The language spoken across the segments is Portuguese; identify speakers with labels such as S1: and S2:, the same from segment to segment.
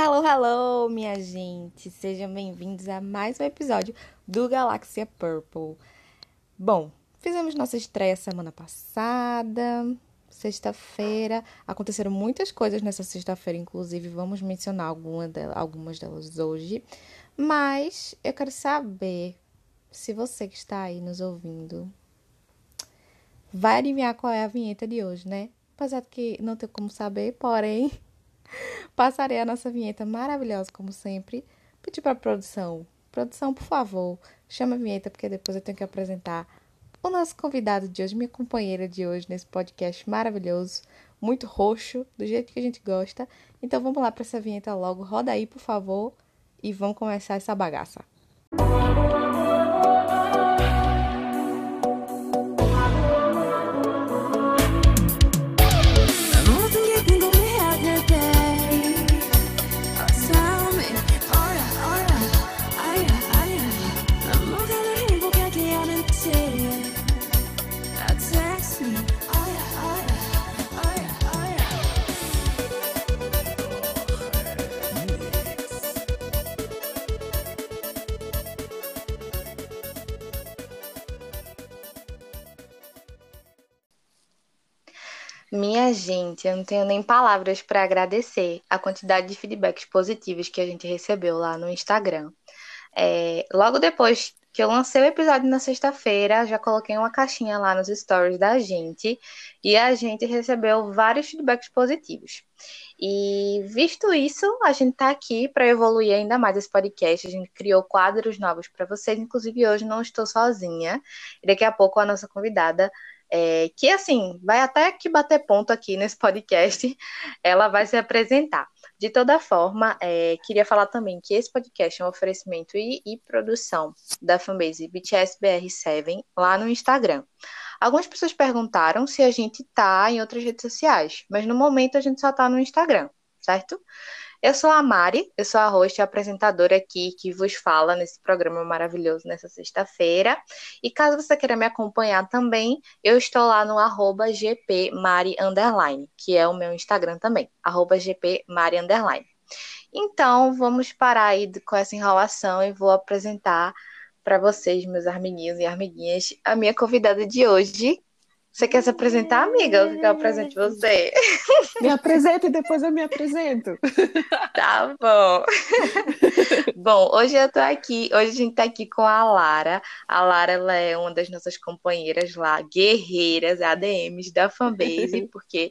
S1: Hello, hello, minha gente! Sejam bem-vindos a mais um episódio do Galáxia Purple. Bom, fizemos nossa estreia semana passada, sexta-feira. Aconteceram muitas coisas nessa sexta-feira, inclusive vamos mencionar alguma algumas delas hoje. Mas eu quero saber se você que está aí nos ouvindo vai adivinhar qual é a vinheta de hoje, né? Apesar de que não tem como saber, porém Passarei a nossa vinheta maravilhosa, como sempre. Pedir para a produção. Produção, por favor, chama a vinheta, porque depois eu tenho que apresentar o nosso convidado de hoje, minha companheira de hoje, nesse podcast maravilhoso, muito roxo, do jeito que a gente gosta. Então vamos lá para essa vinheta logo. Roda aí, por favor, e vamos começar essa bagaça. Música gente, eu não tenho nem palavras para agradecer a quantidade de feedbacks positivos que a gente recebeu lá no Instagram. É, logo depois que eu lancei o episódio na sexta-feira, já coloquei uma caixinha lá nos stories da gente e a gente recebeu vários feedbacks positivos. E visto isso, a gente está aqui para evoluir ainda mais esse podcast. A gente criou quadros novos para vocês, inclusive hoje não estou sozinha. E daqui a pouco a nossa convidada é, que assim, vai até que bater ponto aqui nesse podcast, ela vai se apresentar. De toda forma, é, queria falar também que esse podcast é um oferecimento e, e produção da fanbase BTSBR7 lá no Instagram. Algumas pessoas perguntaram se a gente tá em outras redes sociais, mas no momento a gente só tá no Instagram, certo? Eu sou a Mari, eu sou a host e apresentadora aqui que vos fala nesse programa maravilhoso nessa sexta-feira. E caso você queira me acompanhar também, eu estou lá no arroba gpmari que é o meu Instagram também, arroba gpmari. Então, vamos parar aí com essa enrolação e vou apresentar para vocês, meus amiguinhos e amiguinhas, a minha convidada de hoje, você quer se apresentar, amiga? Ou que eu apresente você?
S2: Me apresenta e depois eu me apresento.
S1: Tá bom. bom, hoje eu tô aqui, hoje a gente tá aqui com a Lara. A Lara, ela é uma das nossas companheiras lá, guerreiras, ADMs da fanbase, porque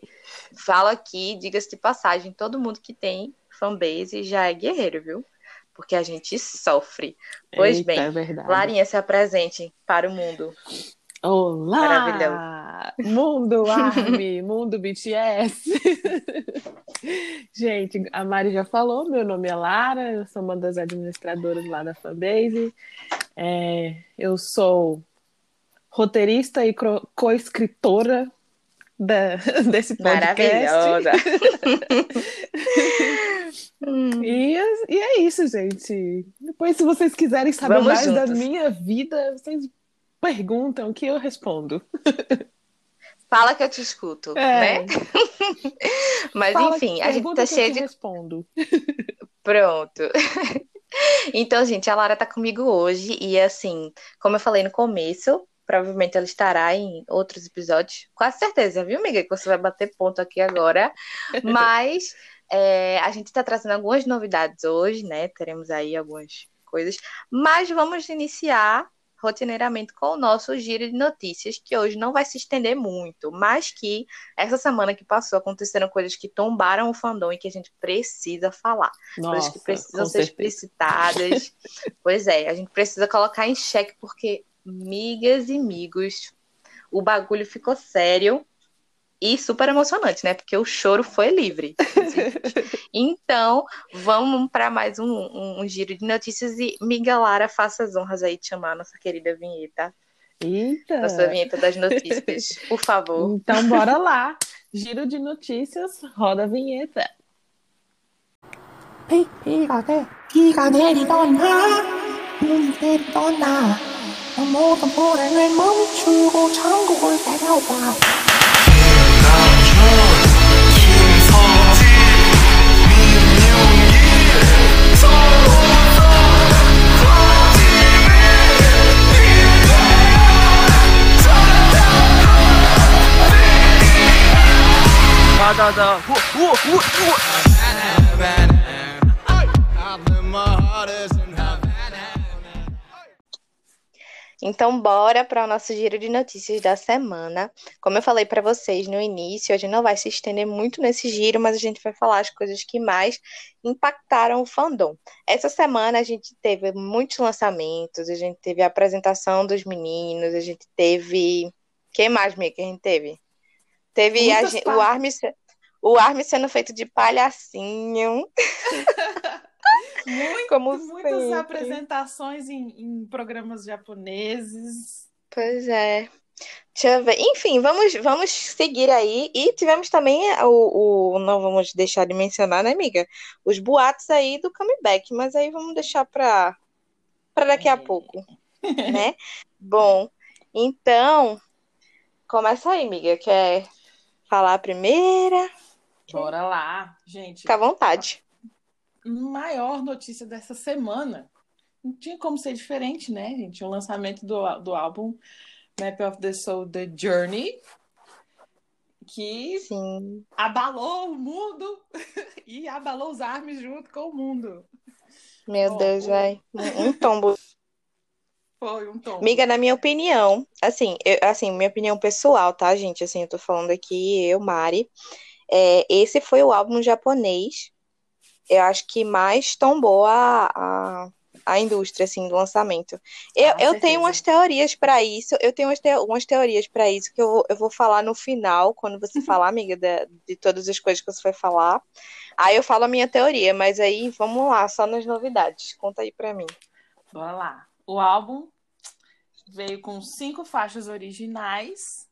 S1: falo aqui, diga-se de passagem, todo mundo que tem fanbase já é guerreiro, viu? Porque a gente sofre. Pois Eita, bem, é Larinha, se apresente para o mundo.
S2: Olá! Mundo ARMY, mundo BTS. Gente, a Mari já falou, meu nome é Lara, eu sou uma das administradoras lá da Fanbase. É, eu sou roteirista e co-escritora desse podcast. Maravilhosa! e, e, é isso, gente. Depois, se vocês quiserem saber Vamos mais juntos. da minha vida, vocês perguntam que eu respondo.
S1: Fala que eu te escuto, é. né? Mas Fala, enfim, a gente tá cheia de.
S2: respondo.
S1: Pronto. Então, gente, a Lara tá comigo hoje e assim, como eu falei no começo, provavelmente ela estará em outros episódios, quase certeza, viu, amiga? Que você vai bater ponto aqui agora. Mas é, a gente está trazendo algumas novidades hoje, né? Teremos aí algumas coisas. Mas vamos iniciar rotineiramente com o nosso giro de notícias, que hoje não vai se estender muito, mas que essa semana que passou aconteceram coisas que tombaram o fandom e que a gente precisa falar. Nossa, coisas que precisam ser certeza. explicitadas. pois é, a gente precisa colocar em xeque, porque, migas e amigos, o bagulho ficou sério e super emocionante, né? Porque o choro foi livre. então, vamos para mais um, um, um, giro de notícias e Miguel Lara, faça as honras aí de chamar a nossa querida vinheta.
S2: Eita!
S1: Nossa vinheta das notícias, por favor.
S2: Então, bora lá. Giro de notícias, roda a vinheta.
S3: Brother.
S1: Então, bora para o nosso giro de notícias da semana. Como eu falei para vocês no início, a gente não vai se estender muito nesse giro, mas a gente vai falar as coisas que mais impactaram o fandom. Essa semana a gente teve muitos lançamentos, a gente teve a apresentação dos meninos, a gente teve. Quem mais, Mia, que a gente teve? Teve a gente... o Armin o Armin sendo feito de palhacinho.
S2: Muito, Como muitas sempre. apresentações em, em, programas japoneses.
S1: Pois é. Deixa eu ver. Enfim, vamos, vamos seguir aí. E tivemos também o, o. Não vamos deixar de mencionar, né, amiga? Os boatos aí do comeback, mas aí vamos deixar para daqui a é. pouco. né? Bom, então. Começa aí, amiga. Quer falar a primeira?
S2: Bora lá, gente.
S1: Fica à vontade
S2: maior notícia dessa semana. Não tinha como ser diferente, né, gente? O lançamento do, do álbum Map of the Soul The Journey, que
S1: Sim.
S2: abalou o mundo e abalou os armes junto com o mundo.
S1: Meu Bom, Deus, vai. Um tombo.
S2: Foi um tombo.
S1: Miga, na minha opinião, assim, eu, assim, minha opinião pessoal, tá, gente? Assim, eu tô falando aqui, eu, Mari. É, esse foi o álbum japonês eu acho que mais tombou a, a, a indústria assim do lançamento. Eu, eu tenho umas teorias para isso, eu tenho umas, te, umas teorias para isso que eu, eu vou falar no final, quando você falar, amiga, de, de todas as coisas que você vai falar. Aí eu falo a minha teoria, mas aí vamos lá, só nas novidades. Conta aí para mim.
S2: Bora lá. O álbum veio com cinco faixas originais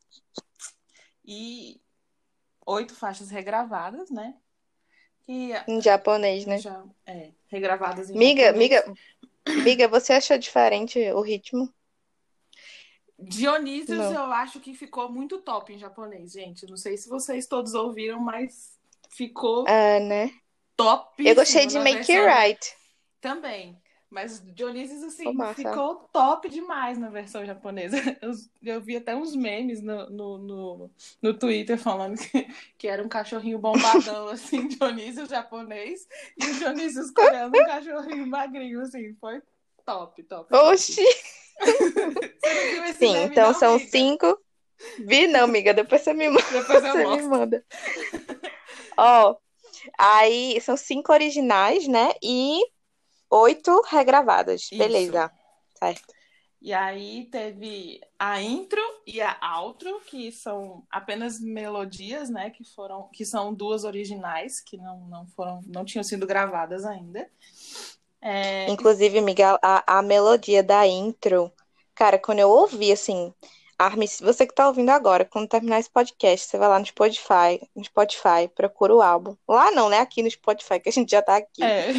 S2: e oito faixas regravadas, né?
S1: E, em japonês, né?
S2: Já, é, regravadas em
S1: miga,
S2: japonês.
S1: Miga, miga, você achou diferente o ritmo?
S2: Dionísios, Não. eu acho que ficou muito top em japonês, gente. Não sei se vocês todos ouviram, mas ficou
S1: é, né?
S2: top.
S1: Eu gostei de Make It Right.
S2: Também. Mas Dionísio, assim, ficou top demais na versão japonesa. Eu, eu vi até uns memes no, no, no, no Twitter falando que, que era um cachorrinho bombadão, assim, Dionísio japonês, e o Dionísio coreano um cachorrinho magrinho, assim, foi top, top.
S1: Oxi! Sim, meme, então não, são amiga? cinco. Vi não, amiga, depois você me manda.
S2: Depois eu você me manda.
S1: Ó, oh, aí são cinco originais, né? E oito regravadas. Isso. Beleza. Certo.
S2: E aí teve a intro e a outro, que são apenas melodias, né? Que foram, que são duas originais, que não, não foram, não tinham sido gravadas ainda.
S1: É... Inclusive, Miguel, a, a melodia da intro, cara, quando eu ouvi assim, Armin, você que tá ouvindo agora, quando terminar esse podcast, você vai lá no Spotify, no Spotify, procura o álbum. Lá não, né? Aqui no Spotify, que a gente já tá aqui.
S2: É.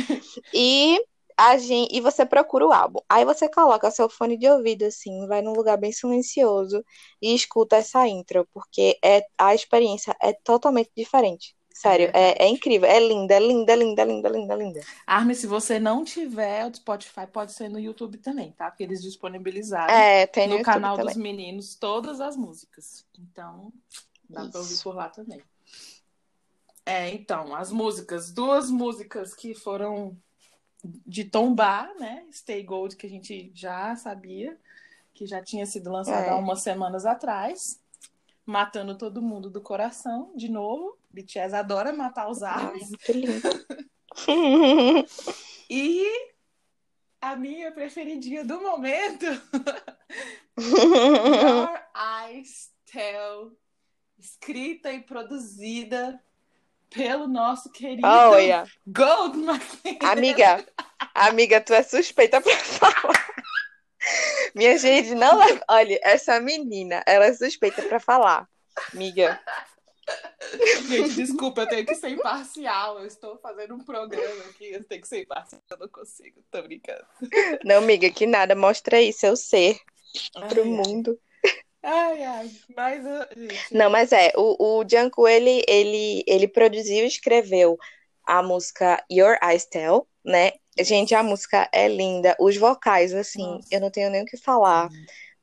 S1: E a gente, e você procura o álbum. Aí você coloca seu fone de ouvido, assim, vai num lugar bem silencioso e escuta essa intro, porque é, a experiência é totalmente diferente. Sério, é, é, incrível, é linda, é linda, linda, linda, linda, linda.
S2: Arme, se você não tiver o Spotify, pode ser no YouTube também, tá? Porque eles disponibilizaram
S1: é, tem no,
S2: no canal
S1: também.
S2: dos meninos todas as músicas. Então, dá Isso. pra ouvir por lá também. É, então, as músicas, duas músicas que foram de tombar, né? Stay Gold, que a gente já sabia, que já tinha sido lançado é. há umas semanas atrás. Matando todo mundo do coração, de novo. BTS adora matar os árvores. e a minha preferidinha do momento. Your Eyes Tell, escrita e produzida pelo nosso querido oh, yeah. Gold
S1: Amiga, amiga, tu é suspeita pra falar. Minha gente, não leva... Olha, essa menina, ela é suspeita pra falar. Amiga.
S2: Gente, desculpa, eu tenho que ser imparcial. Eu estou fazendo um programa aqui, eu tenho que ser imparcial. Eu não consigo, tô brincando.
S1: Não, amiga, que nada. Mostra aí seu ser ai, pro mundo.
S2: Ai, ai, mas.
S1: Não, mas é, o, o Junko, ele, ele, ele produziu e escreveu a música Your Eyes Tell, né? Gente, a música é linda. Os vocais, assim, Nossa. eu não tenho nem o que falar.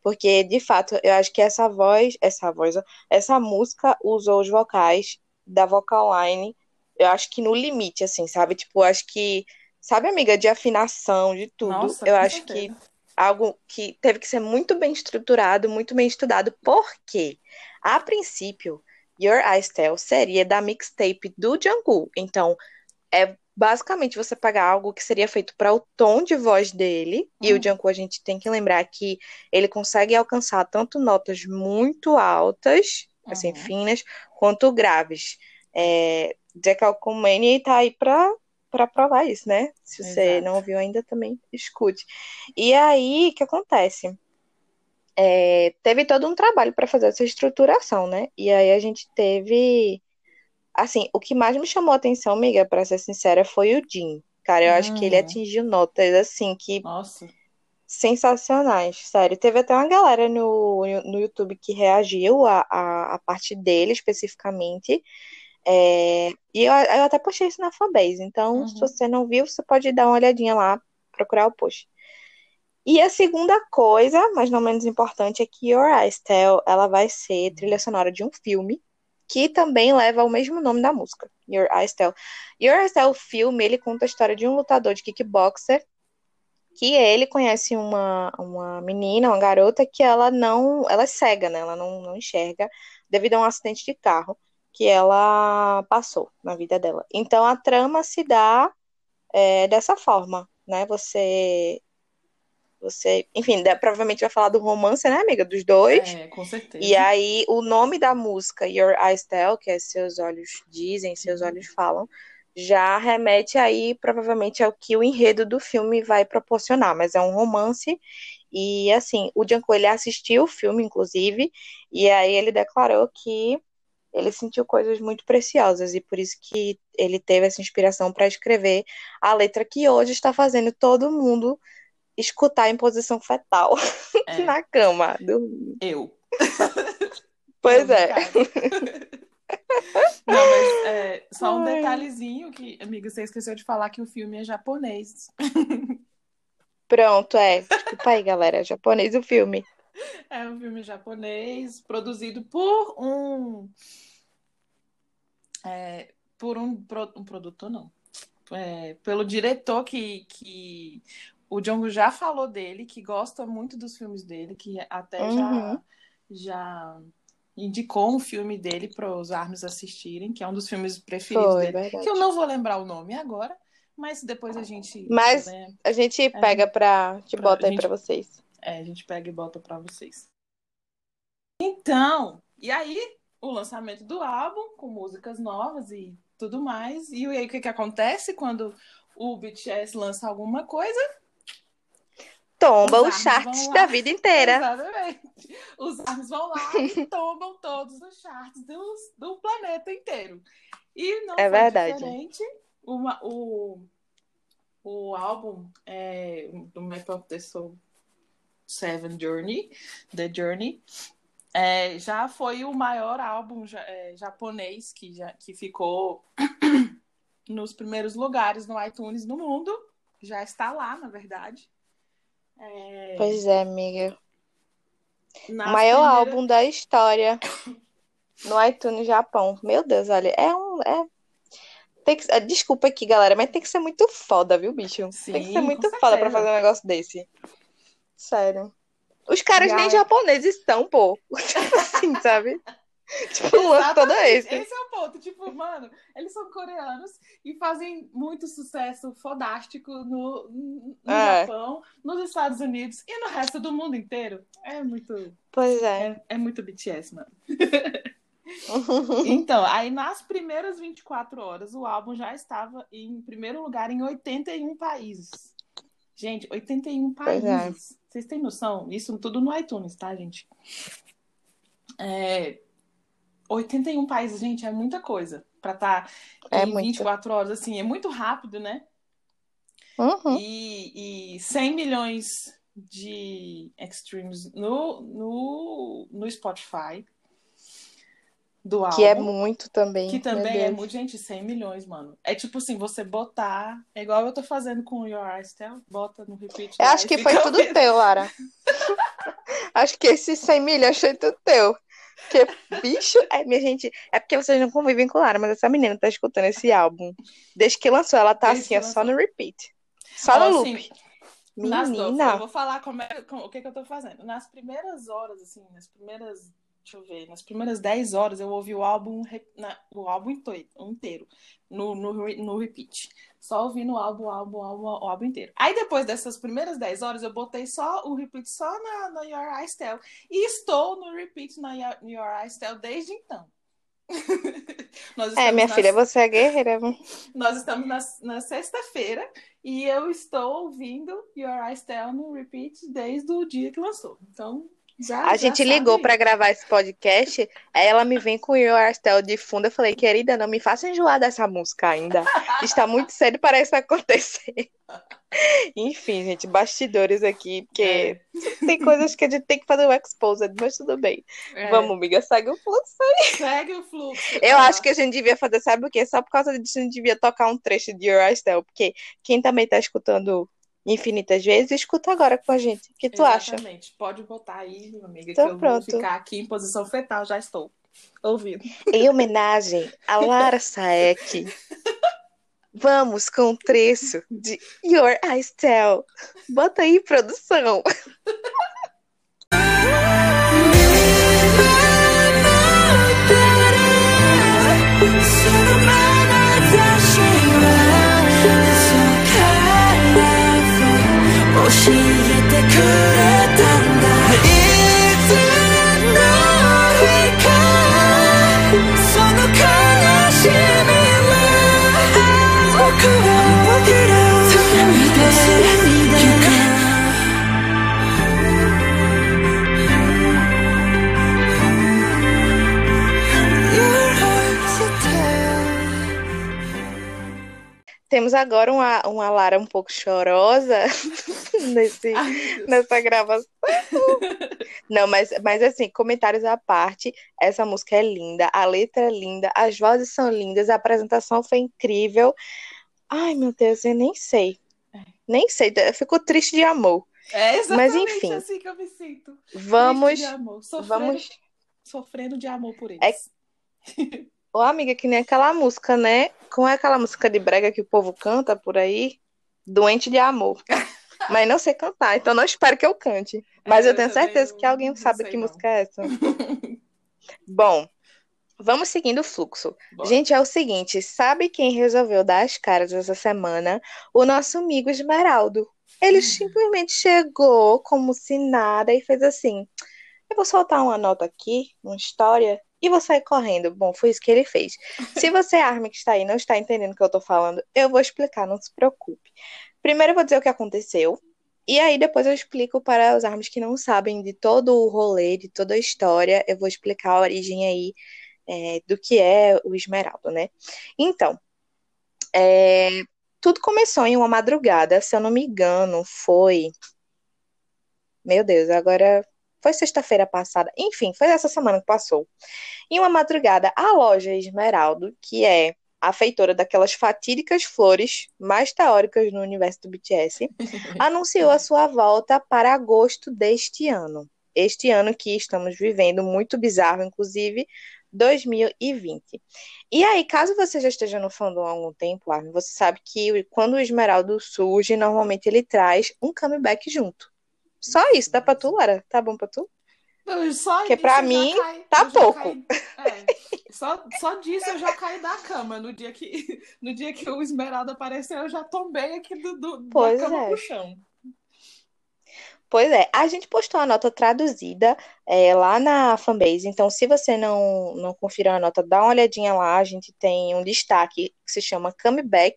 S1: Porque, de fato, eu acho que essa voz, essa voz, essa música usou os vocais da vocal line, eu acho que no limite, assim, sabe? Tipo, eu acho que, sabe, amiga, de afinação, de tudo.
S2: Nossa,
S1: eu acho
S2: certeza.
S1: que algo que teve que ser muito bem estruturado, muito bem estudado, porque, a princípio, Your Eyes Tell seria da mixtape do Jungkook. Então, é basicamente você pegar algo que seria feito para o tom de voz dele, e o
S2: Uhum.
S1: Jungkook a gente tem que lembrar que ele consegue alcançar tanto notas muito altas, assim,
S2: Uhum.
S1: finas, quanto graves. É, Decalcomania tá aí pra, pra provar isso, né? Se você
S2: Exato.
S1: não ouviu ainda, também escute. E aí, o que acontece? É, teve todo um trabalho para fazer essa estruturação, né? E aí a gente teve. Assim, o que mais me chamou a atenção, amiga, pra ser sincera, foi o Jim. Cara, eu acho que ele
S2: Uhum.
S1: atingiu notas, assim, que
S2: Nossa.
S1: sensacionais, sério. Teve até uma galera no, no YouTube que reagiu à, à, à parte dele especificamente. É, e eu, eu até postei isso na fanbase. Então, se
S2: Uhum.
S1: você não viu, você pode dar uma olhadinha lá, procurar o post. E a segunda coisa, mas não menos importante, é que Your Eyes Tell, ela vai ser trilha sonora de um filme que também leva o mesmo nome da música, Your Eyes Tell. Your Eyes Tell, o filme, ele conta a história de um lutador de kickboxer que ele conhece uma, uma menina, uma garota, que ela não, ela é cega, né? Ela não, não enxerga devido a um acidente de carro que ela passou na vida dela. Então a trama se dá é, dessa forma, né? Você, você, enfim, dá- provavelmente vai falar do romance, né, amiga, dos dois.
S2: É, com certeza.
S1: E aí, o nome da música, Your Eyes Tell, que é Seus Olhos Dizem, Seus Olhos Falam, já remete aí, provavelmente, ao que o enredo do filme vai proporcionar. Mas é um romance. E, assim, o Jungkook, ele assistiu o filme, inclusive, e aí ele declarou que ele sentiu coisas muito preciosas. E por isso que ele teve essa inspiração para escrever a letra que hoje está fazendo todo mundo escutar em posição fetal
S2: É,
S1: na cama, dormindo.
S2: eu.
S1: Pois
S2: Eu,
S1: é.
S2: Não, mas é, só um
S1: Ai.
S2: detalhezinho que, amiga, você esqueceu de falar que o filme é japonês.
S1: Pronto, é. Desculpa aí, galera. É Japonês o filme.
S2: É um filme japonês produzido por um. é, por um, pro- um produtor, não. É, pelo diretor que, que o Django já falou dele, que gosta muito dos filmes dele, que até já,
S1: Uhum.
S2: já indicou um filme dele para os armes assistirem, que é um dos filmes preferidos
S1: Foi,
S2: dele.
S1: verdade.
S2: Que eu não vou lembrar o nome agora, mas depois a gente.
S1: Mas-
S2: né,
S1: A gente pega pra. Te
S2: Pra-
S1: bota aí
S2: gente-
S1: pra vocês.
S2: É, a gente pega e bota pra vocês. Então, e aí o lançamento do álbum com músicas novas e tudo mais. E aí o que que acontece quando o BTS lança alguma coisa?
S1: Tomba
S2: Os
S1: os
S2: armas
S1: charts da vida inteira.
S2: Exatamente. Os arms vão lá e tombam todos os charts dos, do planeta inteiro. E não
S1: É verdade.
S2: diferente. Uma, o, o álbum é, do Map of the Soul Seven Journey, The Journey, é, já foi o maior álbum ja- é, japonês que, já, que ficou nos primeiros lugares no iTunes no mundo. Já está lá, na verdade. É,
S1: Pois é, amiga.
S2: nas
S1: O maior
S2: primeiras-
S1: álbum da história no iTunes Japão. Meu Deus, olha, é um. É... Tem que... Desculpa aqui, galera, mas tem que ser muito foda, viu, bicho? tem que
S2: Sim,
S1: ser muito foda pra fazer um negócio desse. Sério. Os caras
S2: E
S1: nem
S2: aí-
S1: japoneses estão, pô. assim, sabe? Tipo, um lance todo
S2: Exatamente,
S1: esse.
S2: Esse é o ponto. Tipo, mano, eles são coreanos e fazem muito sucesso fodástico no, no
S1: É.
S2: Japão, nos Estados Unidos e no resto do mundo inteiro. É muito,
S1: Pois é.
S2: é, é muito BTS, mano. Então, aí nas primeiras 24 horas, o álbum já estava em primeiro lugar em 81 países. Gente, 81
S1: Pois é.
S2: países. Vocês têm noção? Isso tudo no iTunes, tá, gente? É, 81 países, gente, é muita coisa pra estar
S1: É
S2: em
S1: muito.
S2: 24 horas, assim, é muito rápido, né?
S1: Uhum.
S2: E, e 100 milhões de extremes no, no, no Spotify do álbum.
S1: Que é muito também.
S2: Que também é muito, gente, 100 milhões, mano. É tipo assim, você botar, é igual eu tô fazendo com o Your Eyes Tell, bota no repeat.
S1: Eu acho que foi tudo teu, Lara. acho que esses 100 milhões foi tudo teu. Que bicho. É, minha gente, é porque vocês não convivem com Lara, mas essa menina tá escutando esse álbum. Desde que lançou, ela tá Desde assim, só no repeat. Só no loop. Assim,
S2: menina. eu vou falar como é, como, o que, que eu tô fazendo. Nas primeiras horas, assim, nas primeiras deixa eu ver, nas primeiras 10 horas eu ouvi o álbum, na, o álbum inteiro, no, no, no repeat. Só ouvindo o álbum, o álbum, o álbum, o álbum inteiro. Aí depois dessas primeiras 10 horas eu botei só o repeat só na, na Your Eyes Tell. E estou no repeat na Your, Your Eyes Tell desde então.
S1: é, minha filha, você é guerreira.
S2: Nós estamos na, na sexta-feira e eu estou ouvindo Your Eyes Tell no repeat desde o dia que lançou. Então, já,
S1: a gente ligou para gravar esse podcast, aí ela me vem com o Your Astel de fundo. Eu falei, querida, não me faça enjoar dessa música ainda. Está muito cedo para isso acontecer. Enfim, gente, bastidores aqui, porque é. tem coisas que a gente tem que fazer o exposed, mas tudo bem. É. Vamos, amiga, segue o fluxo aí.
S2: Segue o fluxo.
S1: Eu acho que a gente devia fazer, sabe o quê? Só por causa disso a gente devia tocar um trecho de Your Astel, porque quem também está escutando infinitas vezes, escuta agora com a gente. O que tu
S2: Exatamente.
S1: acha?
S2: Exatamente. Pode botar aí, meu amiga, então, que eu pronto. vou ficar aqui em posição fetal, já estou ouvindo.
S1: Em homenagem a Lara Saek, vamos com um trecho de Your Eyes Tell. Bota aí, produção. 教えてくれ Temos agora uma, uma Lara um pouco chorosa nesse, Ai, nessa gravação. Não, mas, mas assim, comentários à parte, essa música é linda, a letra é linda, as vozes são lindas, a apresentação foi incrível. Ai, meu Deus, eu nem sei. É. Nem sei, eu fico triste de amor.
S2: É exatamente mas, enfim, assim que eu me sinto.
S1: Vamos.
S2: De amor. Sofrendo,
S1: vamos...
S2: sofrendo de amor por eles.
S1: É... Ô, amiga, que nem aquela música, né? Como é aquela música de brega que o povo canta por aí? Doente de amor. Mas não sei cantar, então não espero que eu cante. Mas é, eu tenho certeza que alguém sabe que não. música é essa. Bom, vamos seguindo o fluxo. Gente, é o seguinte: sabe quem resolveu dar as caras essa semana? O nosso amigo Esmeraldo. Ele hum. simplesmente chegou como se nada e fez assim: eu vou soltar uma nota aqui, uma história, e vou sair correndo. Bom, foi isso que ele fez. Se você, Armin, que está aí, não está entendendo o que eu estou falando, eu vou explicar, não se preocupe. Primeiro eu vou dizer o que aconteceu, e aí depois eu explico para os armas que não sabem de todo o rolê, de toda a história, eu vou explicar a origem aí é, do que é o Esmeralda, né? Então, é, tudo começou em uma madrugada, se eu não me engano, foi. Meu Deus, agora foi sexta-feira passada, enfim, foi essa semana que passou. Em uma madrugada, a loja Esmeraldo, que é a feitora daquelas fatídicas flores mais teóricas no universo do BTS, anunciou a sua volta para agosto deste ano. Este ano que estamos vivendo, muito bizarro, inclusive, 2020. E aí, caso você já esteja no fandom há algum tempo, Armin, você sabe que quando o Esmeraldo surge, normalmente ele traz um comeback junto. Só isso, dá pra tu, Lara? Tá bom pra tu?
S2: Só
S1: Porque pra mim cai, tá pouco.
S2: é, só, só disso eu já caí da cama. No dia que, no dia que o Esmeralda apareceu, eu já tombei aqui do, do pois da cama é. pro chão.
S1: Pois é, a gente postou a nota traduzida é, lá na fanbase, então se você não, não conferiu a nota, dá uma olhadinha lá, a gente tem um destaque que se chama Comeback,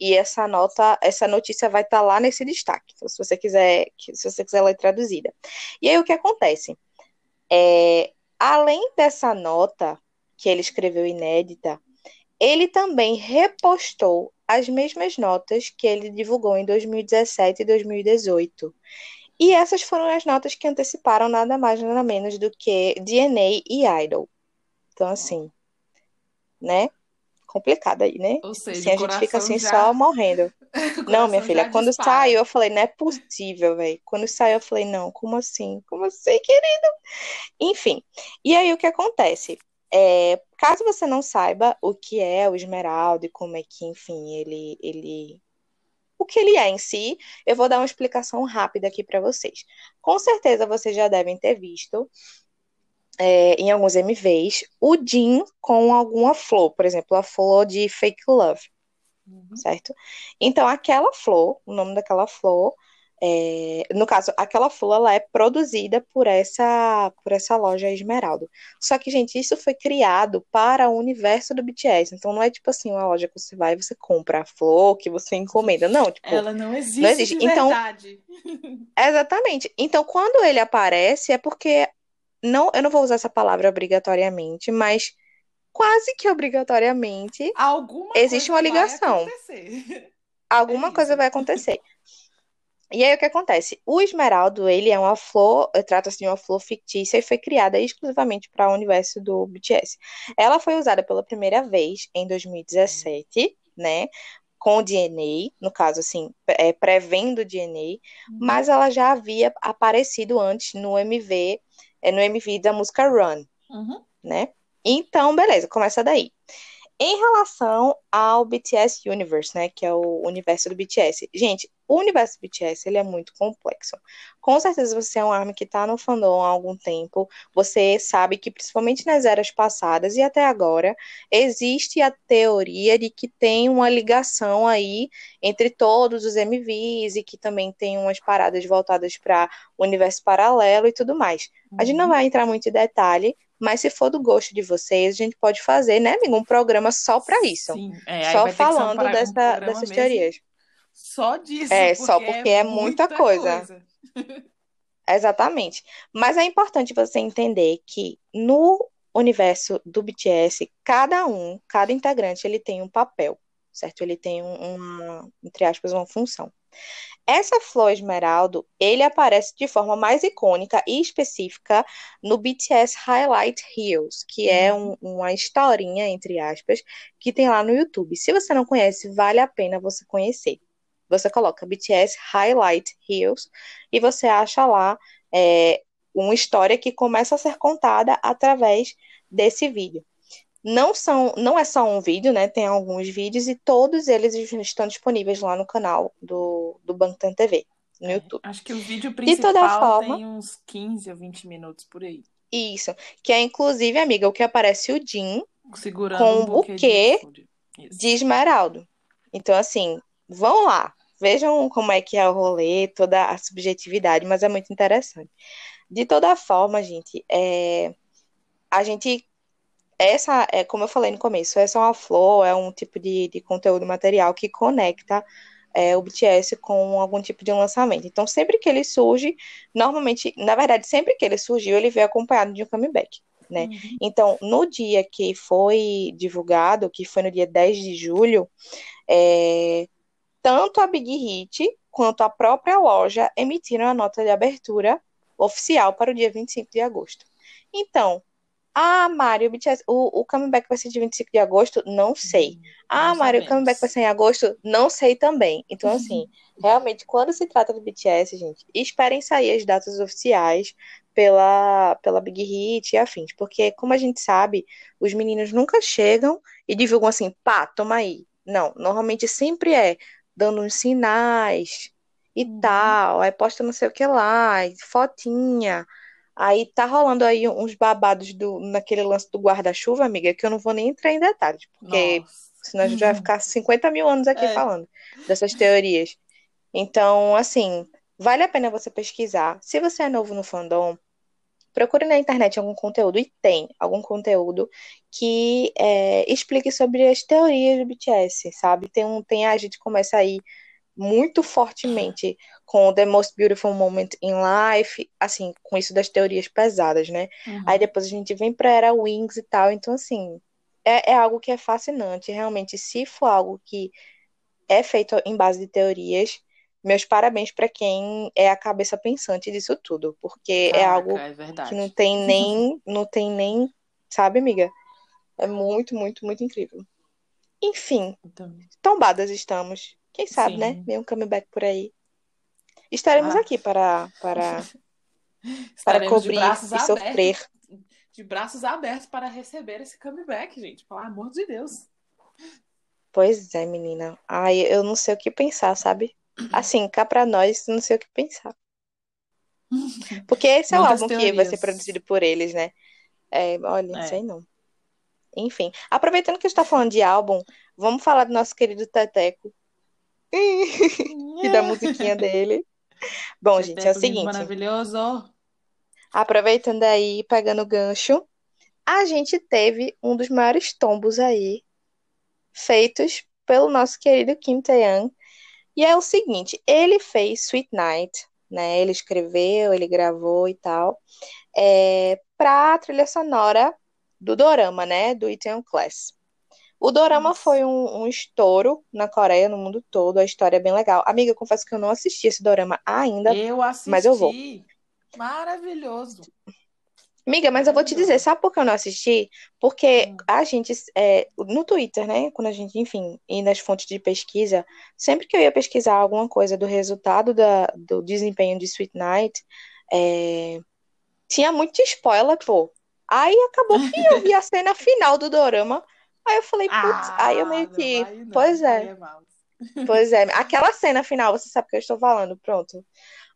S1: e essa nota, essa notícia vai estar tá lá nesse destaque, então, se você quiser, se você quiser ler traduzida. E aí o que acontece? É, além dessa nota que ele escreveu inédita, ele também repostou as mesmas notas que ele divulgou em 2017 e 2018. E essas foram as notas que anteciparam nada mais nada menos do que DNA e Idol. Então, assim, né? Complicado aí, né?
S2: Ou seja,
S1: assim, a gente fica assim
S2: já...
S1: só morrendo. não, minha filha, quando dispara. saiu, eu falei, não é possível, velho. Quando saiu, eu falei, não, como assim? Como assim, querido? Enfim. E aí o que acontece? É, caso você não saiba o que é o esmeralda e como é que, enfim, ele, ele o que ele é em si, eu vou dar uma explicação rápida aqui para vocês. Com certeza vocês já devem ter visto é, em alguns MVs o Jin com alguma flor, por exemplo, a flor de Fake Love, uhum. certo? Então, aquela flor, o nome daquela flor é, no caso, aquela flor ela é produzida por essa por essa loja Esmeralda. Só que, gente, isso foi criado para o universo do BTS. Então não é tipo assim uma loja que você vai e você compra a flor que você encomenda. Não, tipo,
S2: ela não existe. Não existe.
S1: então,
S2: verdade.
S1: exatamente. Então, quando ele aparece, é porque não, eu não vou usar essa palavra obrigatoriamente, mas quase que obrigatoriamente
S2: Alguma
S1: existe uma ligação. Alguma
S2: é
S1: coisa vai acontecer. E aí o que acontece? O esmeraldo, ele é uma flor, trata-se de uma flor fictícia e foi criada exclusivamente para o universo do BTS. Ela foi usada pela primeira vez em 2017, né? Com o DNA, no caso, assim, é, prevendo o DNA, uhum. mas ela já havia aparecido antes no MV, é, no MV da música Run,
S2: uhum.
S1: né? Então, beleza, começa daí. Em relação ao BTS Universe, né, que é o universo do BTS. Gente, o universo BTS, ele é muito complexo. Com certeza você é um ARMY que está no fandom há algum tempo, você sabe que principalmente nas eras passadas e até agora, existe a teoria de que tem uma ligação aí entre todos os MVs e que também tem umas paradas voltadas para o universo paralelo e tudo mais. A gente não uhum. vai entrar muito em detalhe, mas se for do gosto de vocês, a gente pode fazer, né, amigo, um programa só para isso.
S2: Sim, é,
S1: só falando um dessa, um dessas teorias.
S2: Só disso.
S1: É, porque só porque é, é muita, muita coisa. coisa. Exatamente. Mas é importante você entender que no universo do BTS, cada um, cada integrante, ele tem um papel, certo? Ele tem um, uma, entre aspas, uma função. Essa flor esmeralda, ele aparece de forma mais icônica e específica no BTS Highlight Reels, que é uhum. um, uma historinha, entre aspas, que tem lá no YouTube. Se você não conhece, vale a pena você conhecer. Você coloca BTS Highlight Reels e você acha lá é, uma história que começa a ser contada através desse vídeo. Não são, não é só um vídeo, né? Tem alguns vídeos e todos eles estão disponíveis lá no canal do, do Bangtan TV, no é, YouTube.
S2: Acho que o vídeo principal toda forma, tem uns 15 ou 20 minutos por aí.
S1: Isso, que é inclusive, amiga, o que aparece o Jim
S2: Segurando
S1: com
S2: um buquê,
S1: buquê de, de esmeralda. Então, assim, vão lá, vejam como é que é o rolê, toda a subjetividade, mas é muito interessante. De toda forma, gente, é, a gente essa é, como eu falei no começo, essa é uma flor, é um tipo de, de conteúdo material que conecta é, o BTS com algum tipo de lançamento. Então, sempre que ele surge, normalmente, na verdade, sempre que ele surgiu, ele veio acompanhado de um comeback. Né? Uhum. Então, no dia que foi divulgado, que foi no dia 10 de julho, é, tanto a Big Hit quanto a própria loja emitiram a nota de abertura oficial para o dia 25 de agosto. Então, ah, Mário, o, BTS, o, comeback vai ser de 25 de agosto? Não sei. Hum, ah, Mário, o comeback vai ser em agosto? Não sei também. Então, assim, realmente, quando se trata do BTS, gente, esperem sair as datas oficiais pela, pela Big Hit e afins. Porque, como a gente sabe, os meninos nunca chegam e divulgam assim, pá, toma aí. Não, normalmente sempre é dando uns sinais e uhum. tal, aí posta não sei o que lá, fotinha. Aí tá rolando aí uns babados do, naquele lance do guarda-chuva, amiga, que eu não vou nem entrar em detalhes, porque Nossa. senão a gente vai ficar 50 mil anos aqui é. falando dessas teorias. Então, assim, vale a pena você pesquisar. Se você é novo no fandom, procure na internet algum conteúdo, e tem algum conteúdo que é, explique sobre as teorias do BTS, sabe? Tem, um, tem a gente começa aí muito fortemente com The Most Beautiful Moment in Life, assim, com isso das teorias pesadas, né? Uhum. Aí depois a gente vem pra Era Wings e tal, então assim, é, é algo que é fascinante, realmente, se for algo que é feito em base de teorias, meus parabéns para quem é a cabeça pensante disso tudo, porque é Caraca, é algo
S2: é
S1: que não tem nem, não tem nem, sabe, amiga? É muito, muito, muito incrível. Enfim,
S2: Então,
S1: tombadas estamos. Quem sabe,
S2: Sim.
S1: né? Vem um comeback por aí. Estaremos
S2: Ah.
S1: aqui para, para, para
S2: estaremos
S1: cobrir e sofrer.
S2: abertos, de braços abertos para receber esse comeback, gente. Pelo amor de Deus.
S1: Pois é, menina. Ai, eu não sei o que pensar, sabe? Assim, cá pra nós, não sei o que pensar. Porque esse é o álbum que vai ser
S2: teorias.
S1: produzido por eles, né? É, olha, não
S2: É.
S1: sei não. Enfim, aproveitando que a gente tá falando de álbum, vamos falar do nosso querido Teteco e da musiquinha dele. Bom, gente, é o
S2: Teteco
S1: seguinte.
S2: Maravilhoso.
S1: Aproveitando aí, pegando o gancho, a gente teve um dos maiores tombos aí feitos pelo nosso querido Kim Tae-young. E é o seguinte, ele fez Sweet Night, né? Ele escreveu, ele gravou e tal, é, pra trilha sonora do Dorama, né? Do Itaewon Class. O Dorama
S2: Isso.
S1: foi um, um estouro na Coreia, no mundo todo. A história é bem legal. Amiga, eu confesso que eu não assisti esse Dorama ainda.
S2: Eu assisti.
S1: mas eu vou.
S2: Maravilhoso.
S1: Amiga, mas eu vou te dizer, sabe por que eu não assisti? Porque
S2: Hum.
S1: a gente, é, no Twitter, né? Quando a gente, enfim, e nas fontes de pesquisa, sempre que eu ia pesquisar alguma coisa do resultado da, do desempenho de Sweet Night, é, tinha muito spoiler, pô. Aí acabou que eu vi a cena final do dorama. Aí eu falei, putz, aí eu meio
S2: Ah,
S1: que.
S2: não,
S1: pois é,
S2: mal.
S1: pois é. Aquela cena final, você sabe o que eu estou falando, pronto.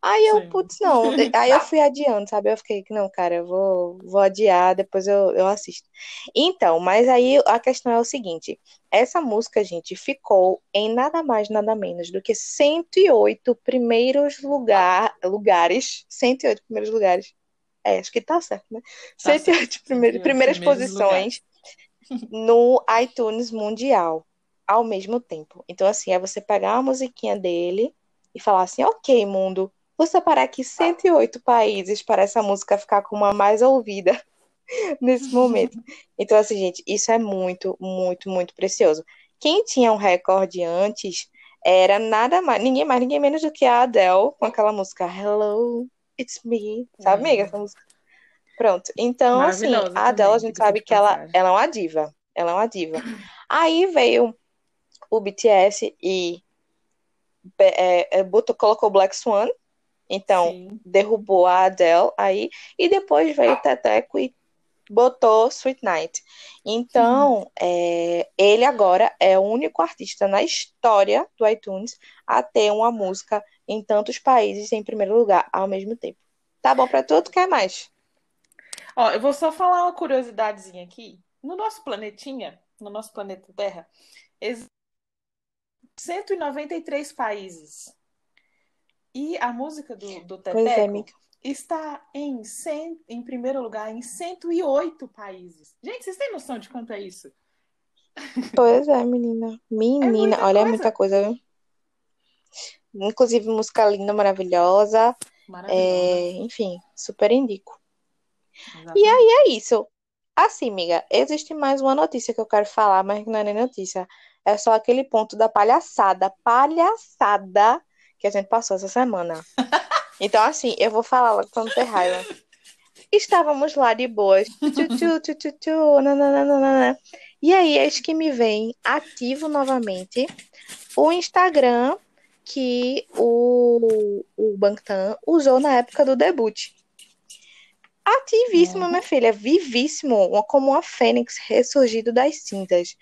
S1: Aí eu,
S2: Sim.
S1: putz, não. Aí eu fui adiando, sabe? Eu fiquei, não, cara, eu vou, vou adiar, depois eu, eu assisto. Então, mas aí a questão é o seguinte: essa música, gente, ficou em nada mais, nada menos do que 108 primeiros lugar, lugares. 108 primeiros lugares. É, acho que tá certo, né?
S2: Tá
S1: 108 primeiro-
S2: 108
S1: primeiras
S2: primeiros
S1: posições no iTunes Mundial ao mesmo tempo. Então, assim, é você pegar a musiquinha dele e falar assim: ok, mundo, vou separar aqui 108 países para essa música ficar com uma mais ouvida nesse momento. Então, assim, gente, isso é muito, muito, muito precioso. Quem tinha um recorde antes era nada mais, ninguém mais, ninguém menos do que a Adele com aquela música Hello, It's Me. Sabe,
S2: Hum.
S1: amiga, essa música? Pronto. Então, assim, a Adele,
S2: também,
S1: a gente sabe que ela, ela é uma diva. Ela é uma diva. Aí veio o BTS e é, é, botou, colocou Black Swan, então
S2: Sim.
S1: derrubou a Adele aí, e depois veio o Teteco e botou Sweet Night. Então, é, ele agora é o único artista na história do iTunes a ter uma música em tantos países em primeiro lugar ao mesmo tempo. Tá bom pra tudo? Quer mais?
S2: Ó, eu vou só falar uma curiosidadezinha aqui. No nosso planetinha, no nosso planeta Terra, existem 193 países. E a música do, do
S1: é,
S2: Teteco
S1: amiga.
S2: está em, 100, em primeiro lugar em 108 países. Gente, vocês têm noção de quanto é isso?
S1: Pois é, menina. Menina,
S2: muita
S1: olha, é
S2: coisa.
S1: muita coisa, viu? Inclusive, música linda, maravilhosa.
S2: Maravilhosa.
S1: É, enfim, super indico.
S2: Exatamente.
S1: E aí é isso. Assim, amiga, existe mais uma notícia que eu quero falar, mas não é nem notícia. É só aquele ponto da palhaçada, palhaçada que a gente passou essa semana. Então, assim, eu vou falar logo pra não ter raiva. Estávamos lá de boas. E aí, eis que me vem ativo novamente o Instagram que o, o Bangtan usou na época do debut. Ativíssimo,
S2: Uhum.
S1: minha filha, vivíssimo, como uma fênix ressurgido das cinzas.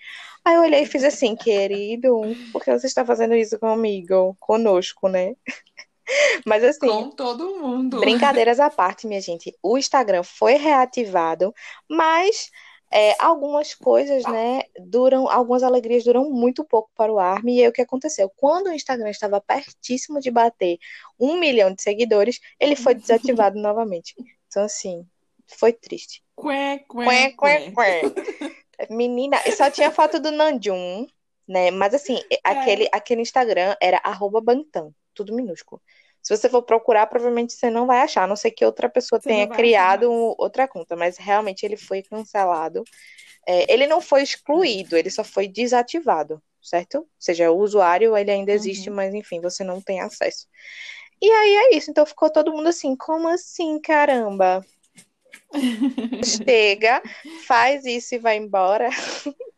S1: Aí eu olhei e fiz assim, querido, por que você está fazendo isso comigo, conosco, né? Mas assim,
S2: Com todo mundo.
S1: Brincadeiras à parte, minha gente. O Instagram foi reativado, mas é, algumas coisas, né, duram, algumas alegrias duram muito pouco para o Army. E aí o que aconteceu? Quando o Instagram estava pertíssimo de bater um milhão de seguidores, ele foi desativado novamente. Então, assim, foi triste.
S2: Quê,
S1: Quê,
S2: quê,
S1: quê. Menina, só tinha foto do Nanjum, né? Mas assim, aquele, aquele Instagram era arroba Bantam, tudo minúsculo. Se você for procurar, provavelmente você não vai achar, a não ser que outra pessoa
S2: Você
S1: tenha criado um- outra conta, mas realmente ele foi cancelado. É, ele não foi excluído, ele só foi desativado, certo? Ou seja, o usuário ele ainda existe,
S2: Uhum.
S1: mas enfim, você não tem acesso. E aí é isso, então ficou todo mundo assim, como assim, caramba? Chega, faz isso e vai embora.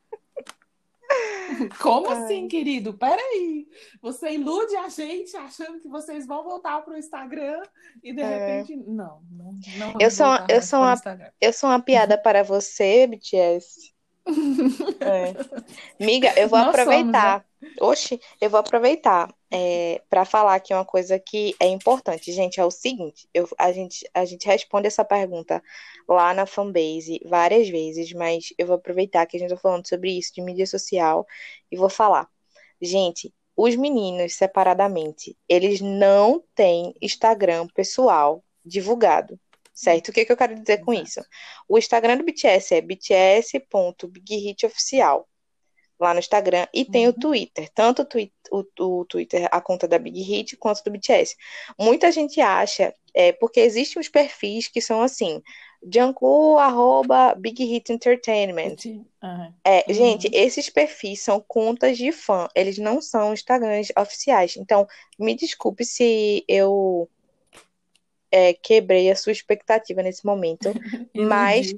S2: Como Ai. assim, querido? Peraí. Você ilude a gente achando que vocês vão voltar para o Instagram e de é. repente. Não, não, não
S1: eu sou, eu sou uma, Eu sou uma piada para você, BTS. É. Miga, eu vou Nós aproveitar. Somos, né? Oxi, eu vou aproveitar é, para falar aqui uma coisa que é importante, gente. É o seguinte: eu, a, gente, a gente responde essa pergunta lá na fanbase várias vezes, mas eu vou aproveitar que a gente está falando sobre isso de mídia social e vou falar. Gente, os meninos separadamente, eles não têm Instagram pessoal divulgado. Certo? O que, que eu quero dizer com isso? O Instagram do BTS é bts.bighitoficial lá no Instagram e tem o uhum. Twitter, tanto o, twi o, o, Twitter, a conta da Big Hit, quanto do BTS. Muita gente acha, é, porque existem os perfis que são assim, Janku, arroba Big Hit Entertainment. Uhum. É, uhum. Gente, esses perfis são contas de fã, eles não são Instagrams oficiais. Então, me desculpe se eu é, quebrei a sua expectativa nesse momento. mas.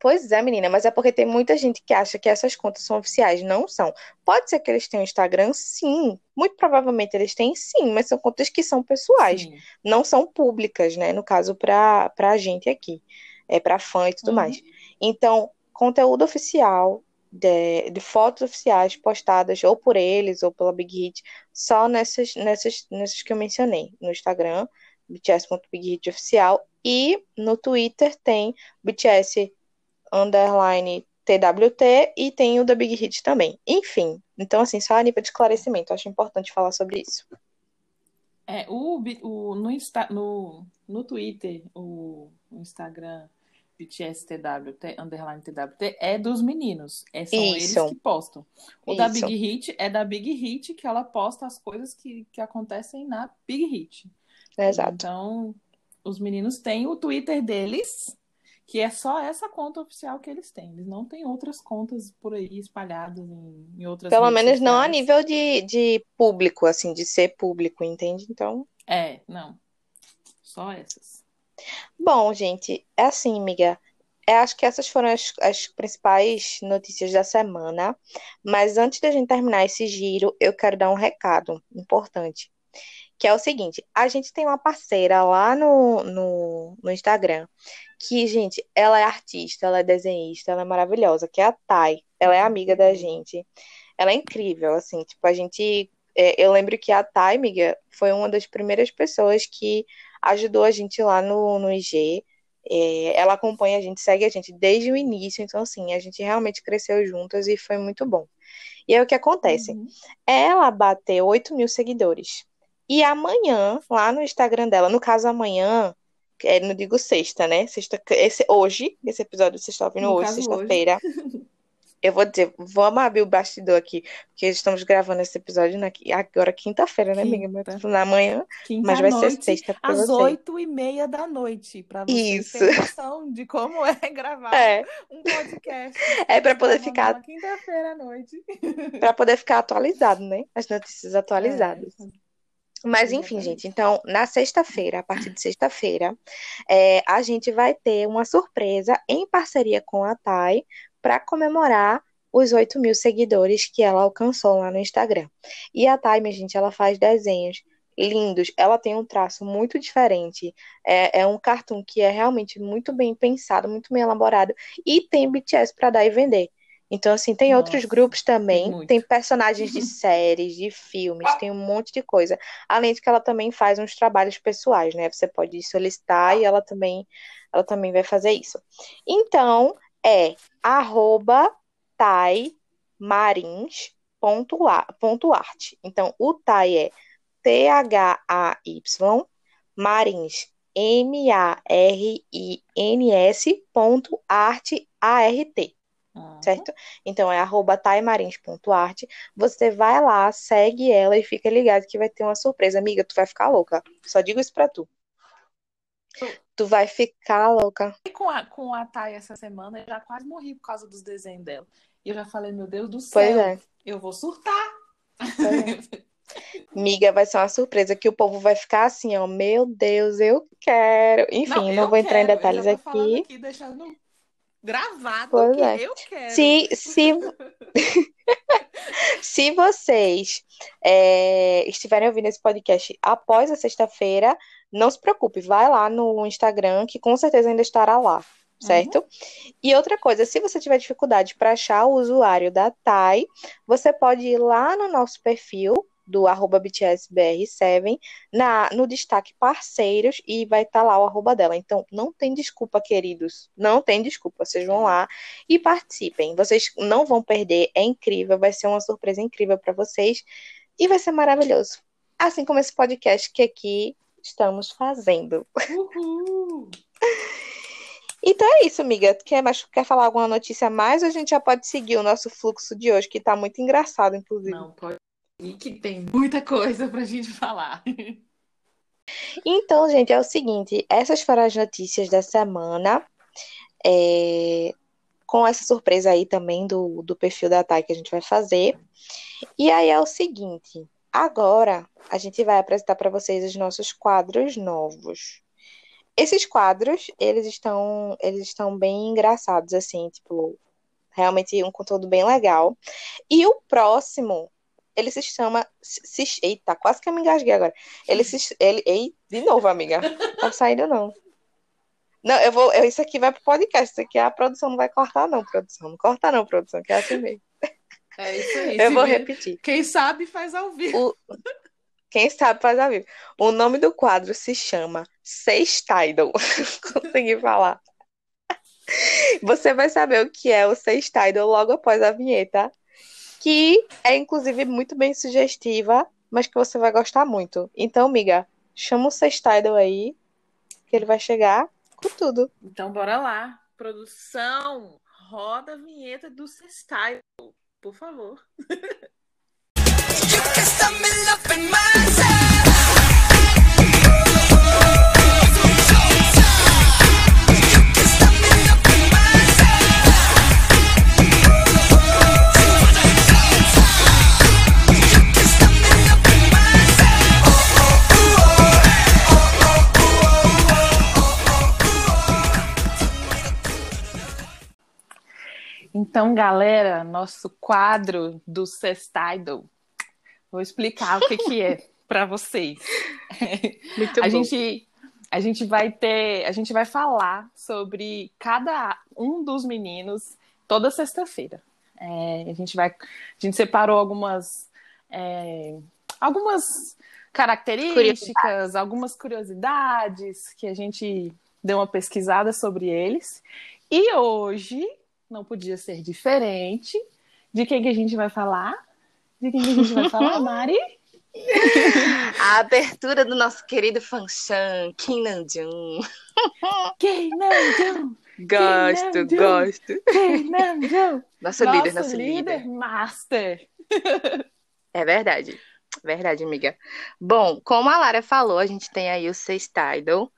S1: Pois é, menina, mas é porque tem muita gente que acha que essas contas são oficiais. Não são. Pode ser que eles tenham Instagram, sim. Muito provavelmente eles têm, sim, mas são contas que são pessoais. Sim. Não são públicas, né? No caso, para a gente aqui. É para fã e tudo uhum. mais. Então, conteúdo oficial, de, de, fotos oficiais postadas ou por eles ou pela Big Hit, só nessas, nessas, nessas que eu mencionei. No Instagram, bts.bighitoficial e no Twitter tem BTS underline TWT e tem o da Big Hit também. Enfim, então assim, só a nível de esclarecimento, acho importante falar sobre isso.
S2: É, o, o, no, Insta, no, no Twitter, o, o Instagram BTS TWT, underline TWT, é dos meninos. É, são Isso. eles que postam. O Isso. da Big Hit é da Big Hit, que ela posta as coisas que, que acontecem na Big Hit.
S1: Exato.
S2: Então, os meninos têm o Twitter deles, que é só essa conta oficial que eles têm. Eles não têm outras contas por aí espalhadas em, em outras
S1: Pelo menos sociais. não a nível de, de público, assim, de ser público, entende? Então.
S2: É, não. Só essas.
S1: Bom, gente, é assim, amiga. Eu acho que essas foram as, as, principais notícias da semana. Mas antes da gente terminar esse giro, eu quero dar um recado importante que é o seguinte: a gente tem uma parceira lá no, no, no Instagram, que, gente, ela é artista, ela é desenhista, ela é maravilhosa, que é a Thay. Ela é amiga da gente. Ela é incrível, assim, tipo, a gente. É, eu lembro que a Thay, amiga, foi uma das primeiras pessoas que ajudou a gente lá no, no IG. É, ela acompanha a gente, segue a gente desde o início, então, assim, a gente realmente cresceu juntas e foi muito bom. E aí o que acontece? Uhum. Ela bateu 8 mil seguidores. E amanhã, lá no Instagram dela, no caso amanhã, é, não digo sexta, né? Sexta, esse, hoje, esse episódio você está ouvindo no hoje, sexta-feira. Eu vou dizer, vamos abrir o bastidor aqui, porque estamos gravando esse episódio na, agora quinta-feira, né, amiga? Mas, na manhã, Quinta mas vai noite, ser sexta
S2: para Às oito e meia da noite, para você Isso. ter noção de como é gravar é. um podcast.
S1: É para poder ficar...
S2: Quinta-feira à noite.
S1: para poder ficar atualizado, né? As notícias atualizadas. É. Mas enfim, gente, então na sexta-feira, a partir de sexta-feira, é, a gente vai ter uma surpresa em parceria com a Thay para comemorar os 8 mil seguidores que ela alcançou lá no Instagram. E a Thay, minha gente, ela faz desenhos lindos, ela tem um traço muito diferente, é, é um cartoon que é realmente muito bem pensado, muito bem elaborado, e tem BTS para dar e vender. Então, assim, tem Nossa, outros grupos também, muito. tem personagens de séries, de filmes, tem um monte de coisa. Além de que ela também faz uns trabalhos pessoais, né? Você pode solicitar e ela também, ela também vai fazer isso. Então, é arroba taimarins.art. Então, o Tai é T-H-A-Y, Marins, M-A-R-I-N-S ponto art, A-R-T certo? Então é arroba taimarins.art. Você vai lá, segue ela e fica ligado que vai ter uma surpresa. Amiga, tu vai ficar louca. Só digo isso pra tu. Tu vai ficar louca.
S2: E com a, com a Thay essa semana, eu já quase morri por causa dos desenhos dela. E eu já falei, meu Deus do céu, pois é. eu vou surtar.
S1: É. Miga, vai ser uma surpresa que o povo vai ficar assim, ó. Meu Deus, eu quero. Enfim, não, não vou quero. entrar em detalhes aqui.
S2: aqui deixando gravado pois que é. eu quero.
S1: Se, se, Se vocês é, estiverem ouvindo esse podcast após a sexta-feira, não se preocupe, vai lá no Instagram, que com certeza ainda estará lá, certo? Uhum. E outra coisa, se você tiver dificuldade para achar o usuário da TAI, você pode ir lá no nosso perfil, do arroba BTSBR7 na, no destaque parceiros e vai estar tá lá o arroba dela. Então, não tem desculpa, queridos. Não tem desculpa. Vocês vão lá e participem. Vocês não vão perder. É incrível. Vai ser uma surpresa incrível para vocês. E vai ser maravilhoso. Assim como esse podcast que aqui estamos fazendo. Uhul. Então é isso, amiga. Quer, mais, quer falar alguma notícia mais ou a gente já pode seguir o nosso fluxo de hoje, que está muito engraçado, inclusive?
S2: Não, pode e que tem muita coisa para a gente falar.
S1: Então, gente, é o seguinte: essas foram as notícias da semana. É, com essa surpresa aí também do, do perfil da TAI que a gente vai fazer. E aí é o seguinte: agora a gente vai apresentar para vocês os nossos quadros novos. Esses quadros, eles estão, eles estão bem engraçados, assim, tipo, realmente um conteúdo bem legal. E o próximo ele se chama. Se, eita, quase que eu me engasguei agora. Ele se. Ele, ei, de novo, amiga. Tá saindo, não. Não, eu vou. Eu, isso aqui vai pro podcast. Isso aqui a produção não vai cortar, não, produção. Não corta, não, produção, que é assim mesmo.
S2: É isso aí.
S1: Eu vou repetir.
S2: Quem sabe faz ao vivo.
S1: O... Quem sabe faz ao vivo. O nome do quadro se chama Sextidal. Consegui falar. Você vai saber o que é o Sextidal logo após a vinheta que é inclusive muito bem sugestiva, mas que você vai gostar muito. Então, amiga, chama o Sextidal aí, que ele vai chegar com tudo.
S2: Então, bora lá. Produção, roda a vinheta do Sextidal, por favor. Então, galera, nosso quadro do Sextidal, vou explicar o que, que é para vocês.
S1: Muito
S2: a
S1: bom.
S2: gente a gente vai ter, a gente vai falar sobre cada um dos meninos toda sexta-feira. É, a gente vai, a gente separou algumas é, algumas características, algumas curiosidades que a gente deu uma pesquisada sobre eles. E hoje não podia ser diferente. De quem que a gente vai falar? De quem que a gente vai falar, Mari?
S1: A abertura do nosso querido fanchan, Kim Namjoon.
S2: Kim Namjoon.
S1: Gosto, Kim gosto.
S2: Kim Namjoon.
S1: Nosso, nosso líder, nosso líder.
S2: líder. master.
S1: É verdade. Verdade, amiga. Bom, como a Lara falou, a gente tem aí o Sextidal,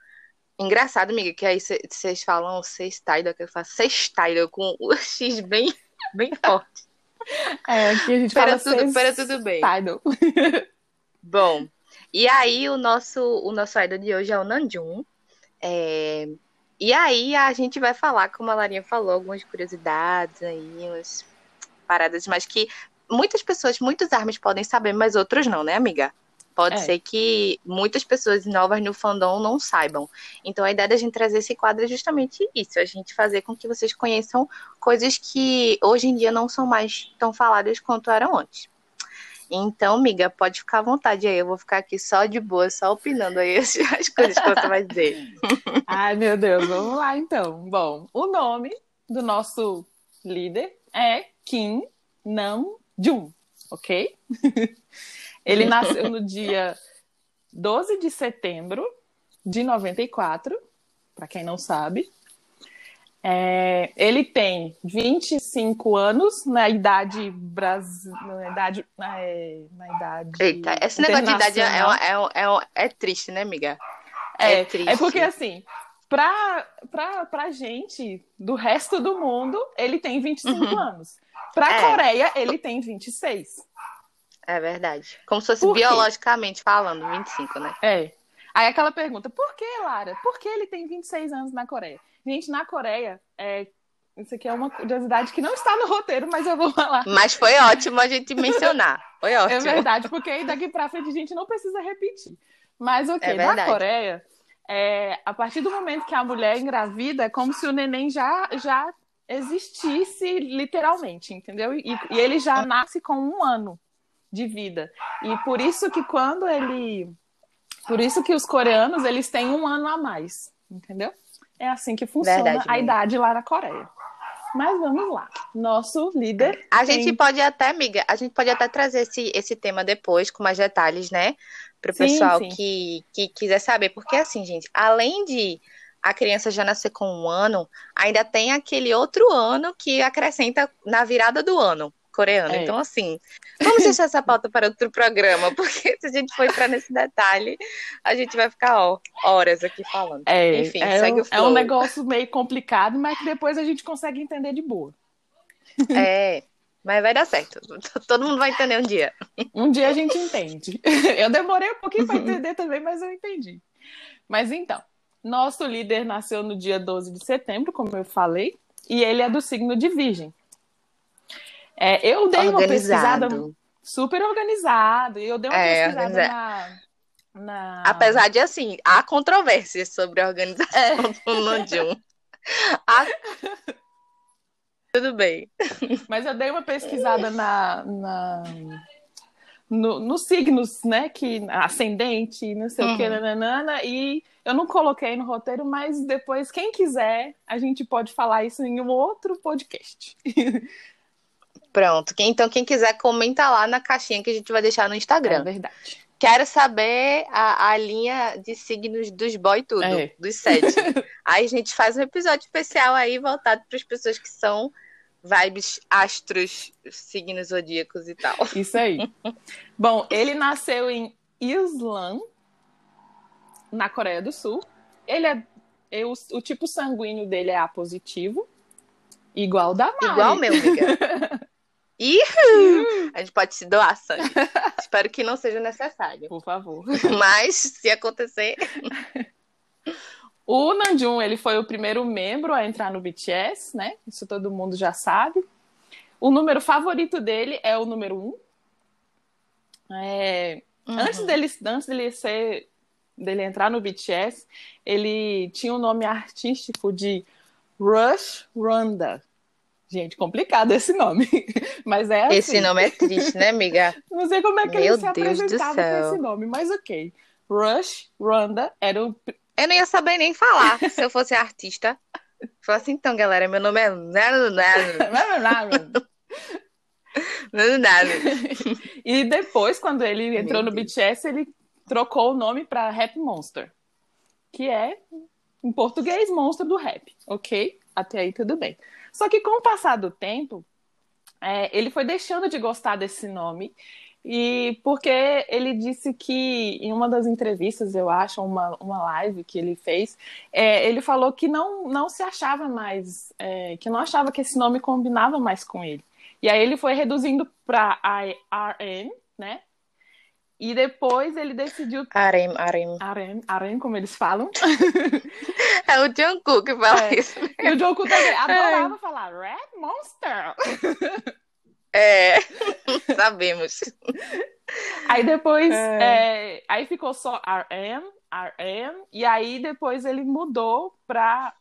S1: Engraçado, amiga, que aí vocês falam sextidal, que eu faço sextidal com o X bem, bem forte.
S2: É, aqui a gente pera
S1: fala tudo, pera tudo bem. Bom, e aí o nosso, o nosso idol de hoje é o Nanjum. É, e aí a gente vai falar, como a Larinha falou, algumas curiosidades aí, umas paradas, mas que muitas pessoas, muitos armas podem saber, mas outros não, né, amiga? Pode é. ser que muitas pessoas novas no fandom não saibam. Então a ideia da gente trazer esse quadro é justamente isso, a gente fazer com que vocês conheçam coisas que hoje em dia não são mais tão faladas quanto eram antes. Então, amiga, pode ficar à vontade aí. Eu vou ficar aqui só de boa, só opinando aí as, coisas que você vai dizer.
S2: Ai, meu Deus, vamos lá então. Bom, o nome do nosso líder é Kim Nam Jun, ok? Ele nasceu no dia 12 de setembro de 94, para quem não sabe. É, ele tem 25 anos na idade brasileira. Na idade. É, na idade
S1: Eita, esse negócio de idade é, é, é, é, triste, né, amiga?
S2: É, triste. É porque assim, pra, pra, pra gente do resto do mundo, ele tem 25 uhum. anos. Pra Coreia, ele tem 26.
S1: É verdade. Como se fosse biologicamente falando, 25, né?
S2: É. Aí aquela pergunta, por que, Lara? Por que ele tem 26 anos na Coreia? Gente, na Coreia, é, Isso aqui é uma curiosidade que não está no roteiro, mas eu vou falar.
S1: Mas foi ótimo a gente mencionar. Foi ótimo.
S2: É verdade, porque daqui pra frente a gente não precisa repetir. Mas ok, é na Coreia, é, a partir do momento que a mulher engravida, é como se o neném já, já existisse literalmente, entendeu? E, e ele já nasce com um ano de vida. E por isso que quando ele. Por isso que os coreanos eles têm um ano a mais, entendeu? É assim que funciona Verdade, a idade lá na Coreia. Mas vamos lá. Nosso líder.
S1: A tem... gente pode até, amiga, a gente pode até trazer esse, esse tema depois, com mais detalhes, né? Para o pessoal sim. Que, que quiser saber. Porque, assim, gente, além de a criança já nascer com um ano, ainda tem aquele outro ano que acrescenta na virada do ano coreano. É. Então, assim, vamos deixar essa pauta para outro programa, porque se a gente for entrar nesse detalhe, a gente vai ficar ó, horas aqui falando.
S2: É, Enfim, é segue um, o flow. É um negócio meio complicado, mas que depois a gente consegue entender de boa.
S1: É, mas vai dar certo. Todo mundo vai entender um dia.
S2: Um dia a gente entende. Eu demorei um pouquinho para entender também, mas eu entendi. Mas então, nosso líder nasceu no dia 12 de setembro, como eu falei, e ele é do signo de Virgem. É, eu dei organizado. uma pesquisada super organizado. E eu dei uma é, pesquisada na, na,
S1: Apesar de, assim, há controvérsias sobre a organização é. do a... Tudo bem.
S2: Mas eu dei uma pesquisada na, na no, nos signos, né? Que ascendente, não sei uhum. o que, nanana, e eu não coloquei no roteiro, mas depois, quem quiser, a gente pode falar isso em um outro podcast.
S1: Pronto. Então, quem quiser, comenta lá na caixinha que a gente vai deixar no Instagram. É
S2: verdade.
S1: Quero saber a, a linha de signos dos boy tudo, é. dos sete. aí a gente faz um episódio especial aí voltado para as pessoas que são vibes astros, signos zodíacos e tal.
S2: Isso aí. Bom, ele nasceu em Islam, na Coreia do Sul. Ele é, o, o tipo sanguíneo dele é A positivo, igual da Mari.
S1: Igual meu, amiga. Ihu! A gente pode se doar sangue. Espero que não seja necessário.
S2: Por favor.
S1: Mas, se acontecer.
S2: O Namjoon, ele foi o primeiro membro a entrar no BTS, né? Isso todo mundo já sabe. O número favorito dele é o número um. É... Uhum. Antes, dele, antes dele ser dele entrar no BTS, ele tinha o um nome artístico de Rush Runda. Gente, complicado esse nome. Mas é assim.
S1: Esse nome é triste, né, amiga?
S2: Não sei como é que Meu ele se Deus apresentava com esse nome, mas ok. Rush, Rwanda, era o...
S1: Eu não ia saber nem falar se eu fosse artista. Falei assim, então, galera, meu nome é...
S2: e depois, quando ele entrou no BTS, ele trocou o nome para Rap Monster. Que é, em português, monstro do rap, ok? Até aí tudo bem. Só que com o passar do tempo, é, ele foi deixando de gostar desse nome. E porque ele disse que em uma das entrevistas, eu acho, uma, uma live que ele fez, é, ele falou que não, não se achava mais, é, que não achava que esse nome combinava mais com ele. E aí ele foi reduzindo para RN, né? E depois ele decidiu.
S1: Arem, arem.
S2: Arem, arem, como eles falam.
S1: É o Jungkook que fala
S2: é.
S1: isso.
S2: E o Jungkook também adorava é. falar Red Monster.
S1: É, sabemos.
S2: Aí depois, é. É, aí ficou só RM, RM, e aí depois ele mudou para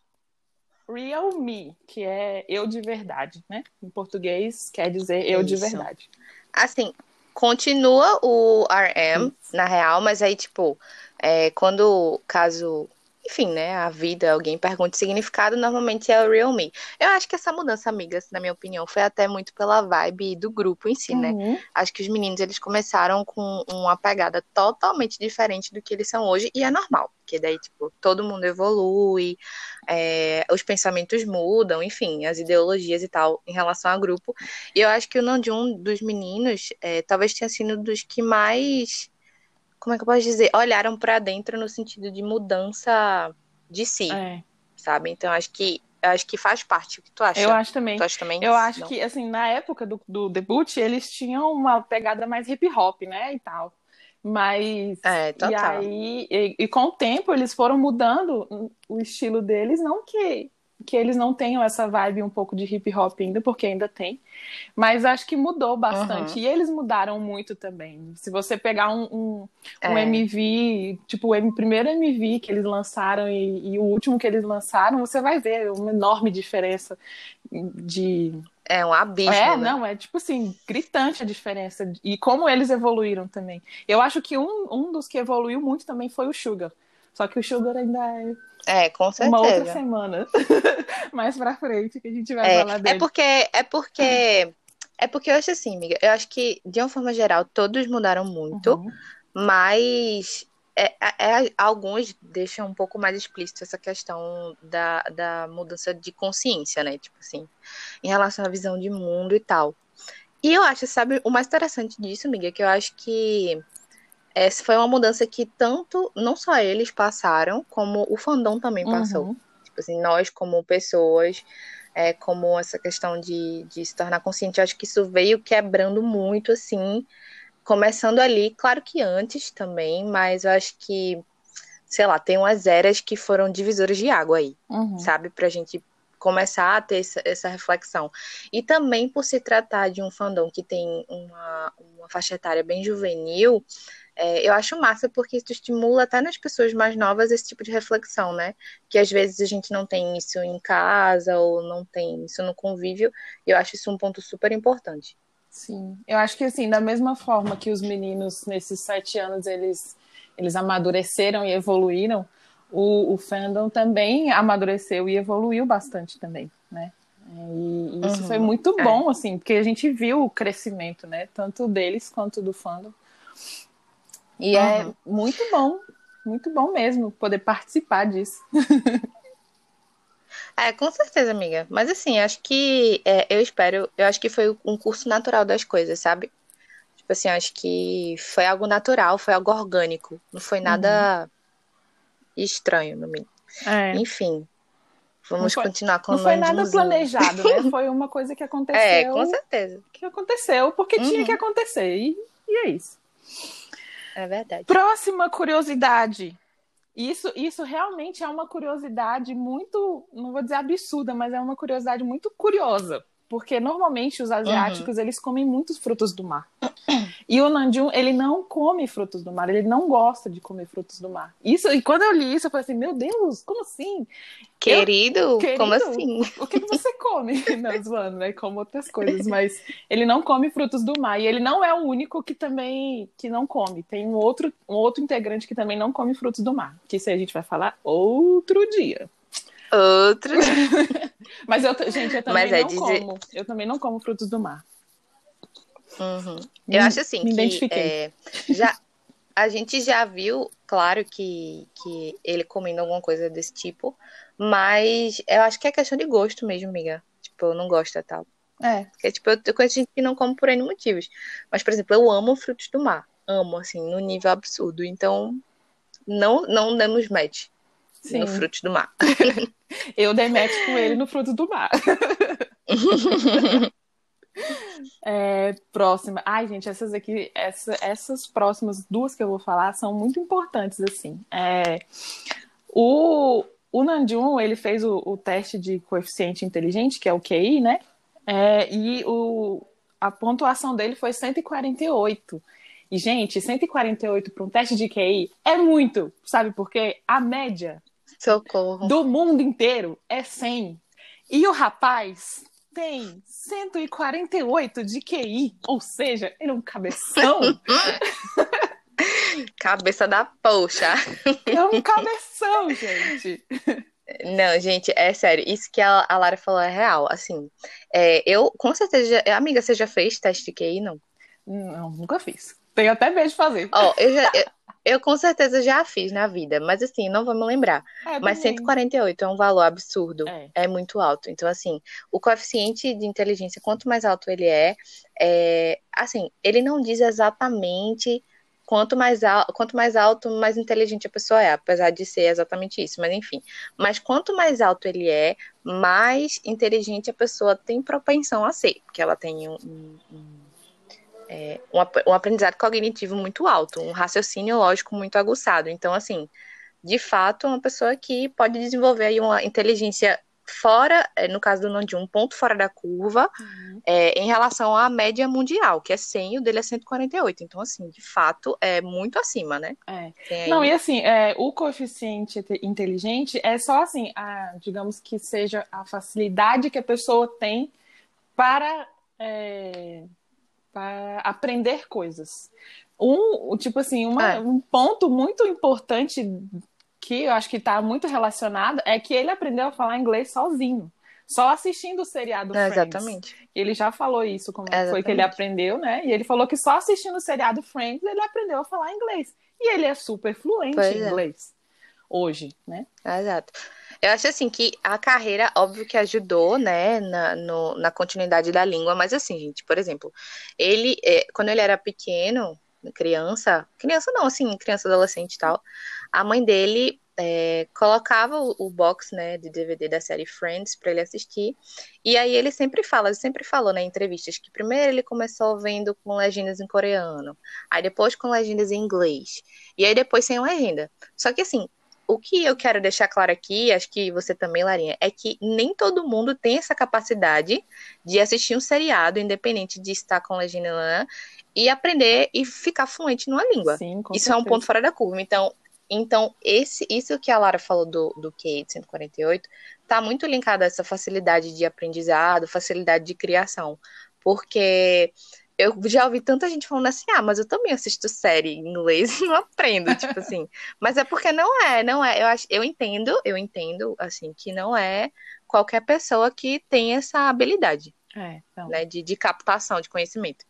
S2: Real Me, que é eu de verdade, né? Em português quer dizer eu Isso. de verdade.
S1: Assim, continua o RM, na real, mas aí, tipo, é, quando caso enfim, né, a vida, alguém pergunta o significado, normalmente é o real me. Eu acho que essa mudança, amigas, na minha opinião, foi até muito pela vibe do grupo em si, né? uhum. Acho que os meninos, eles começaram com uma pegada totalmente diferente do que eles são hoje, e é normal, porque daí, tipo, todo mundo evolui, é, os pensamentos mudam, enfim, as ideologias e tal, em relação ao grupo. E eu acho que o Namjoon dos meninos, é, talvez tenha sido dos que mais como é que eu posso dizer? Olharam para dentro no sentido de mudança de si, é. sabe? Então acho que acho que faz parte. O que tu acha?
S2: Eu acho também.
S1: Tu acha também?
S2: Eu acho Não. que assim na época do, do debut eles tinham uma pegada mais hip hop, né, e tal. Mas
S1: é,
S2: e aí e, e, com o tempo eles foram mudando o estilo deles, não que que eles não tenham essa vibe um pouco de hip hop ainda, porque ainda tem. Mas acho que mudou bastante. Uhum. E eles mudaram muito também. Se você pegar um, um, é. um MV, tipo o primeiro MV que eles lançaram e, e o último que eles lançaram, você vai ver uma enorme diferença de
S1: é um abismo.
S2: É,
S1: né?
S2: não, é tipo assim, gritante a diferença. E como eles evoluíram também. Eu acho que um, um dos que evoluiu muito também foi o Sugar. Só que o Sugar ainda é.
S1: É, com certeza.
S2: Uma outra semana. Mais pra frente que a gente vai
S1: é,
S2: falar dele.
S1: É porque. É porque. É porque eu acho assim, amiga. Eu acho que, de uma forma geral, todos mudaram muito. Uhum. Mas é, é, é, alguns deixam um pouco mais explícito essa questão da, da mudança de consciência, né? Tipo assim, em relação à visão de mundo e tal. E eu acho, sabe, o mais interessante disso, amiga, que eu acho que essa foi uma mudança que tanto, não só eles passaram, como o fandom também passou. Uhum. Tipo assim, nós como pessoas, é, como essa questão de, de se tornar consciente, acho que isso veio quebrando muito, assim, começando ali, claro que antes também, mas eu acho que, sei lá, tem umas eras que foram divisoras de água aí, uhum. sabe? Pra gente começar a ter essa, reflexão. E também por se tratar de um fandom que tem uma, uma faixa etária bem juvenil, é, eu acho massa porque isso estimula até nas pessoas mais novas esse tipo de reflexão, né? Que às vezes a gente não tem isso em casa ou não tem isso no convívio. E eu acho isso um ponto super importante.
S2: Sim, eu acho que assim, da mesma forma que os meninos nesses sete anos eles, eles amadureceram e evoluíram, o, o fandom também amadureceu e evoluiu bastante também, né? E, e isso uhum, foi muito é. bom, assim, porque a gente viu o crescimento, né? Tanto deles quanto do fandom. E é uhum. é muito bom, muito bom mesmo poder participar disso.
S1: É, com certeza, amiga. Mas assim, acho que é, eu espero, eu acho que foi um curso natural das coisas, sabe? Tipo assim, acho que foi algo natural, foi algo orgânico. Não foi nada uhum. Estranho no mim. É. Enfim. Vamos
S2: foi,
S1: continuar com
S2: Não foi nada planejado, né? Foi uma coisa que aconteceu. É,
S1: com certeza.
S2: Que aconteceu porque uhum. tinha que acontecer. E, e é isso.
S1: É verdade.
S2: Próxima curiosidade. Isso, isso realmente é uma curiosidade muito, não vou dizer absurda, mas é uma curiosidade muito curiosa. Porque normalmente os asiáticos, uhum. eles comem muitos frutos do mar. E o Nanjum, ele não come frutos do mar, ele não gosta de comer frutos do mar. Isso, e quando eu li isso, eu falei assim, meu Deus, como assim?
S1: Querido, eu, querido como assim?
S2: O que você come? não, zoando, né? Como outras coisas, mas ele não come frutos do mar. E ele não é o único que também que não come. Tem um outro, um outro integrante que também não come frutos do mar. Que isso aí a gente vai falar outro dia.
S1: Outro.
S2: Mas eu, gente, eu também é não dizer... como. Eu também não como frutos do mar.
S1: Uhum. Eu me, acho assim me que é, já a gente já viu, claro que, que ele comendo alguma coisa desse tipo, mas eu acho que é questão de gosto mesmo, amiga. Tipo, eu não gosto tal.
S2: É.
S1: Porque, tipo, eu conheço gente que não come por N motivos. Mas, por exemplo, eu amo frutos do mar. Amo, assim, no nível absurdo. Então, não, não demos match Sim. no frutos do mar.
S2: Eu dei match com ele no frutos do mar. É, próxima. Ai, gente, essas aqui, essa, essas próximas duas que eu vou falar são muito importantes, assim. É, o, o Nanjun, ele fez o, o, teste de coeficiente inteligente, que é o QI, né? É, e o, a pontuação dele foi 148. E, gente, 148 para um teste de QI é muito, sabe por quê? A média
S1: Socorro.
S2: do mundo inteiro é 100. E o rapaz tem 148 de QI, ou seja, ele é um cabeção.
S1: Cabeça da poxa.
S2: É um cabeção, gente.
S1: Não, gente, é sério. Isso que a, Lara falou é real. Assim, é, eu com certeza. Amiga, você já fez teste de QI, não?
S2: Não, nunca fiz. Tenho até medo de fazer.
S1: Ó, oh, eu já. Eu, eu com certeza já fiz na vida, mas assim, não vou me lembrar. É, mas 148 é um valor absurdo, é. é. muito alto. Então, assim, o coeficiente de inteligência, quanto mais alto ele é, é assim, ele não diz exatamente quanto mais, alto, quanto mais alto, mais inteligente a pessoa é, apesar de ser exatamente isso, mas enfim. Mas quanto mais alto ele é, mais inteligente a pessoa tem propensão a ser, porque ela tem um, um é, um, um aprendizado cognitivo muito alto, um raciocínio lógico muito aguçado. Então, assim, de fato, é uma pessoa que pode desenvolver aí uma inteligência fora, é, no caso do Nandy, um ponto fora da curva uhum. é, em relação à média mundial, que é 100, o dele é 148. Então, assim, de fato, é muito acima, né?
S2: É. Aí... Não, e assim, é, o coeficiente inteligente é só assim, a, digamos que seja a facilidade que a pessoa tem para, é, para aprender coisas. Um, tipo assim, uma, é. um ponto muito importante que eu acho que está muito relacionado é que ele aprendeu a falar inglês sozinho. Só assistindo o seriado é, Friends. Exatamente. Ele já falou isso, como é, foi que ele aprendeu, né? E ele falou que só assistindo o seriado Friends ele aprendeu a falar inglês. E ele é super fluente pois em é. inglês. Hoje, né?
S1: Exato. Eu acho assim que a carreira, óbvio que ajudou, né, na, no, na continuidade da língua, mas assim, gente, por exemplo, ele, é, quando ele era pequeno, criança, criança não, assim, criança adolescente e tal, a mãe dele é, colocava o, o, box, né, de DVD da série Friends para ele assistir, e aí ele sempre fala, ele sempre falou né, em entrevistas que primeiro ele começou vendo com legendas em coreano, aí depois com legendas em inglês, e aí depois sem legenda. Só que assim, o que eu quero deixar claro aqui, acho que você também, Larinha, é que nem todo mundo tem essa capacidade de assistir um seriado, independente de estar com legenda lá, e aprender e ficar fluente numa língua. Sim, Isso certeza. é um ponto fora da curva. Então, então esse, isso que a Lara falou do, do QI de 148 está muito linkado a essa facilidade de aprendizado, facilidade de criação. Porque eu já ouvi tanta gente falando assim, ah, mas eu também assisto série em inglês e não aprendo, tipo assim. Mas é porque não é, não é. Eu, acho, eu entendo, eu entendo, assim, que não é qualquer pessoa que tem essa habilidade. É, então. né, de, de captação de conhecimento.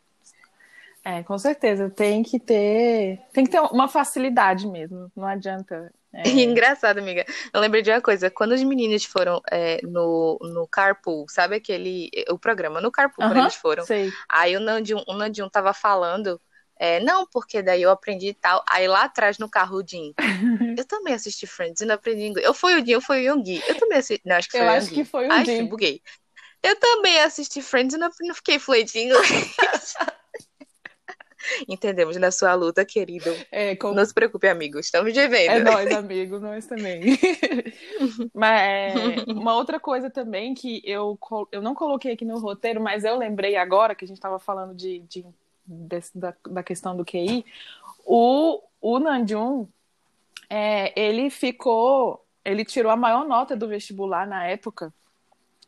S2: É, com certeza. Tem que ter. Tem que ter uma facilidade mesmo. Não adianta.
S1: É... Engraçado, amiga. Eu lembrei de uma coisa. Quando os meninos foram é, no, no Carpool, sabe aquele. O programa, no Carpool, quando eles foram. Sei. Aí o Nandinho, o Nandinho tava falando. É, não, porque daí eu aprendi tal. Aí lá atrás no carro o Jim. eu também assisti Friends e não aprendi inglês. Eu fui o Jim, eu fui o Yoongi. Eu também assisti. Não, acho que foi
S2: eu
S1: o
S2: acho que foi o Jim.
S1: buguei. Eu também assisti Friends e não, não fiquei fluente em inglês. Entendemos na sua luta, querido. É, como... Não se preocupe, amigo. Estamos vivendo.
S2: É nós, amigo, nós também. mas é, uma outra coisa também que eu, eu não coloquei aqui no roteiro, mas eu lembrei agora que a gente estava falando de, de desse, da, da questão do QI. O, o Nanjun, é, ele ficou. Ele tirou a maior nota do vestibular na época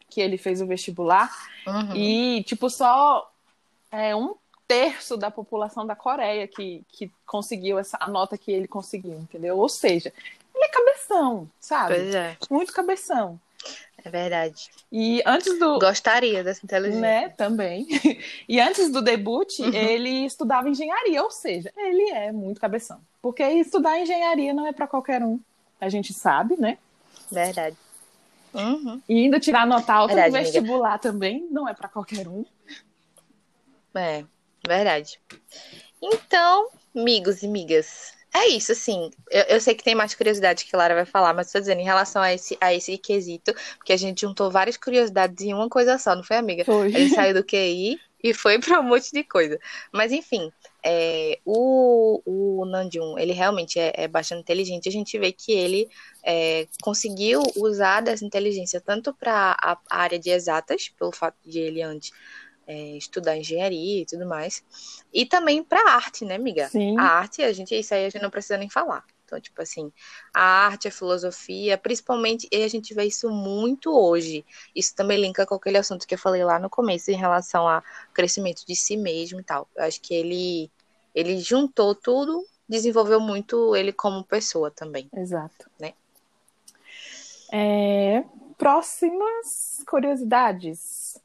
S2: que ele fez o vestibular. Uhum. E, tipo, só é, um terço da população da Coreia que, que conseguiu essa a nota que ele conseguiu, entendeu? Ou seja, ele é cabeção, sabe?
S1: Pois é.
S2: Muito cabeção.
S1: É verdade.
S2: E antes do.
S1: Gostaria dessa inteligência.
S2: Né, também. E antes do debut, uhum. ele estudava engenharia, ou seja, ele é muito cabeção. Porque estudar engenharia não é para qualquer um. A gente sabe, né?
S1: Verdade. Uhum.
S2: E ainda tirar nota alta verdade, no vestibular amiga. também não é para qualquer um.
S1: É. Verdade. Então, amigos e amigas, é isso, assim. Eu, eu, sei que tem mais curiosidade que a Lara vai falar, mas estou dizendo em relação a esse, a esse quesito, porque a gente juntou várias curiosidades em uma coisa só, não foi, amiga?
S2: Foi.
S1: Gente saiu do QI e foi para um monte de coisa. Mas, enfim, é, o, o Nanjum, ele realmente é, é, bastante inteligente. A gente vê que ele é, conseguiu usar dessa inteligência tanto para a área de exatas, pelo fato de ele antes é, estudar engenharia e tudo mais. E também para arte, né, amiga?
S2: Sim.
S1: A arte, a gente, isso aí a gente não precisa nem falar. Então, tipo assim, a arte, a filosofia, principalmente, e a gente vê isso muito hoje. Isso também linka com aquele assunto que eu falei lá no começo em relação ao crescimento de si mesmo e tal. Eu acho que ele, ele juntou tudo, desenvolveu muito ele como pessoa também.
S2: Exato.
S1: Né?
S2: É, próximas curiosidades.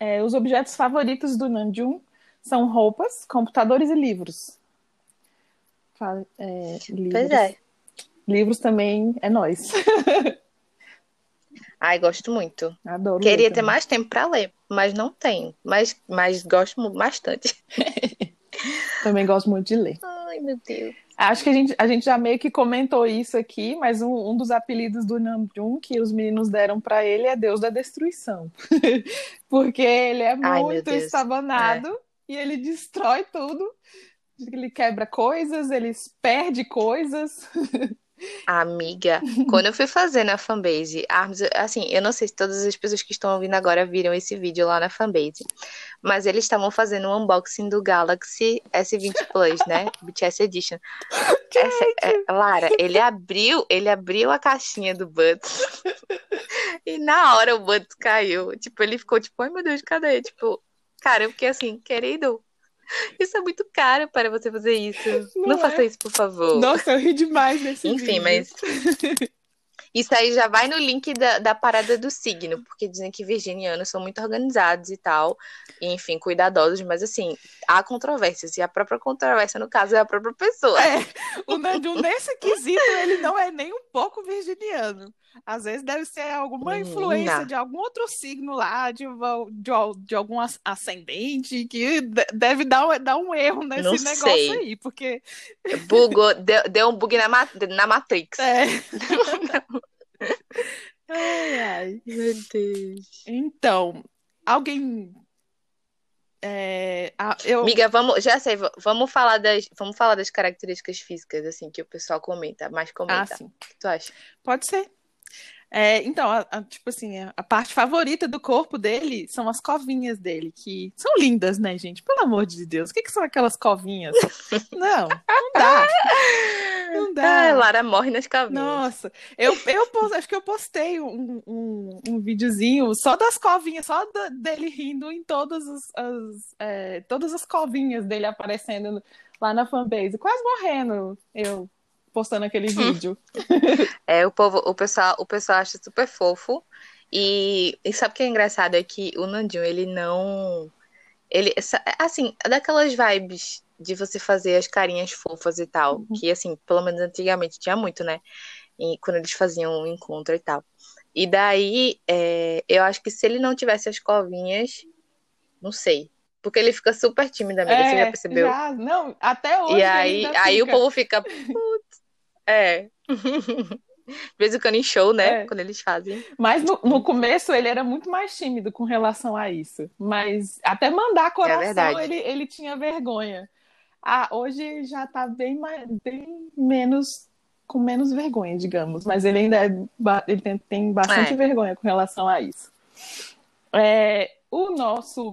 S2: É, os objetos favoritos do Nanjum são roupas, computadores e livros. É, livros.
S1: Pois é.
S2: Livros também é nós.
S1: Ai, gosto muito.
S2: Adoro.
S1: Queria ter mais tempo para ler, mas não tenho. Mas, mas gosto bastante.
S2: também gosto muito de ler.
S1: Ai, meu Deus.
S2: Acho que a gente, a gente já meio que comentou isso aqui, mas um, um dos apelidos do Namjoon que os meninos deram para ele é Deus da Destruição. Porque ele é muito Ai, estabanado é. e ele destrói tudo ele quebra coisas, ele perde coisas.
S1: Amiga, quando eu fui fazer na fanbase, assim, eu não sei se todas as pessoas que estão ouvindo agora viram esse vídeo lá na fanbase, mas eles estavam fazendo um unboxing do Galaxy S20 Plus, né? BTS Edition. Essa, é, Lara, ele abriu, ele abriu a caixinha do Buds e na hora o Buds caiu. Tipo, ele ficou tipo, ai meu Deus, cadê? Tipo, cara, eu fiquei assim, querido, isso é muito caro para você fazer isso. Não, Não é? faça isso, por favor.
S2: Nossa, eu ri demais nesse
S1: Enfim,
S2: vídeo.
S1: mas. Isso aí já vai no link da, da parada do signo, porque dizem que virginianos são muito organizados e tal, e, enfim, cuidadosos, mas assim, há controvérsias, e a própria controvérsia, no caso, é a própria pessoa.
S2: É, o Nandinho, nesse quesito, ele não é nem um pouco virginiano. Às vezes deve ser alguma influência de algum outro signo lá, de, de, de algum ascendente, que deve dar, dar um erro nesse Não negócio sei. aí, porque.
S1: Bugou, deu, deu um bug na, na Matrix.
S2: É. ai, ai.
S1: Meu Deus.
S2: Então, alguém é, eu...
S1: Amiga, vamos, já sei, vamos falar das, vamos falar das características físicas assim que o pessoal comenta, mais comenta. Ah, o que tu acha?
S2: Pode ser. É, então, a, a, tipo assim, a parte favorita do corpo dele são as covinhas dele, que são lindas, né, gente? Pelo amor de Deus, o que, que são aquelas covinhas? não, não dá. Não dá.
S1: Ah, Lara morre nas covinhas.
S2: Nossa, eu, eu acho que eu postei um, um, um videozinho só das covinhas, só da, dele rindo em todas as, as é, todas as covinhas dele aparecendo lá na fanbase, quase morrendo. Eu postando aquele hum. vídeo.
S1: É, o povo, o pessoal, o pessoal acha super fofo. E, e sabe o que é engraçado? É que o Nandinho, ele não. Ele, assim, é daquelas vibes de você fazer as carinhas fofas e tal. Uhum. Que, assim, pelo menos antigamente tinha muito, né? E, quando eles faziam um encontro e tal. E daí, é, eu acho que se ele não tivesse as covinhas, não sei. Porque ele fica super tímido, amiga. É, você já percebeu?
S2: Já, não, até hoje.
S1: E aí, aí o povo fica. É. De vez em quando em show, né? É. Quando eles fazem.
S2: Mas no, no, começo ele era muito mais tímido com relação a isso. Mas até mandar é coração é ele, ele tinha vergonha. Ah, hoje já tá bem, mais, bem menos com menos vergonha, digamos. Mas ele ainda é, ele tem, tem bastante é. vergonha com relação a isso. É, o nosso,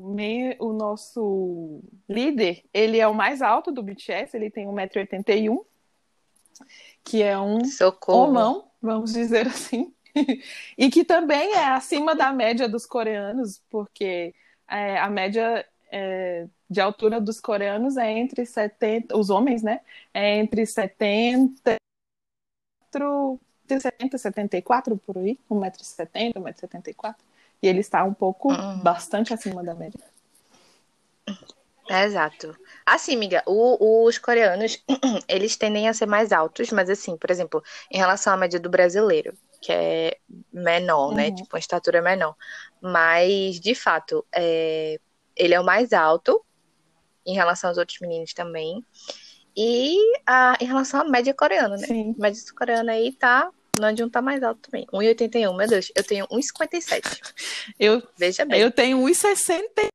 S2: o nosso líder, ele é o mais alto do BTS, ele tem 1,81m que é um
S1: Socorro.
S2: homão, vamos dizer assim, e que também é acima da média dos coreanos, porque é, a média é, de altura dos coreanos é entre 70, os homens, né? É entre 70, de 70 74 por aí, 1,70m, 1,74m, e ele está um pouco, uhum. bastante acima da média.
S1: É, exato. Assim, amiga, o, os coreanos, eles tendem a ser mais altos, mas assim, por exemplo, em relação à média do brasileiro, que é menor, né? uhum. né? Tipo, uma estatura menor. Mas, de fato, é, ele é o mais alto em relação aos outros meninos também. E a, em relação à média coreana, né? Sim. A média coreana aí tá Nandium tá mais alto também. 1,81. Meu Deus, eu tenho 1,57.
S2: Eu,
S1: Veja bem.
S2: Eu tenho 1,68.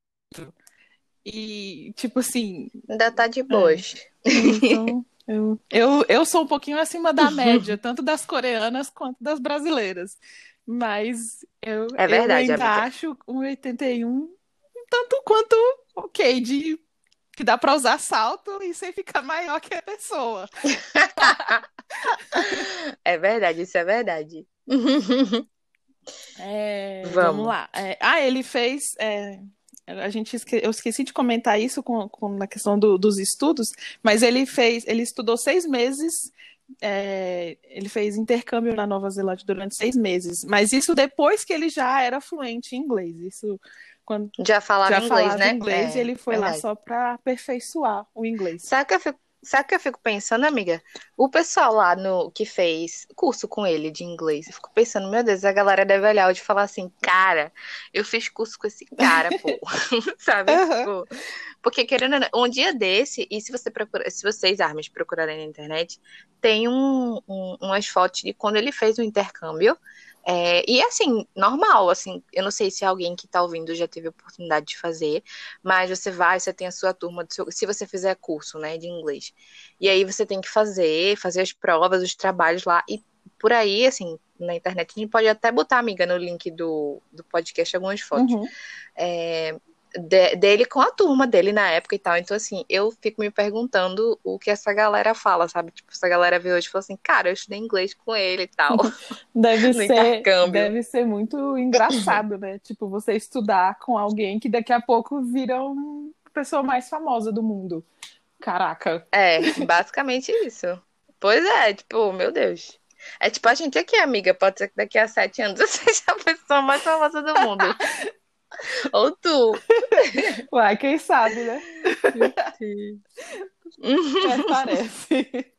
S2: E, tipo assim.
S1: Ainda tá de boas.
S2: É. Então, eu, eu, eu sou um pouquinho acima da média, tanto das coreanas quanto das brasileiras. Mas eu,
S1: é verdade,
S2: eu ainda amiga. acho 1,81 tanto quanto ok, de que dá para usar salto e sem ficar maior que a pessoa.
S1: é verdade, isso é verdade.
S2: É, vamos. vamos. lá. É, ah, ele fez. É, a gente esque... eu esqueci de comentar isso com, com na questão do, dos estudos, mas ele fez, ele estudou seis meses, é, ele fez intercâmbio na Nova Zelândia durante seis meses, mas isso depois que ele já era fluente em inglês. Isso quando
S1: já falava já inglês,
S2: falava
S1: né?
S2: inglês, é, e ele foi verdade. lá só para aperfeiçoar o inglês.
S1: Sabe que eu fico Sabe o que eu fico pensando, amiga? O pessoal lá no que fez curso com ele de inglês, eu fico pensando, meu Deus, a galera deve olhar e falar assim, cara, eu fiz curso com esse cara, pô. Sabe? Uhum. Tipo, porque querendo um dia desse, e se você procura, se vocês armas procurarem na internet, tem um, um, umas fotos de quando ele fez o intercâmbio É, e assim, normal, assim, eu não sei se alguém que está ouvindo já teve a oportunidade de fazer, mas você vai, você tem a sua turma, seu, se você fizer curso, né, de inglês. E aí você tem que fazer, fazer as provas, os trabalhos lá, e por aí, assim, na internet, a gente pode até botar, amiga, no link do, do podcast algumas fotos. Uhum. É, de, dele com a turma dele na época e tal. Então, assim, eu fico me perguntando o que essa galera fala, sabe? Tipo, essa galera vê hoje e fala assim, cara, eu estudei inglês com ele e tal.
S2: Deve ser, deve ser muito engraçado, né? tipo, você estudar com alguém que daqui a pouco vira uma pessoa mais famosa do mundo. Caraca.
S1: É, basicamente isso. Pois é, tipo, meu Deus. É tipo a gente aqui, amiga. Pode ser que daqui a sete anos eu seja a pessoa mais famosa do mundo. Ou tu.
S2: Uai, quem sabe, né? Até parece.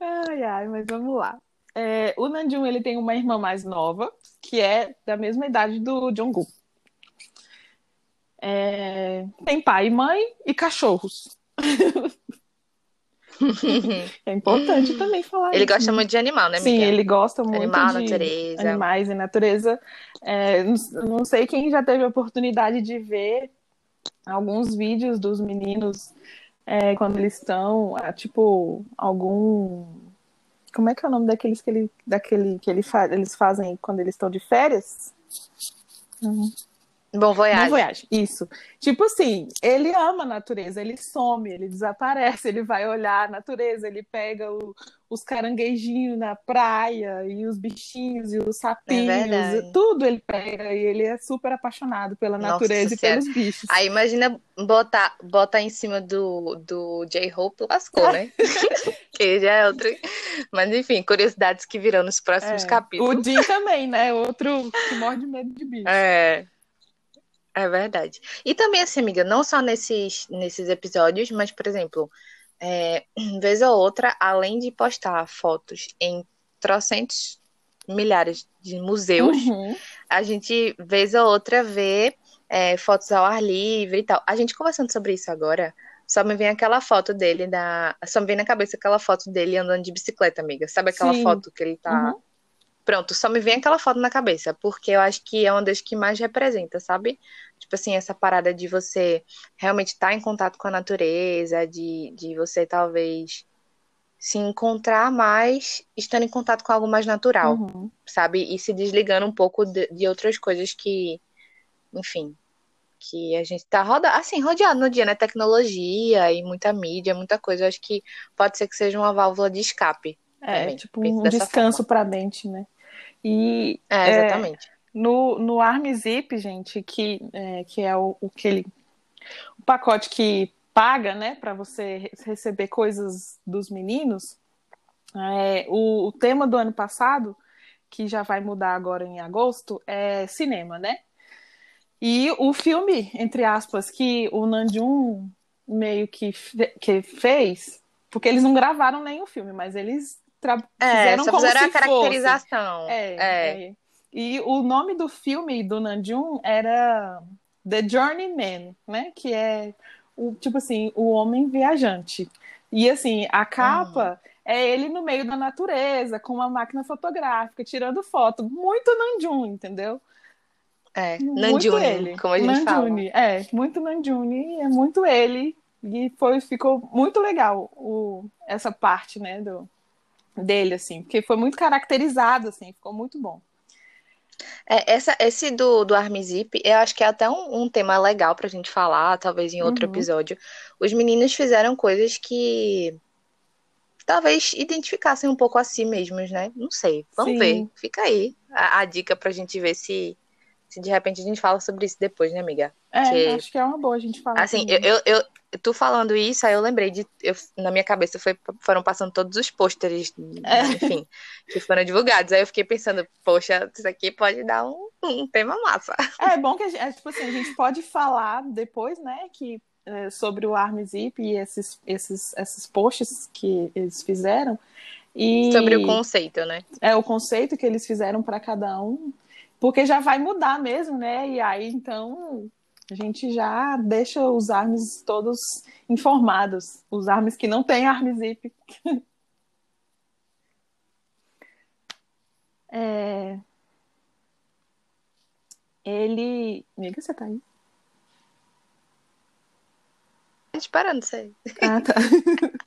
S2: Ai, ai, mas vamos lá. É, o Nanjun, ele tem uma irmã mais nova, que é da mesma idade do Jungkook. É, tem pai e mãe e cachorros. é importante também falar
S1: Ele
S2: isso,
S1: gosta
S2: né?
S1: muito de animal, né,
S2: Sim, ele gosta muito
S1: Animal,
S2: de
S1: natureza.
S2: animais e natureza. É, não, sei quem já teve a oportunidade de ver alguns vídeos dos meninos é, quando eles estão, é, tipo, algum... Como é que é o nome daqueles que, ele, daquele, que ele fa... eles fazem quando eles estão de férias? Uhum.
S1: Bom Voyage.
S2: Bom Voyage, isso. Tipo assim, ele ama a natureza, ele some, ele desaparece, ele vai olhar a natureza, ele pega o, os caranguejinhos na praia, e os bichinhos, e os sapinhos,
S1: É
S2: tudo ele pega, e ele é super apaixonado pela
S1: Nossa
S2: natureza e
S1: Senhora.
S2: pelos bichos.
S1: Aí imagina botar, botar em cima do, do J-Hope, lascou, né? que já é outro. Mas enfim, curiosidades que virão nos próximos
S2: É.
S1: capítulos.
S2: O Jim também, né? Outro que morre de medo de bicho.
S1: É. É verdade. E também, assim, amiga, não só nesses, nesses episódios, mas, por exemplo, é, vez ou outra, além de postar fotos em trocentos milhares de museus,
S2: Uhum.
S1: a gente, vez ou outra, vê é, fotos ao ar livre e tal. A gente conversando sobre isso agora, só me vem aquela foto dele da. Só me vem na cabeça aquela foto dele andando de bicicleta, amiga. Sabe aquela
S2: Sim.
S1: foto que ele tá.
S2: Uhum.
S1: Pronto, só me vem aquela foto na cabeça, porque eu acho que é uma das que mais representa, sabe? Tipo assim, essa parada de você realmente estar em contato com a natureza, de, de você talvez se encontrar mais estando em contato com algo mais natural,
S2: Uhum.
S1: sabe? E se desligando um pouco de, de outras coisas que, enfim, que a gente tá roda, assim, rodeado no dia, né? Tecnologia e muita mídia, muita coisa. Eu acho que pode ser que seja uma válvula de escape.
S2: É,
S1: também,
S2: tipo um descanso pra mente, né? E
S1: É,
S2: É,
S1: exatamente.
S2: No, no ArmZip, gente, que é, que é o, o que ele, o pacote que paga, né, para você re- receber coisas dos meninos, é, o, o tema do ano passado, que já vai mudar agora em agosto, é cinema, né? E o filme, entre aspas, que o Nanjum meio que, fe- que fez, porque eles não gravaram nenhum filme, mas eles tra-
S1: É,
S2: fizeram
S1: só
S2: como
S1: fizeram
S2: se
S1: a caracterização.
S2: fosse. É,
S1: É.
S2: é. E o nome do filme do Nanjum era The Journeyman, né? Que é o tipo assim, o homem viajante. E assim, a capa é ele no meio da natureza, com uma máquina fotográfica, tirando foto. Muito Nanjum, entendeu?
S1: É, Nanjuni,
S2: ele.
S1: como a gente
S2: Nanjuni, é, muito Nanjuni, é muito ele. E foi, ficou muito legal o, essa parte, né, do, dele, assim, porque foi muito caracterizado, assim, ficou muito bom.
S1: É, essa, esse do, do Armizip, eu acho que é até um, um tema legal pra gente falar, talvez em outro
S2: Uhum.
S1: episódio. Os meninos fizeram coisas que talvez identificassem um pouco a si mesmos, né? Não sei. Vamos
S2: Sim.
S1: ver. Fica aí a, a dica pra gente ver se, se de repente a gente fala sobre isso depois, né, amiga?
S2: É,
S1: Que-
S2: acho que é uma boa a gente falar.
S1: Assim, eu, eu, eu tu falando isso, aí eu lembrei de. Eu, na minha cabeça foi, foram passando todos os pôsteres,
S2: É.
S1: enfim, que foram divulgados. Aí eu fiquei pensando, poxa, isso aqui pode dar um, um tema massa.
S2: É bom que a gente, é, tipo assim, a gente pode falar depois, né, que é, sobre o ArmZip e esses, esses, esses posts que eles fizeram. E
S1: Sobre o conceito, né?
S2: é o conceito que eles fizeram para cada um, porque já vai mudar mesmo, né? E aí então a gente já deixa os armes todos informados, os armes que não têm armes é... Ele. Amiga, você tá aí?
S1: Tá Tô te parando, sei.
S2: Ah, tá.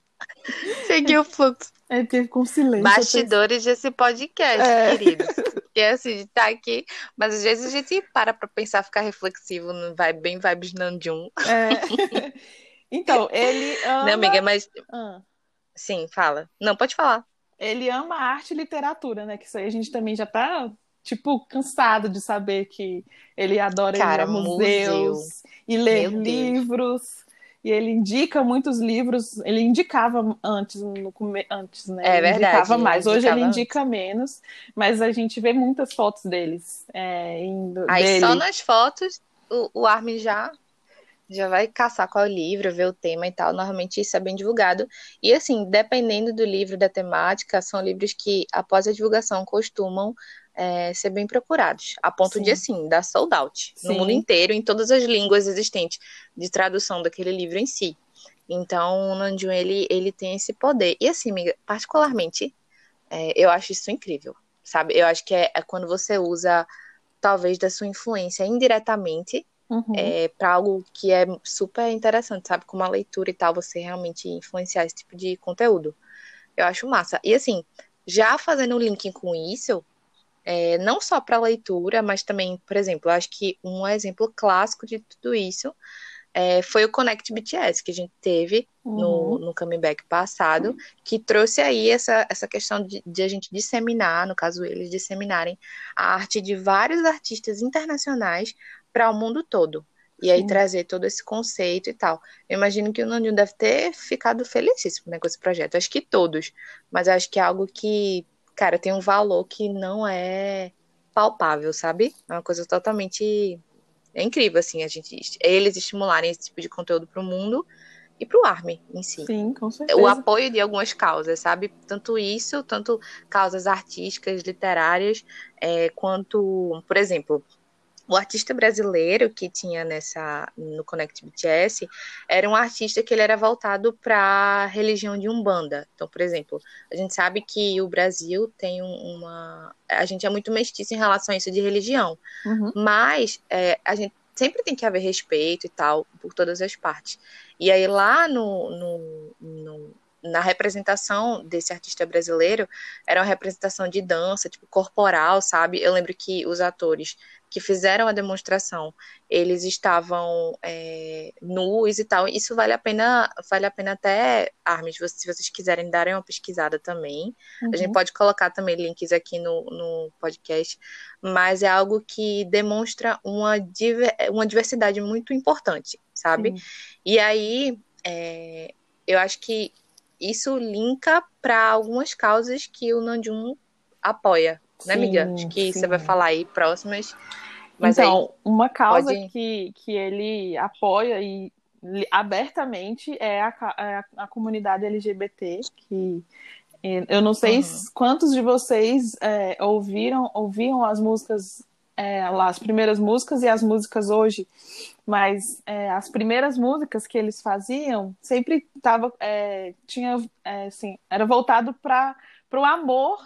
S1: Seguir o fluxo.
S2: É, teve com silêncio.
S1: Bastidores desse podcast,
S2: É.
S1: queridos. Porque assim, tá aqui, mas às vezes a gente para pra pensar, ficar reflexivo, não vai bem vibes Nanjum.
S2: É. Então, ele ama.
S1: Né, amiga? Mas
S2: Ah.
S1: sim, fala. Não, pode falar.
S2: Ele ama arte e literatura, né? Que isso aí a gente também já tá, tipo, cansado de saber que ele adora
S1: Cara,
S2: ir a museus
S1: museu.
S2: e ler livros. Ele indica muitos livros. Ele indicava antes, no antes, né?
S1: É
S2: Ele
S1: verdade,
S2: Indicava
S1: ele
S2: mais. Hoje ele indica menos, mas a gente vê muitas fotos deles. É, indo...
S1: Aí
S2: dele.
S1: só nas fotos o, o Armin já já vai caçar qual é livro, ver o tema e tal. Normalmente isso é bem divulgado. E assim, dependendo do livro, da temática, são livros que após a divulgação costumam é, ser bem procurados, a ponto
S2: Sim.
S1: de assim, dar sold out no
S2: Sim.
S1: mundo inteiro, em todas as línguas existentes de tradução daquele livro em si. Então, o Nanjun, ele, ele tem esse poder. E assim, amiga, particularmente, é, eu acho isso incrível, sabe? Eu acho que é, é quando você usa, talvez, da sua influência indiretamente
S2: Uhum.
S1: é, para algo que é super interessante, sabe? Como a leitura e tal, você realmente influenciar esse tipo de conteúdo. Eu acho massa. E assim, já fazendo um link com isso, é, não só para leitura, mas também, por exemplo, acho que um exemplo clássico de tudo isso é, foi o Connect BTS, que a gente teve no,
S2: Uhum.
S1: no comeback passado, que trouxe aí essa, essa questão de, de a gente disseminar, no caso eles disseminarem a arte de vários artistas internacionais para o mundo todo. E aí
S2: Sim.
S1: trazer todo esse conceito e tal. Eu imagino que o Nandinho deve ter ficado felicíssimo, né, com esse projeto. Acho que todos, mas acho que é algo que, cara, tem um valor que não é palpável, sabe? É uma coisa totalmente é incrível, assim, a gente, eles estimularem esse tipo de conteúdo para o mundo e para o Army em si
S2: Sim, com certeza.
S1: o apoio de algumas causas, sabe? Tanto isso, tanto causas artísticas, literárias, é, quanto, por exemplo, o artista brasileiro que tinha nessa no Connect BTS era um artista que ele era voltado para a religião de Umbanda. Então, por exemplo, a gente sabe que o Brasil tem um- uma. A gente é muito mestiço em relação a isso de religião.
S2: Uhum.
S1: Mas é, a gente sempre tem que haver respeito e tal por todas as partes. E aí lá no, no- no- na representação desse artista brasileiro, era uma representação de dança, tipo corporal, sabe? Eu lembro que os atores que fizeram a demonstração, eles estavam é, nus e tal. Isso vale a pena, vale a pena até, Armin, se vocês, se vocês quiserem darem uma pesquisada também. A gente
S2: Uhum.
S1: pode colocar também links aqui no, no podcast, mas é algo que demonstra uma, diver- uma diversidade muito importante, sabe?
S2: Sim.
S1: E aí, é, eu acho que isso linka para algumas causas que o Nanjum apoia, né,
S2: Sim,
S1: amiga? Acho que
S2: sim.
S1: você vai falar aí próximas. Mas
S2: então, uma causa
S1: pode-
S2: que, que ele apoia e abertamente é a, é a, a comunidade LGBT, que eu não sei
S1: Uhum.
S2: quantos de vocês eh, ouviram ouviam as músicas eh, lá, as primeiras músicas e as músicas hoje, mas eh, as primeiras músicas que eles faziam sempre tava eh, tinha eh, assim era voltado para o amor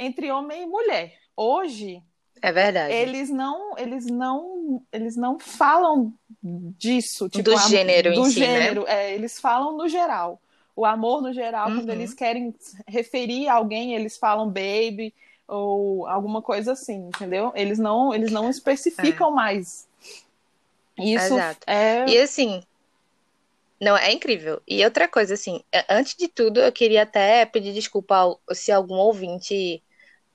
S2: entre homem e mulher. Hoje
S1: é verdade.
S2: eles não eles não eles não falam disso tipo,
S1: Do
S2: a-
S1: gênero em
S2: do
S1: si, né?
S2: gênero é, eles falam no geral o amor no geral quando
S1: Uhum.
S2: eles querem referir a alguém eles falam baby ou alguma coisa assim entendeu eles não eles não especificam mais isso
S1: Exato.
S2: é
S1: E assim, não, é incrível. E outra coisa, assim, é, antes de tudo, eu queria até pedir desculpa ao- se algum ouvinte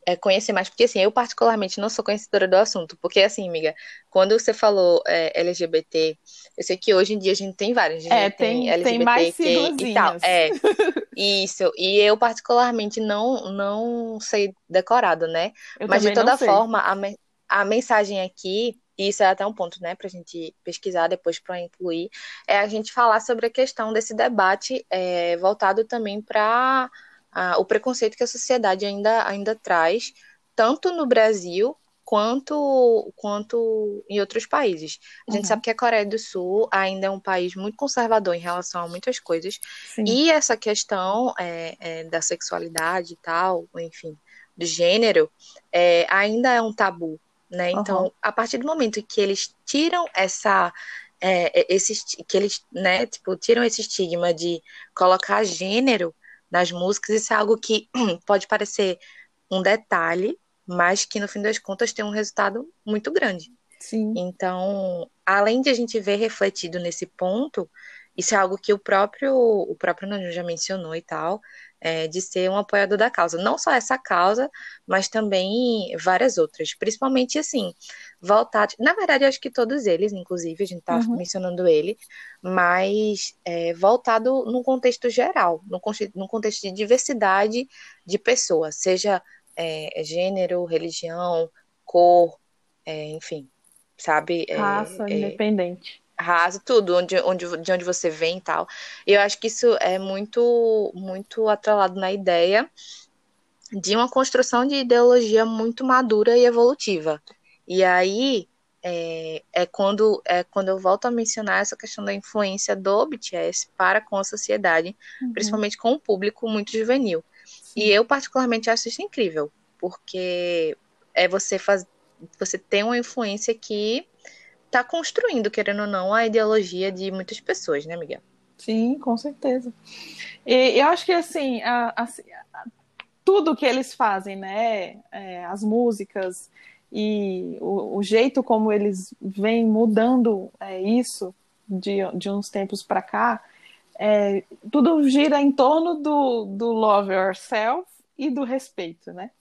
S1: é, conhecer mais, porque assim, eu particularmente não sou conhecedora do assunto, porque assim, amiga, quando você falou é, LGBT, eu sei que hoje em dia a gente tem vários, a gente
S2: É, tem- tem mais
S1: LGBTQ e tal, é, isso, e eu particularmente não, não sei decorado, né?
S2: eu
S1: Mas de toda forma, a, men- a mensagem aqui, e isso é até um ponto, né, pra gente pesquisar depois para incluir, é a gente falar sobre a questão desse debate é, voltado também para o preconceito que a sociedade ainda, ainda traz, tanto no Brasil quanto, quanto em outros países. A gente
S2: Uhum.
S1: sabe que a Coreia do Sul ainda é um país muito conservador em relação a muitas coisas,
S2: Sim.
S1: e essa questão é, é, da sexualidade e tal, enfim, do gênero, é, ainda é um tabu né? Então, a partir do momento que eles tiram essa é, esse, que eles, né, tipo, tiram esse estigma de colocar gênero nas músicas, isso é algo que pode parecer um detalhe, mas que no fim das contas tem um resultado muito grande.
S2: Sim.
S1: Então, além de a gente ver refletido nesse ponto, isso é algo que o próprio o próprio já mencionou e tal, é, de ser um apoiador da causa. Não só essa causa, mas também várias outras. Principalmente, assim, voltar. Na verdade, acho que todos eles, inclusive, a gente está uhum. mencionando ele, mas é, voltado num contexto geral, num, num contexto de diversidade de pessoas, seja é, gênero, religião, cor, é, enfim, sabe?
S2: É, Raça, é, independente
S1: raso, tudo, onde, onde, de onde você vem e tal. E eu acho que isso é muito, muito atrelado na ideia de uma construção de ideologia muito madura e evolutiva. E aí é, é, quando, é quando eu volto a mencionar essa questão da influência do BTS para com a sociedade, uhum. principalmente com o público muito juvenil. Sim. E eu particularmente acho isso incrível, porque é você faz, você tem uma influência que está construindo, querendo ou não, a ideologia de muitas pessoas, né, Miguel?
S2: Sim, com certeza. E eu acho que assim, a, a, a, tudo que eles fazem, né, é, as músicas e o, o, jeito como eles vêm mudando é, isso de, de uns tempos para cá, é, tudo gira em torno do, do love yourself e do respeito, né?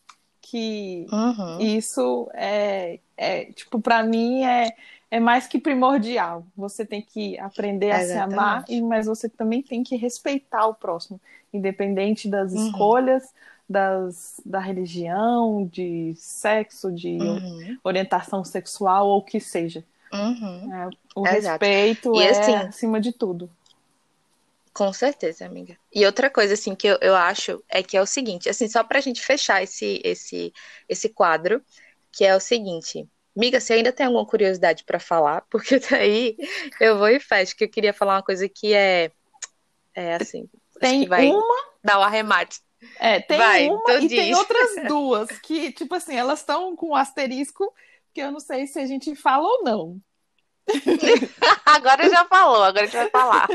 S2: Que uhum. isso é, é tipo, para mim é é mais que primordial. Você tem que aprender a Exatamente. se amar, mas você também tem que respeitar o próximo, independente das uhum. escolhas, das, da religião, de sexo, de uhum. orientação sexual ou o que seja.
S1: Uhum.
S2: É, o Exato. respeito e, é assim, acima de tudo.
S1: Com certeza, amiga. E outra coisa, assim, que eu, eu acho é que é o seguinte, assim, só pra gente fechar esse, esse, esse quadro, que é o seguinte, Miga, você ainda tem alguma curiosidade para falar? Porque daí eu vou e fecho, que eu queria falar uma coisa que é, é assim,
S2: tem
S1: vai
S2: uma...
S1: dar o um arremate.
S2: É, tem vai, uma então e diz. tem outras duas que, tipo assim, elas estão com um asterisco que eu não sei se a gente fala ou não.
S1: agora já falou, agora a gente vai falar.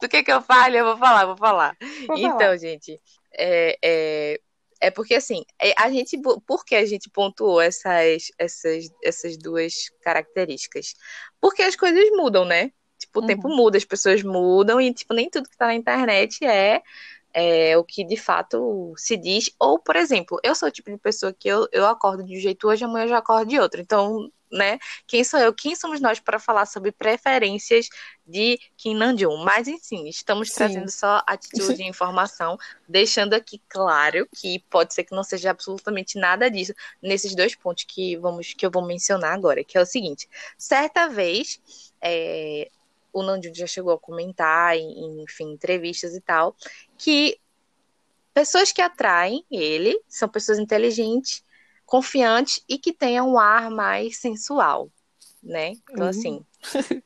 S1: Do que que eu falo? Eu vou falar, vou falar. Vou então, falar. gente, é, é, é porque assim, é, a gente, por que a gente pontuou essas, essas, essas duas características? Porque as coisas mudam, né? Tipo, o uhum. tempo muda, as pessoas mudam e tipo nem tudo que tá na internet é, é o que de fato se diz. Ou, por exemplo, eu sou o tipo de pessoa que eu, eu acordo de um jeito hoje, amanhã eu já acordo de outro. Então, né? Quem sou eu? Quem somos nós para falar sobre preferências de Kim Namjoon? Mas, enfim, estamos Sim. trazendo só atitude e informação, deixando aqui claro que pode ser que não seja absolutamente nada disso nesses dois pontos que, vamos, que eu vou mencionar agora, que é o seguinte. Certa vez, é, o Namjoon já chegou a comentar, em, enfim, entrevistas e tal, que pessoas que atraem ele são pessoas inteligentes confiante e que tenha um ar mais sensual, né? Então, uhum. assim.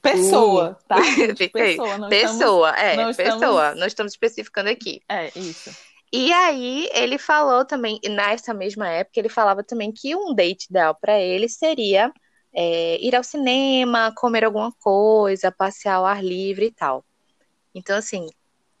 S2: pessoa, tá?
S1: pessoa, não pessoa, estamos, é, não pessoa. Estamos... Nós estamos especificando aqui.
S2: É, isso.
S1: E aí, ele falou também, nessa mesma época, ele falava também que um date ideal para ele seria é, ir ao cinema, comer alguma coisa, passear ao ar livre e tal. Então, assim,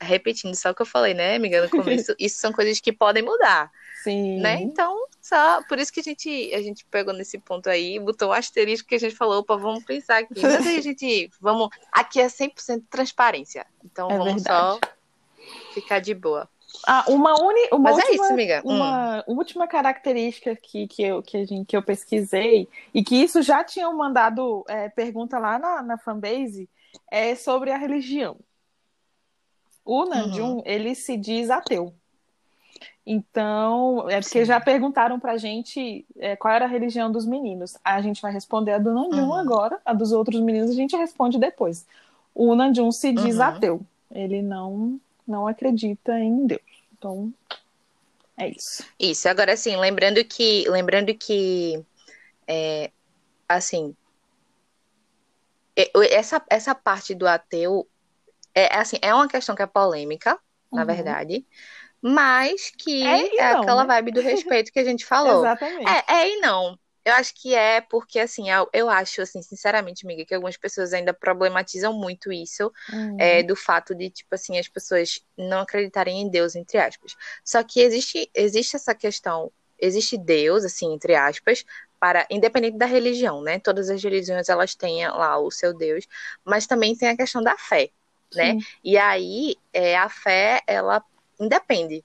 S1: repetindo só o que eu falei, né, amiga, no começo, isso são coisas que podem mudar.
S2: Sim.
S1: Né? Então, só por isso que a gente, a gente pegou nesse ponto aí, botou um asterisco que a gente falou, opa, vamos pensar aqui. Mas aí a gente, vamos, aqui é 100% transparência. Então é vamos verdade. só ficar de boa.
S2: Ah, uma, uni, uma
S1: Mas
S2: última,
S1: é isso, amiga.
S2: Uma hum. última característica que, que, eu, que, a gente, que eu pesquisei, e que isso já tinham mandado é, pergunta lá na, na fanbase, é sobre a religião. O Nanjum, uhum. ele se diz ateu. Então, é porque Sim. já perguntaram pra gente é, qual era a religião dos meninos. A gente vai responder a do Nanjum uhum. agora, a dos outros meninos a gente responde depois. O Nanjum se diz uhum. ateu. Ele não, não acredita em Deus. Então, é isso.
S1: Isso, agora sim, lembrando que, lembrando que é, assim, é, essa, essa parte do ateu é assim, é uma questão que é polêmica, uhum. na verdade mas que é, é não, aquela né? vibe do respeito que a gente falou.
S2: Exatamente.
S1: É, é e não. Eu acho que é porque, assim, eu acho, assim, sinceramente, amiga, que algumas pessoas ainda problematizam muito isso, uhum. é, do fato de, tipo assim, as pessoas não acreditarem em Deus, entre aspas. Só que existe, existe essa questão, existe Deus, assim, entre aspas, para, independente da religião, né? Todas as religiões, elas têm lá o seu Deus, mas também tem a questão da fé, né? Sim. E aí, é, a fé, ela independe.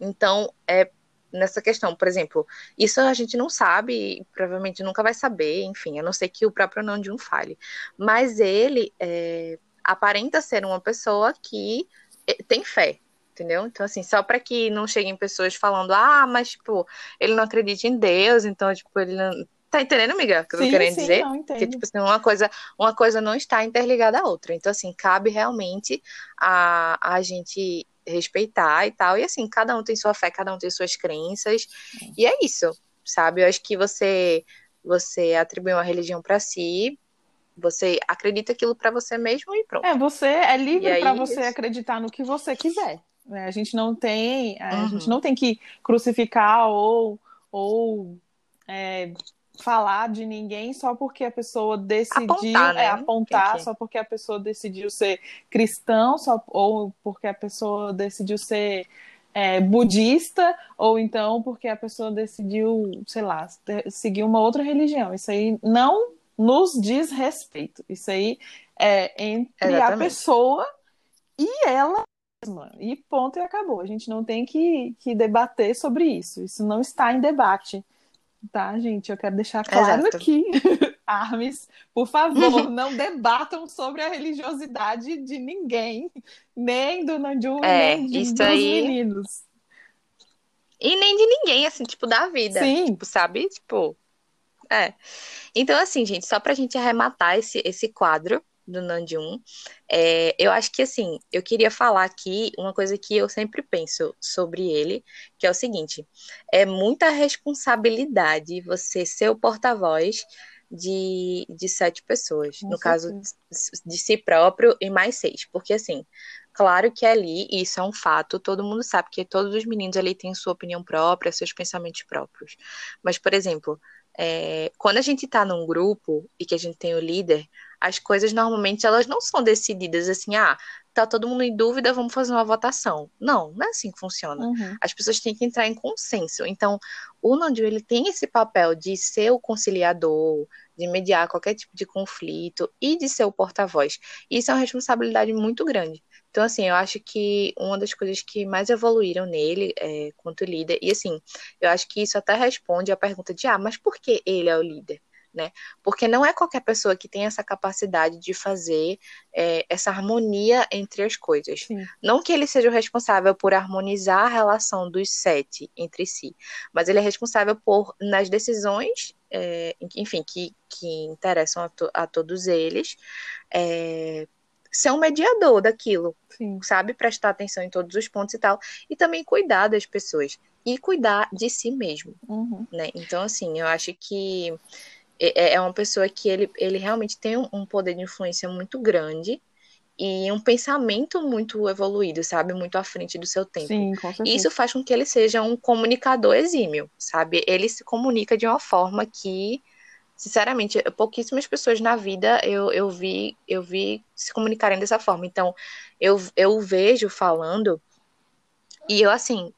S1: Então, é nessa questão. Por exemplo, isso a gente não sabe, provavelmente nunca vai saber, enfim, a não ser que o próprio um fale. Mas ele é, aparenta ser uma pessoa que é, tem fé, entendeu? Então, assim, só para que não cheguem pessoas falando, ah, mas, tipo, ele não acredita em Deus, então, tipo, ele não. Tá entendendo, amiga? O que eu tô querendo sim, dizer? Não, que, tipo assim, uma coisa, uma coisa não está interligada à outra. Então, assim, cabe realmente a, a gente respeitar e tal. E assim, cada um tem sua fé, cada um tem suas crenças. E é isso, sabe? Eu acho que você você atribui uma religião para si, você acredita aquilo para você mesmo e pronto.
S2: É, você é livre para você isso. acreditar no que você quiser. Né? A gente não tem, a uhum. gente não tem que crucificar ou ou é, falar de ninguém só porque a pessoa decidiu apontar, né? é, apontar só porque a pessoa decidiu ser cristão, só, ou porque a pessoa decidiu ser é, budista, ou então porque a pessoa decidiu, sei lá, seguir uma outra religião. Isso aí não nos diz respeito. Isso aí é entre Exatamente. a pessoa e ela mesma. E ponto e acabou. A gente não tem que, que debater sobre isso. Isso não está em debate. Tá, gente? Eu quero deixar claro Exato. aqui. Armes, por favor, não debatam sobre a religiosidade de ninguém, nem do Nanju, é, nem de, dos aí... meninos.
S1: E nem de ninguém, assim, tipo, da vida. Sim. Tipo, sabe? Tipo. É. Então, assim, gente, só pra gente arrematar esse, esse quadro, do Nandium. É, eu acho que, assim, eu queria falar aqui uma coisa que eu sempre penso sobre ele, que é o seguinte: é muita responsabilidade você ser o porta-voz de, de sete pessoas, no caso de si próprio e mais seis, porque, assim, Claro que ali, isso é um fato, todo mundo sabe que todos os meninos ali têm sua opinião própria, seus pensamentos próprios. Mas, por exemplo, é, quando a gente está num grupo e que a gente tem o líder, as coisas normalmente elas não são decididas assim, ah, tá todo mundo em dúvida, vamos fazer uma votação. Não, não é assim que funciona. Uhum. As pessoas têm que entrar em consenso. Então, o Nandio, ele tem esse papel de ser o conciliador, de mediar qualquer tipo de conflito e de ser o porta-voz. Isso é uma responsabilidade muito grande. Então, assim, eu acho que uma das coisas que mais evoluíram nele é, quanto líder, e assim, eu acho que isso até responde à pergunta de, ah, mas por que ele é o líder? Né? Porque não é qualquer pessoa que tem essa capacidade de fazer é, essa harmonia entre as coisas. Sim. Não que ele seja o responsável por harmonizar a relação dos sete entre si, mas ele é responsável por, nas decisões, é, enfim, que, que interessam a, to, a todos eles, é, ser um mediador daquilo, Sim. sabe? Prestar atenção em todos os pontos e tal, e também cuidar das pessoas e cuidar de si mesmo, uhum. né? Então, assim, eu acho que é, é uma pessoa que ele, ele realmente tem um poder de influência muito grande e um pensamento muito evoluído, sabe? Muito à frente do seu tempo. Sim, com certeza. E isso faz com que ele seja um comunicador exímio, sabe? Ele se comunica de uma forma que, sinceramente, pouquíssimas pessoas na vida eu, eu vi eu vi se comunicarem dessa forma. Então, eu, eu vejo falando e eu, assim,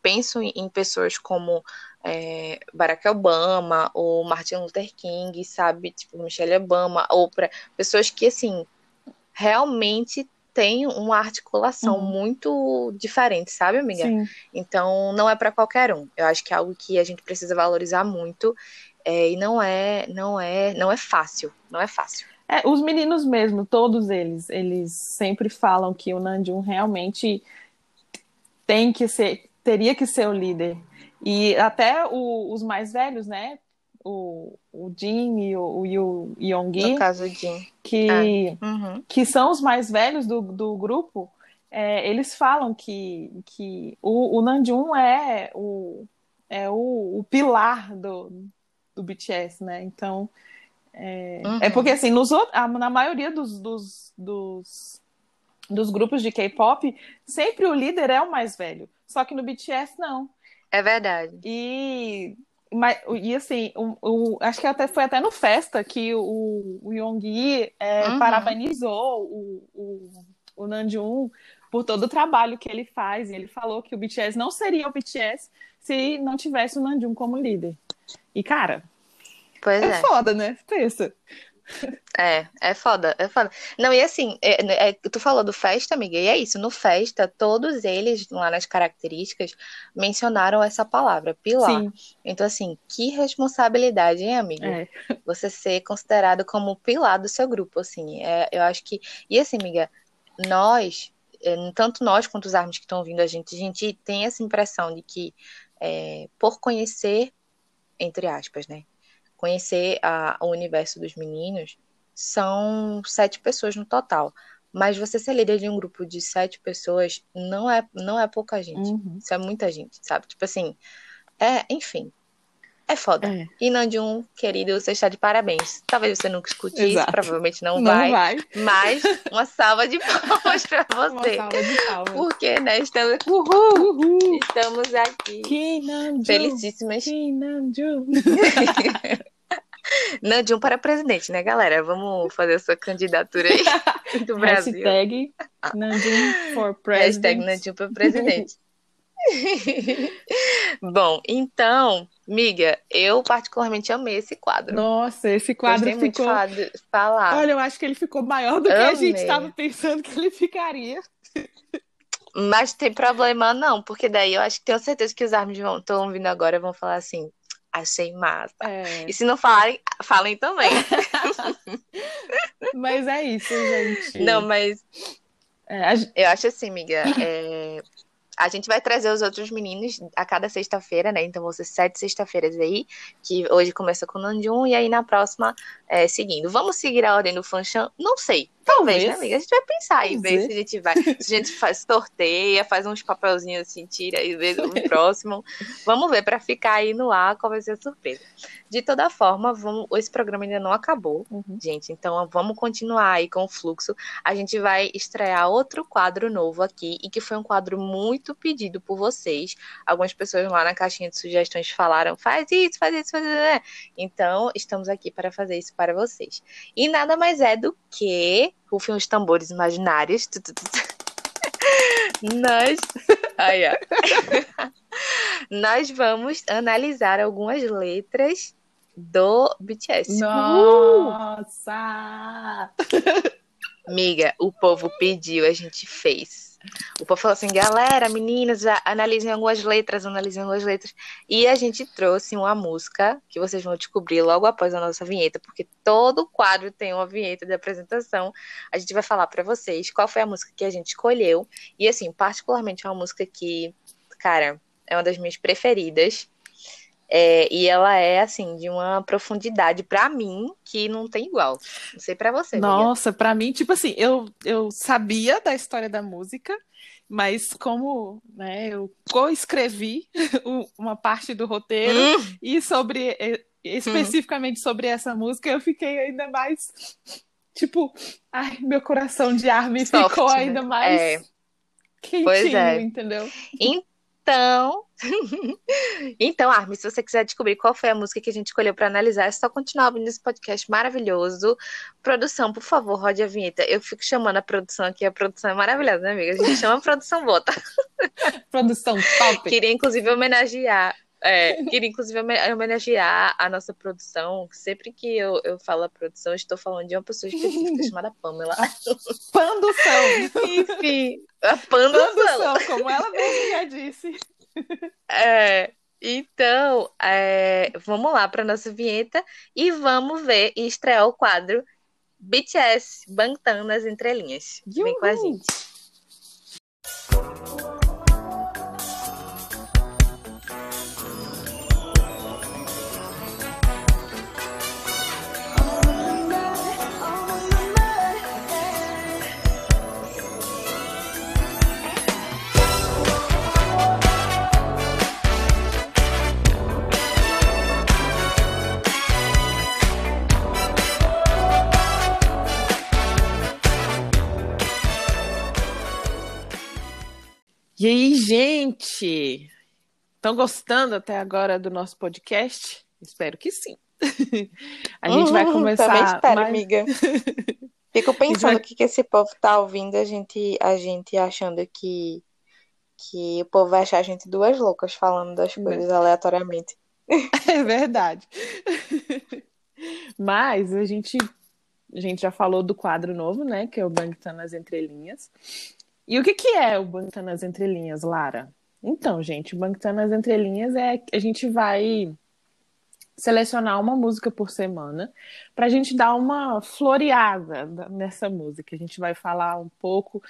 S1: penso em pessoas como é, Barack Obama ou Martin Luther King, sabe? Tipo, Michelle Obama, ou para pessoas que, assim, realmente têm uma articulação uhum. muito diferente, sabe, amiga? Sim. Então, não é para qualquer um. Eu acho que é algo que a gente precisa valorizar muito é, e não é, não é, não é fácil, não é fácil.
S2: É, os meninos mesmo, todos eles, eles sempre falam que o Nanjum realmente tem que ser, teria que ser o líder e até o, os mais velhos, né? O, o Jin e o, o Yonggi.
S1: No caso, o Jin.
S2: Que, ah, uhum. que são os mais velhos do, do grupo. É, eles falam que, que o, o Nanjun é o, é o, o pilar do, do BTS, né? Então, é, uhum. é porque assim, nos, na maioria dos, dos, dos, dos grupos de K-pop, sempre o líder é o mais velho. Só que no BTS, não.
S1: É verdade.
S2: E Mas, e assim, o, o, acho que até foi até no Festa que o, o Yonggi é, uhum. parabenizou o, o, o Namjoon por todo o trabalho que ele faz. E ele falou que o BTS não seria o BTS se não tivesse o Namjoon como líder. E, cara,
S1: pois é,
S2: é. foda, né? Pensa.
S1: É, é foda, é foda. Não, e assim, é, né, é, tu falou do Festa, amiga, e é isso, no Festa, todos eles, lá nas características, mencionaram essa palavra, pilar. Sim. Então, assim, que responsabilidade, hein, amiga? É. Você ser considerado como pilar do seu grupo, assim, é, eu acho que... E assim, amiga, nós, é, tanto nós quanto os armas que estão ouvindo a gente, a gente tem essa impressão de que, é, por conhecer, entre aspas, né, conhecer a, o universo dos meninos, são sete pessoas no total. Mas você ser líder de um grupo de sete pessoas não é, não é pouca gente. Uhum. Isso é muita gente, sabe? Tipo assim, é, enfim. É foda. É. E Nandium, querido, você está de parabéns. Talvez você nunca escute Exato. isso, provavelmente não, não vai, vai, Mas uma salva de palmas para você. Uma salva de palmas. Porque, né, estamos, uhul, uhul. estamos aqui. Felicíssimas. Nandium para presidente, né, galera? Vamos fazer essa candidatura aí do Brasil.
S2: Hashtag Nandium for president.
S1: Hashtag Nandium para presidente. Bom, então, miga, eu particularmente amei esse quadro.
S2: Nossa, esse quadro Gostei ficou.
S1: Muito falar.
S2: Olha, eu acho que ele ficou maior do que a gente estava pensando que ele ficaria.
S1: Mas tem problema não, porque daí eu acho que tenho certeza que os armas estão vindo agora vão falar assim: achei massa. É. E se não falarem, falem também.
S2: mas é isso, gente.
S1: Não, mas é, a... eu acho assim, amiga. É... A gente vai trazer os outros meninos a cada sexta-feira, né? Então vão ser sete sexta-feiras aí, que hoje começa com o Nanjum e aí na próxima é, seguindo. Vamos seguir a ordem do Fanchan? Não sei. Talvez, né, amiga? A gente vai pensar aí, ver se a gente vai. Se a gente faz sorteia, faz uns papelzinhos assim, tira e vê o próximo. Vamos ver para ficar aí no ar qual vai ser a surpresa. De toda forma, vamos, esse programa ainda não acabou, uhum. gente. Então vamos continuar aí com o fluxo. A gente vai estrear outro quadro novo aqui e que foi um quadro muito pedido por vocês. Algumas pessoas lá na caixinha de sugestões falaram: faz isso, faz isso, faz isso. Então, estamos aqui para fazer isso para vocês. E nada mais é do que rufem os tambores imaginários. Nós. Aí, ó. Nós vamos analisar algumas letras do BTS.
S2: Nossa!
S1: Uh! Miga, o povo pediu, a gente fez. O povo falou assim, galera, meninas, analisem algumas letras, analisem algumas letras. E a gente trouxe uma música que vocês vão descobrir logo após a nossa vinheta, porque todo quadro tem uma vinheta de apresentação. A gente vai falar para vocês qual foi a música que a gente escolheu. E assim, particularmente é uma música que, cara, é uma das minhas preferidas. É, e ela é, assim, de uma profundidade, para mim, que não tem igual. Não sei para você.
S2: Nossa, para mim, tipo assim, eu, eu sabia da história da música, mas como né, eu co-escrevi uma parte do roteiro hum. e sobre especificamente hum. sobre essa música, eu fiquei ainda mais tipo, ai, meu coração de arma ficou né? ainda mais é. quentinho, pois é. entendeu?
S1: Então, então, Armin, se você quiser descobrir qual foi a música que a gente escolheu para analisar, é só continuar ouvindo esse podcast maravilhoso. Produção, por favor, rode a vinheta. Eu fico chamando a produção aqui, a produção é maravilhosa, né, amiga? A gente chama a produção bota.
S2: produção top.
S1: Queria, inclusive, homenagear é, queria inclusive homenagear a nossa produção. Sempre que eu, eu falo a produção, estou falando de uma pessoa específica chamada Pamela.
S2: Pandução.
S1: Enfim, a Pandução. Pandução,
S2: como ela mesma já disse.
S1: É, então, é, vamos lá para nossa vinheta e vamos ver e estrear o quadro BTS Bangtan nas entrelinhas. Vem com a gente.
S2: E aí, gente? Estão gostando até agora do nosso podcast? Espero que sim. A gente uhum, vai começar.
S1: Também espero, mais... amiga. Fico pensando o que, que esse povo tá ouvindo, a gente, a gente achando que, que o povo vai achar a gente duas loucas falando das né? coisas aleatoriamente.
S2: É verdade. Mas a gente, a gente já falou do quadro novo, né? Que é o Bangtan nas Entrelinhas. E o que, que é o Bangtan nas Entrelinhas, Lara? Então, gente, o Bangtan nas Entrelinhas é a gente vai selecionar uma música por semana para a gente dar uma floreada nessa música. A gente vai falar um pouco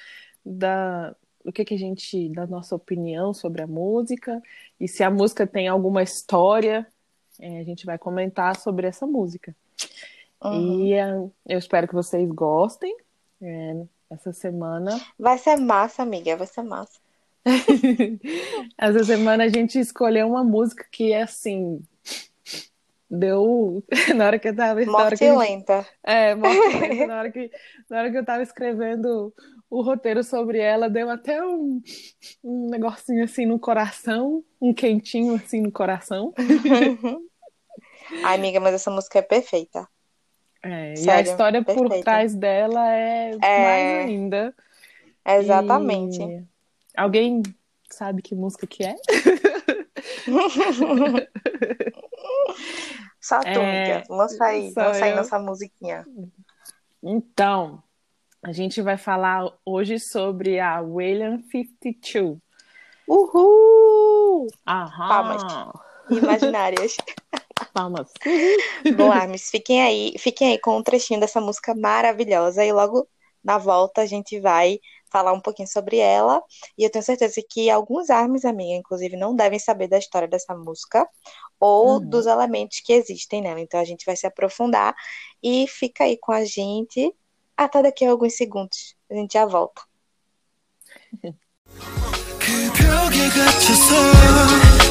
S2: da o que, que a gente, da nossa opinião sobre a música e se a música tem alguma história, é, a gente vai comentar sobre essa música. Uhum. E é, eu espero que vocês gostem. É, essa semana.
S1: Vai ser massa, amiga, vai ser massa.
S2: essa semana a gente escolheu uma música que é assim deu na hora que eu tava
S1: morte
S2: que
S1: lenta
S2: é morte lenta na hora que na hora que eu tava escrevendo o roteiro sobre ela deu até um, um negocinho assim no coração um quentinho assim no coração
S1: Ai, amiga mas essa música é perfeita
S2: é, Sério, e a história por trás dela é, é... mais ainda
S1: exatamente e...
S2: alguém sabe que música que é
S1: Só tu, é, lança aí, lança aí nossa musiquinha.
S2: Então, a gente vai falar hoje sobre a William 52.
S1: Uhul!
S2: Aham.
S1: Palmas imaginárias.
S2: Palmas.
S1: Bom, Armes, fiquem aí, fiquem aí com um trechinho dessa música maravilhosa e logo na volta a gente vai falar um pouquinho sobre ela. E eu tenho certeza que alguns armes, amiga, inclusive, não devem saber da história dessa música ou uhum. dos elementos que existem nela. Então a gente vai se aprofundar e fica aí com a gente até daqui a alguns segundos. A gente já volta.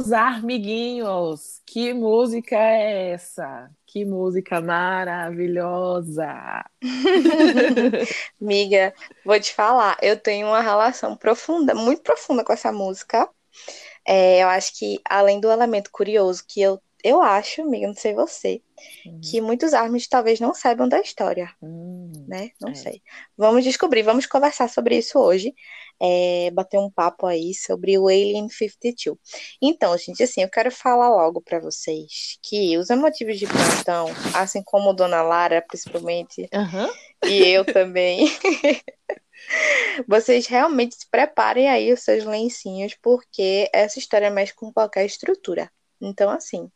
S1: Meus amiguinhos que música é essa? Que música maravilhosa! Miga, vou te falar, eu tenho uma relação profunda, muito profunda com essa música. É, eu acho que, além do elemento curioso, que eu, eu acho, amiga, não sei você, hum. que muitos armes talvez não saibam da história.
S2: Hum,
S1: né? Não é. sei. Vamos descobrir, vamos conversar sobre isso hoje é, bater um papo aí sobre o Alien 52. Então, gente, assim, eu quero falar logo para vocês que os motivos de plantão, assim como Dona Lara, principalmente,
S2: uhum.
S1: e eu também, vocês realmente se preparem aí os seus lencinhos, porque essa história mexe com qualquer estrutura. Então, assim,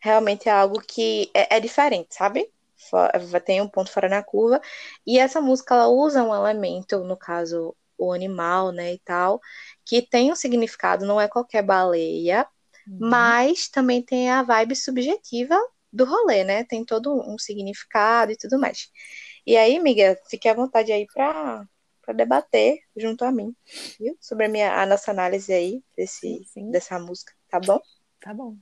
S1: realmente é algo que é, é diferente, sabe? Tem um ponto fora na curva. E essa música, ela usa um elemento, no caso, o animal, né, e tal, que tem um significado, não é qualquer baleia, uhum. mas também tem a vibe subjetiva do rolê, né? Tem todo um significado e tudo mais. E aí, amiga, fique à vontade aí para para debater junto a mim, viu? Sobre a minha a nossa análise aí desse Sim. dessa música, tá bom?
S2: Tá bom.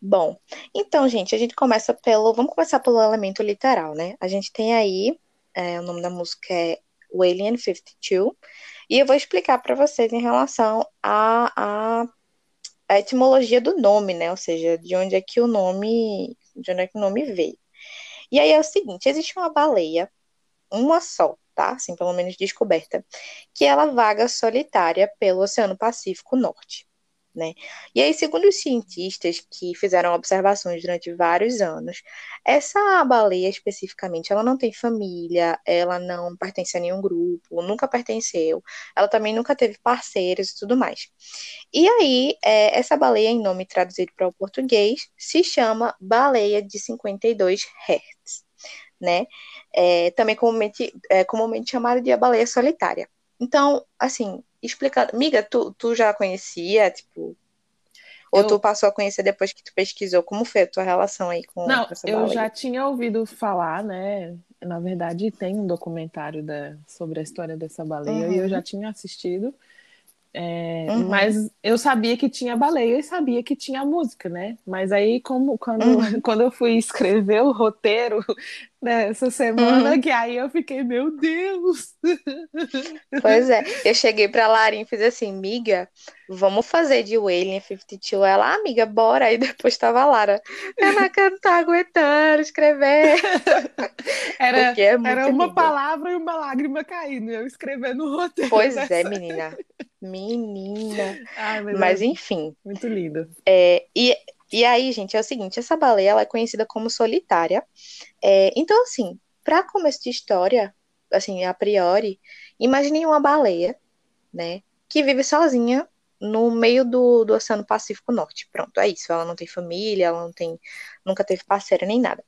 S1: Bom, então, gente, a gente começa pelo. Vamos começar pelo elemento literal, né? A gente tem aí. É, o nome da música é o Alien 52, e eu vou explicar para vocês em relação à etimologia do nome, né? Ou seja, de onde é que o nome, de onde é que o nome veio. E aí é o seguinte, existe uma baleia, uma só, tá? Assim, pelo menos descoberta, que ela vaga solitária pelo Oceano Pacífico Norte né? E aí, segundo os cientistas que fizeram observações durante vários anos, essa baleia especificamente, ela não tem família, ela não pertence a nenhum grupo, nunca pertenceu, ela também nunca teve parceiros e tudo mais. E aí, é, essa baleia, em nome traduzido para o português, se chama baleia de 52 Hz. né? É, também comumente, é, comumente chamada de baleia solitária. Então, assim, explicando. Miga, tu, tu já conhecia, tipo. Ou eu... tu passou a conhecer depois que tu pesquisou? Como foi a tua relação aí com,
S2: Não,
S1: com essa
S2: baleia?
S1: eu
S2: já tinha ouvido falar, né? Na verdade, tem um documentário da, sobre a história dessa baleia uhum. e eu já tinha assistido. É, uhum. Mas eu sabia que tinha baleia e sabia que tinha música, né? Mas aí, como quando, uhum. quando eu fui escrever o roteiro nessa semana, uhum. que aí eu fiquei, meu Deus!
S1: Pois é, eu cheguei pra Larinha e fiz assim, miga, vamos fazer de Wailing 52. Ela, ah, amiga, bora. Aí depois tava a Lara, ela não tá aguentando escrever.
S2: Era, é era uma palavra e uma lágrima caindo, eu escrevendo o roteiro.
S1: Pois é, menina. Menina. Ai, mas, mas é enfim.
S2: Muito lindo.
S1: É, e, e aí, gente, é o seguinte: essa baleia ela é conhecida como solitária. É, então, assim, para começo de história, assim, a priori, imagine uma baleia, né, que vive sozinha no meio do, do Oceano Pacífico Norte. Pronto, é isso. Ela não tem família, ela não tem, nunca teve parceira nem nada.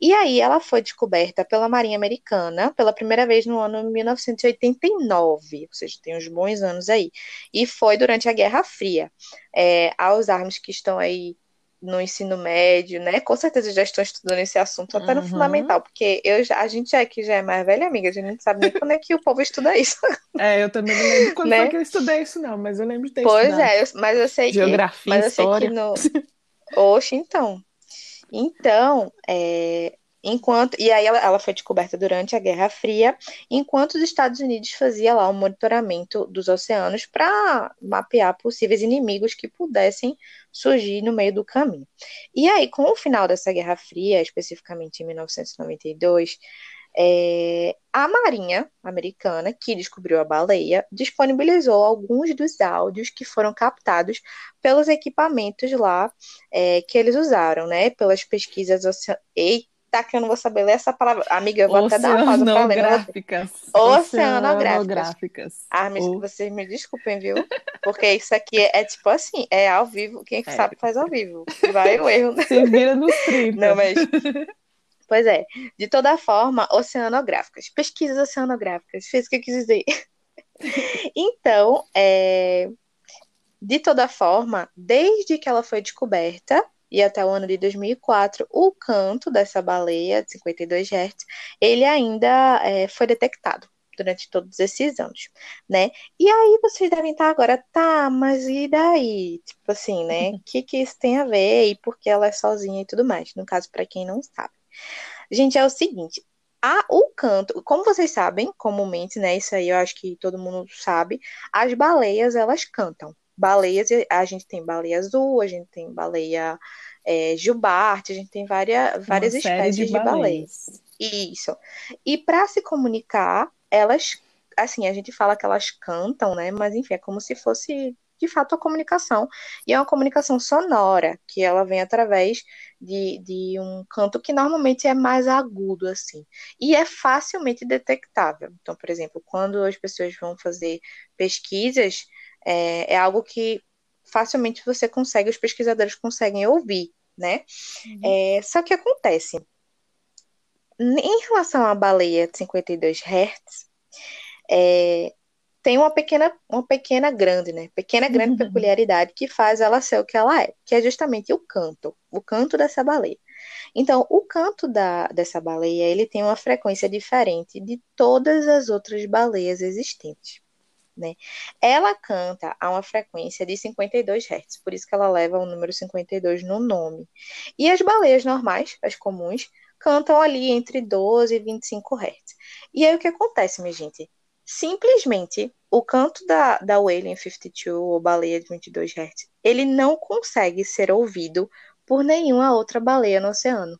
S1: E aí ela foi descoberta pela Marinha Americana pela primeira vez no ano 1989, ou seja, tem uns bons anos aí. E foi durante a Guerra Fria. É, aos armas que estão aí no ensino médio, né? Com certeza já estão estudando esse assunto até no uhum. fundamental, porque eu já, a gente é que já é mais velha amiga, a gente não sabe nem quando é que o povo estuda isso.
S2: É, eu também não lembro quando né? foi que eu estudei isso, não, mas eu lembro de ter
S1: pois
S2: estudado.
S1: é, eu, mas eu sei
S2: Geografia,
S1: que. Mas
S2: história.
S1: eu sei que no. Oxe, então. Então, é, Enquanto, e aí ela, ela, foi descoberta durante a Guerra Fria, enquanto os Estados Unidos fazia lá o monitoramento dos oceanos para mapear possíveis inimigos que pudessem surgir no meio do caminho. E aí, com o final dessa Guerra Fria, especificamente em 1992, é, a Marinha americana, que descobriu a baleia, disponibilizou alguns dos áudios que foram captados pelos equipamentos lá é, que eles usaram, né? Pelas pesquisas oceânicas tá que eu não vou saber ler essa palavra. Amiga, eu vou até dar uma pausa pra ler.
S2: Oceanográficas.
S1: Oceanográficas. Ah, mas vocês me desculpem, viu? Porque isso aqui é, é, tipo assim, é ao vivo. Quem é. sabe faz ao vivo. Vai o erro.
S2: Se vira nos 30.
S1: Não, mas... Pois é. De toda forma, oceanográficas. Pesquisas oceanográficas. Fez o que eu quis dizer. então, é... de toda forma, desde que ela foi descoberta, e até o ano de 2004, o canto dessa baleia de 52 Hz, ele ainda é, foi detectado durante todos esses anos, né? E aí vocês devem estar agora, tá, mas e daí? Tipo assim, né? O que que isso tem a ver e por que ela é sozinha e tudo mais? No caso, para quem não sabe. Gente, é o seguinte, a, o canto, como vocês sabem, comumente, né? Isso aí eu acho que todo mundo sabe, as baleias elas cantam baleias, a gente tem baleia azul, a gente tem baleia é, jubarte, a gente tem várias, várias espécies de, de baleias. baleias. Isso. E para se comunicar, elas, assim, a gente fala que elas cantam, né? Mas enfim, é como se fosse de fato a comunicação. E é uma comunicação sonora, que ela vem através de, de um canto que normalmente é mais agudo, assim. E é facilmente detectável. Então, por exemplo, quando as pessoas vão fazer pesquisas é, é algo que facilmente você consegue, os pesquisadores conseguem ouvir, né? Uhum. É, só que acontece, em relação à baleia de 52 Hz, é, tem uma pequena, uma pequena grande, né? Pequena grande uhum. peculiaridade que faz ela ser o que ela é, que é justamente o canto, o canto dessa baleia. Então, o canto da, dessa baleia, ele tem uma frequência diferente de todas as outras baleias existentes né? Ela canta a uma frequência de 52 Hz, por isso que ela leva o número 52 no nome. E as baleias normais, as comuns, cantam ali entre 12 e 25 Hz. E aí o que acontece, minha gente? Simplesmente o canto da, da Wailing 52, ou baleia de 22 Hz, ele não consegue ser ouvido por nenhuma outra baleia no oceano.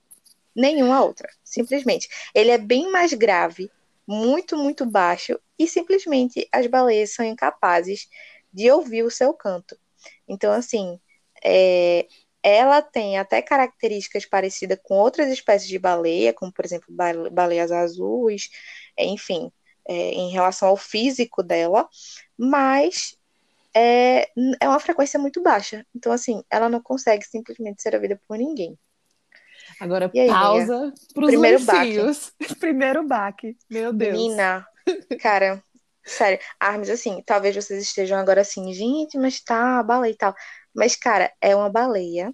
S1: Nenhuma outra, simplesmente. Ele é bem mais grave muito, muito baixo e simplesmente as baleias são incapazes de ouvir o seu canto. Então, assim, é, ela tem até características parecidas com outras espécies de baleia, como, por exemplo, baleias azuis, é, enfim, é, em relação ao físico dela, mas é, é uma frequência muito baixa. Então, assim, ela não consegue simplesmente ser ouvida por ninguém.
S2: Agora
S1: aí,
S2: pausa para os
S1: Primeiro baque.
S2: ursinhos. Primeiro baque. Meu Deus.
S1: Menina, cara, sério, Armes, assim, talvez vocês estejam agora assim, gente, mas tá, baleia e tal. Mas, cara, é uma baleia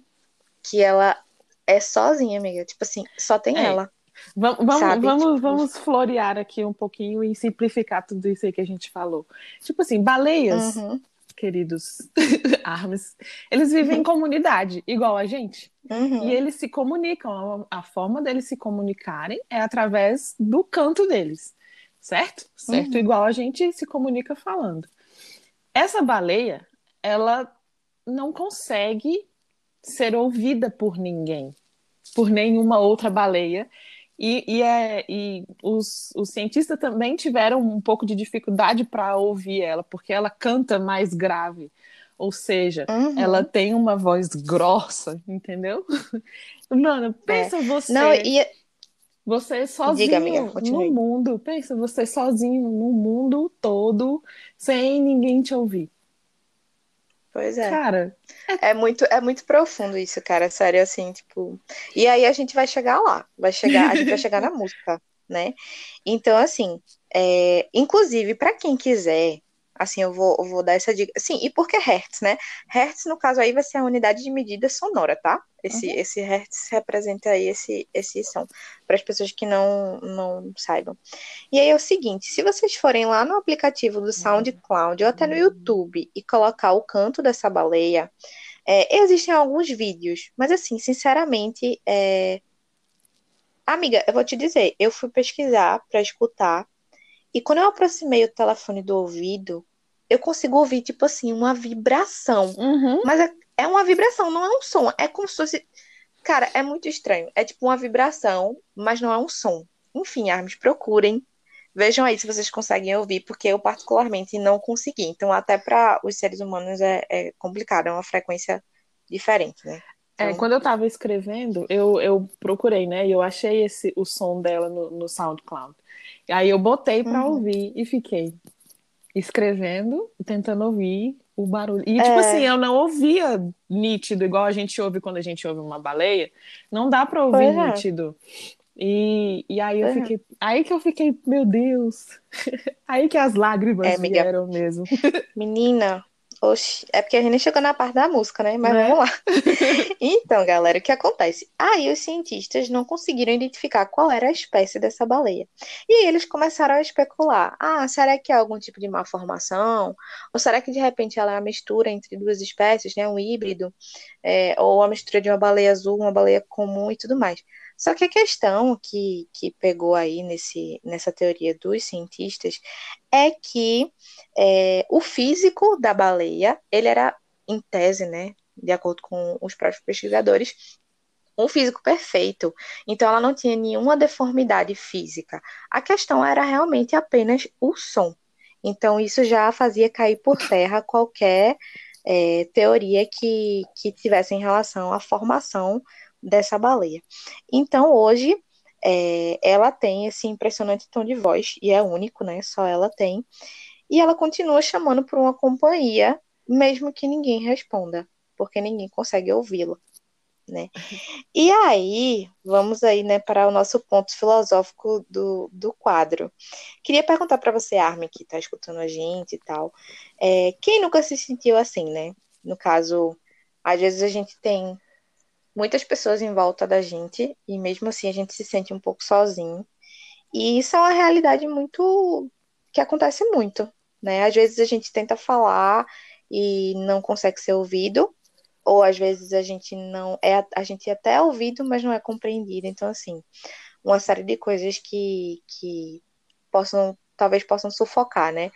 S1: que ela é sozinha, amiga. Tipo assim, só tem
S2: É.
S1: ela.
S2: Vamos, vamos, vamos,
S1: tipo-
S2: vamos florear aqui um pouquinho e simplificar tudo isso aí que a gente falou. Tipo assim, baleias,
S1: Uhum,
S2: queridos armes, eles vivem em comunidade, igual a gente.
S1: uhum.
S2: E eles se comunicam. A a forma deles se comunicarem é através do canto deles, certo? Certo?
S1: Uhum.
S2: Igual a gente se comunica falando. Essa baleia, ela não consegue ser ouvida por ninguém, por nenhuma outra baleia. E, e, é, e os, os cientistas também tiveram um pouco de dificuldade para ouvir ela, porque ela canta mais grave. Ou seja,
S1: Uhum.
S2: ela tem uma voz grossa, entendeu? Mano, pensa você,
S1: É. Não, e
S2: você sozinho
S1: Diga, amiga,
S2: no mundo, pensa você sozinho no mundo todo, sem ninguém te ouvir.
S1: Pois é.
S2: Cara,
S1: É muito, é muito profundo isso, cara, sério, assim, tipo. E aí a gente vai chegar lá, vai chegar, a gente vai chegar na música, né? Então, assim, é, inclusive, para quem quiser, assim, eu vou, eu vou dar essa dica. Sim, e por que Hertz, né? Hertz, no caso aí, vai ser a unidade de medida sonora, tá? Esse, esse Hertz representa aí esse, esse som, para as pessoas que não, não saibam. E aí é o seguinte, se vocês forem lá no aplicativo do SoundCloud ou até no YouTube e colocar o canto dessa baleia, é, existem alguns vídeos, mas assim, sinceramente, é... amiga, eu vou te dizer, eu fui pesquisar para escutar e quando eu aproximei o telefone do ouvido, eu consigo ouvir tipo assim uma vibração,
S2: uhum,
S1: mas é, é uma vibração, não é um som, é como se fosse, cara, é muito estranho, é tipo uma vibração, mas não é um som. Enfim, Armes, procurem. Vejam aí se vocês conseguem ouvir, porque eu particularmente não consegui. Então, até para os seres humanos é, é complicado, é uma frequência diferente, né?
S2: É,
S1: Então,
S2: quando eu tava escrevendo, eu, eu procurei, né? E eu achei esse, o som dela no, no SoundCloud. E aí eu botei pra
S1: Uhum.
S2: ouvir e fiquei escrevendo, tentando ouvir o barulho. E, tipo
S1: É.
S2: assim, eu não ouvia nítido, igual a gente ouve quando a gente ouve uma baleia. Não dá pra ouvir
S1: é.
S2: nítido. E, e aí eu
S1: é.
S2: fiquei. Aí que eu fiquei, meu Deus. Aí que as lágrimas
S1: É,
S2: vieram mesmo.
S1: menina, oxe, é porque a gente nem chegou na parte da música, né? Mas
S2: Né?
S1: vamos lá. Então, galera, o que acontece? Aí os cientistas não conseguiram identificar qual era a espécie dessa baleia. E aí eles começaram a especular. Ah, será que é algum tipo de malformação? Ou será que de repente ela é uma mistura entre duas espécies, né? Um híbrido? É, ou a mistura de uma baleia azul, uma baleia comum e tudo mais. Só que a questão que, que pegou aí nesse, nessa teoria dos cientistas é que é, o físico da baleia, ele era, em tese, né, de acordo com os próprios pesquisadores, um físico perfeito. Então, ela não tinha nenhuma deformidade física. A questão era realmente apenas o som. Então, isso já fazia cair por terra qualquer é, teoria que, que tivesse em relação à formação dessa baleia. Então, hoje, é, ela tem esse impressionante tom de voz, e é único, né? Só ela tem. E ela continua chamando por uma companhia, mesmo que ninguém responda, porque ninguém consegue ouvi-la, né? E aí, vamos aí, né, para o nosso ponto filosófico do, do quadro. Queria perguntar para você, Armin, que está escutando a gente e tal, é, quem nunca se sentiu assim, né? No caso, às vezes a gente tem muitas pessoas em volta da gente e mesmo assim a gente se sente um pouco sozinho. E isso é uma realidade muito que acontece muito, né? Às vezes a gente tenta falar e não consegue ser ouvido, ou às vezes a gente não é a gente até é ouvido, mas não é compreendido. Então assim, uma série de coisas que que possam talvez possam sufocar, né?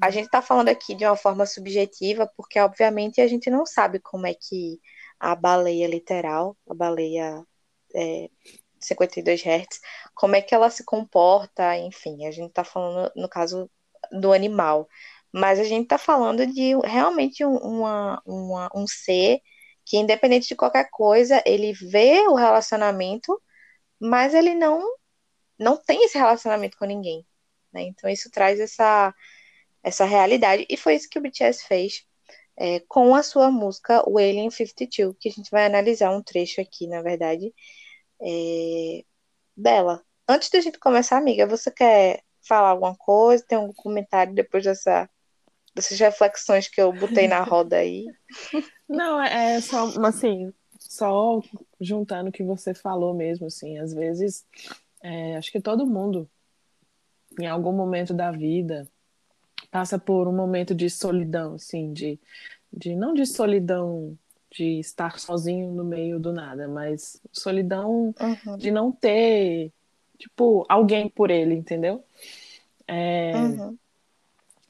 S1: A gente está falando aqui de uma forma subjetiva, porque obviamente a gente não sabe como é que a baleia literal, a baleia é, 52 Hz, como é que ela se comporta, enfim, a gente está falando no caso do animal, mas a gente está falando de realmente um, uma, uma, um ser que, independente de qualquer coisa, ele vê o relacionamento, mas ele não, não tem esse relacionamento com ninguém. Né? Então isso traz essa, essa realidade, e foi isso que o BTS fez é, com a sua música, Alien 52, que a gente vai analisar um trecho aqui, na verdade. é, dela. Antes da gente começar, amiga, você quer falar alguma coisa? Tem algum comentário depois dessa, dessas reflexões que eu botei na roda aí?
S2: Não, é, é só, assim, só juntando o que você falou mesmo, assim, às vezes, é, acho que todo mundo, em algum momento da vida, passa por um momento de solidão, assim, de, de não de solidão de estar sozinho no meio do nada, mas solidão uhum. de não ter, tipo, alguém por ele, entendeu? É, uhum.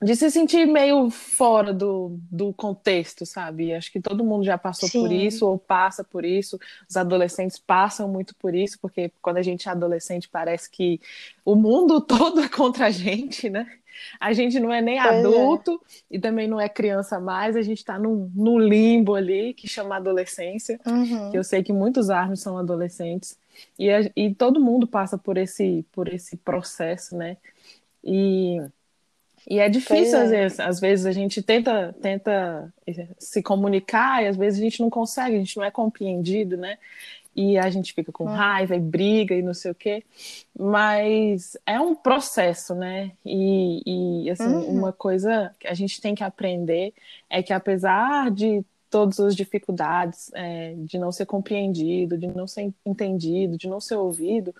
S2: De se sentir meio fora do, do contexto, sabe? Acho que todo mundo já passou Sim. por isso ou passa por isso. Os adolescentes passam muito por isso, porque quando a gente é adolescente parece que o mundo todo é contra a gente, né? A gente não é nem pois é. adulto é. e também não é criança mais, a gente está num, num, limbo ali que chama adolescência, uhum. que eu sei que muitos armas são adolescentes, e, a, e todo mundo passa por esse, por esse processo, né? E, e é difícil, é. às vezes, às vezes a gente tenta, tenta se comunicar e às vezes a gente não consegue, a gente não é compreendido, né? E a gente fica com hum. raiva e briga e não sei o quê, mas é um processo, né? E, e assim, uhum. uma coisa que a gente tem que aprender é que apesar de todas as dificuldades, é, de não ser compreendido, de não ser entendido, de não ser ouvido,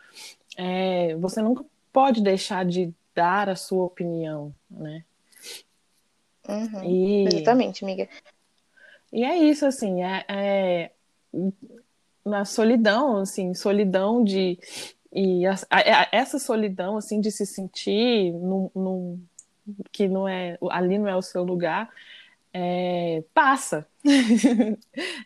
S2: é, você nunca pode deixar de dar a sua opinião, né?
S1: Uhum. E... Exatamente, amiga.
S2: E é isso, assim, é, é na solidão, assim, solidão de e a, a, essa solidão assim de se sentir num, num, que não é ali não é o seu lugar é, passa.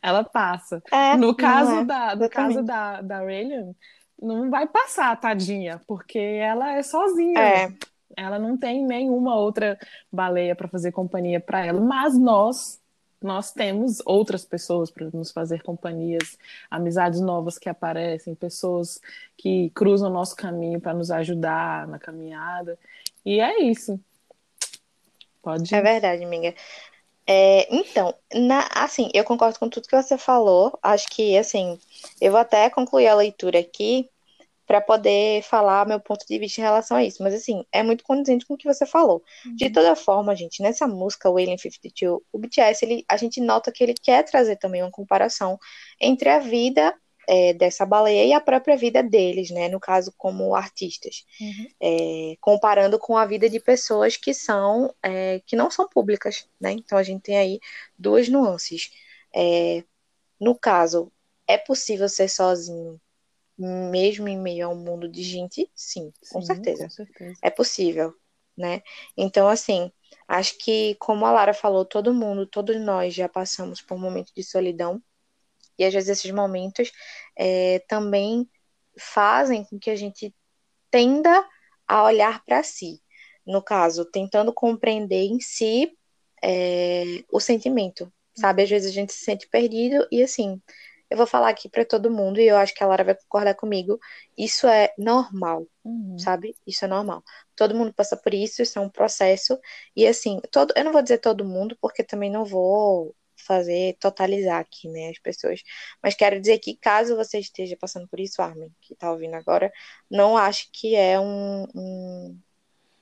S2: Ela passa. É, no caso é, da no caso da da Raylan não vai passar tadinha porque ela é sozinha. É. ela não tem nenhuma outra baleia para fazer companhia para ela mas nós nós temos outras pessoas para nos fazer companhias, amizades novas que aparecem, pessoas que cruzam o nosso caminho para nos ajudar na caminhada. E é isso. Pode.
S1: É verdade, amiga. É, então, na, assim, eu concordo com tudo que você falou. Acho que, assim, eu vou até concluir a leitura aqui para poder falar meu ponto de vista em relação a isso. Mas, assim, é muito condizente com o que você falou. Uhum. De toda forma, gente, nessa música, Alien 52, o BTS, ele, a gente nota que ele quer trazer também uma comparação entre a vida é, dessa baleia e a própria vida deles, né? No caso, como artistas. Uhum. É, comparando com a vida de pessoas que são, é, que não são públicas, né? Então, a gente tem aí duas nuances. É, no caso, é possível ser sozinho mesmo em meio a um mundo de gente, sim, com, sim, certeza. com certeza. É possível, né? Então, assim, acho que, como a Lara falou, todo mundo, todos nós já passamos por um momento de solidão, e às vezes esses momentos é, também fazem com que a gente tenda a olhar para si. No caso, tentando compreender em si é, o sentimento, sabe? Às vezes a gente se sente perdido e assim, eu vou falar aqui para todo mundo e eu acho que a Lara vai concordar comigo. Isso é normal, uhum. sabe? Isso é normal. Todo mundo passa por isso, isso é um processo. E assim, todo, eu não vou dizer todo mundo, porque também não vou fazer totalizar aqui, né, as pessoas. Mas quero dizer que caso você esteja passando por isso, Armin, que tá ouvindo agora, não acho que é um, um,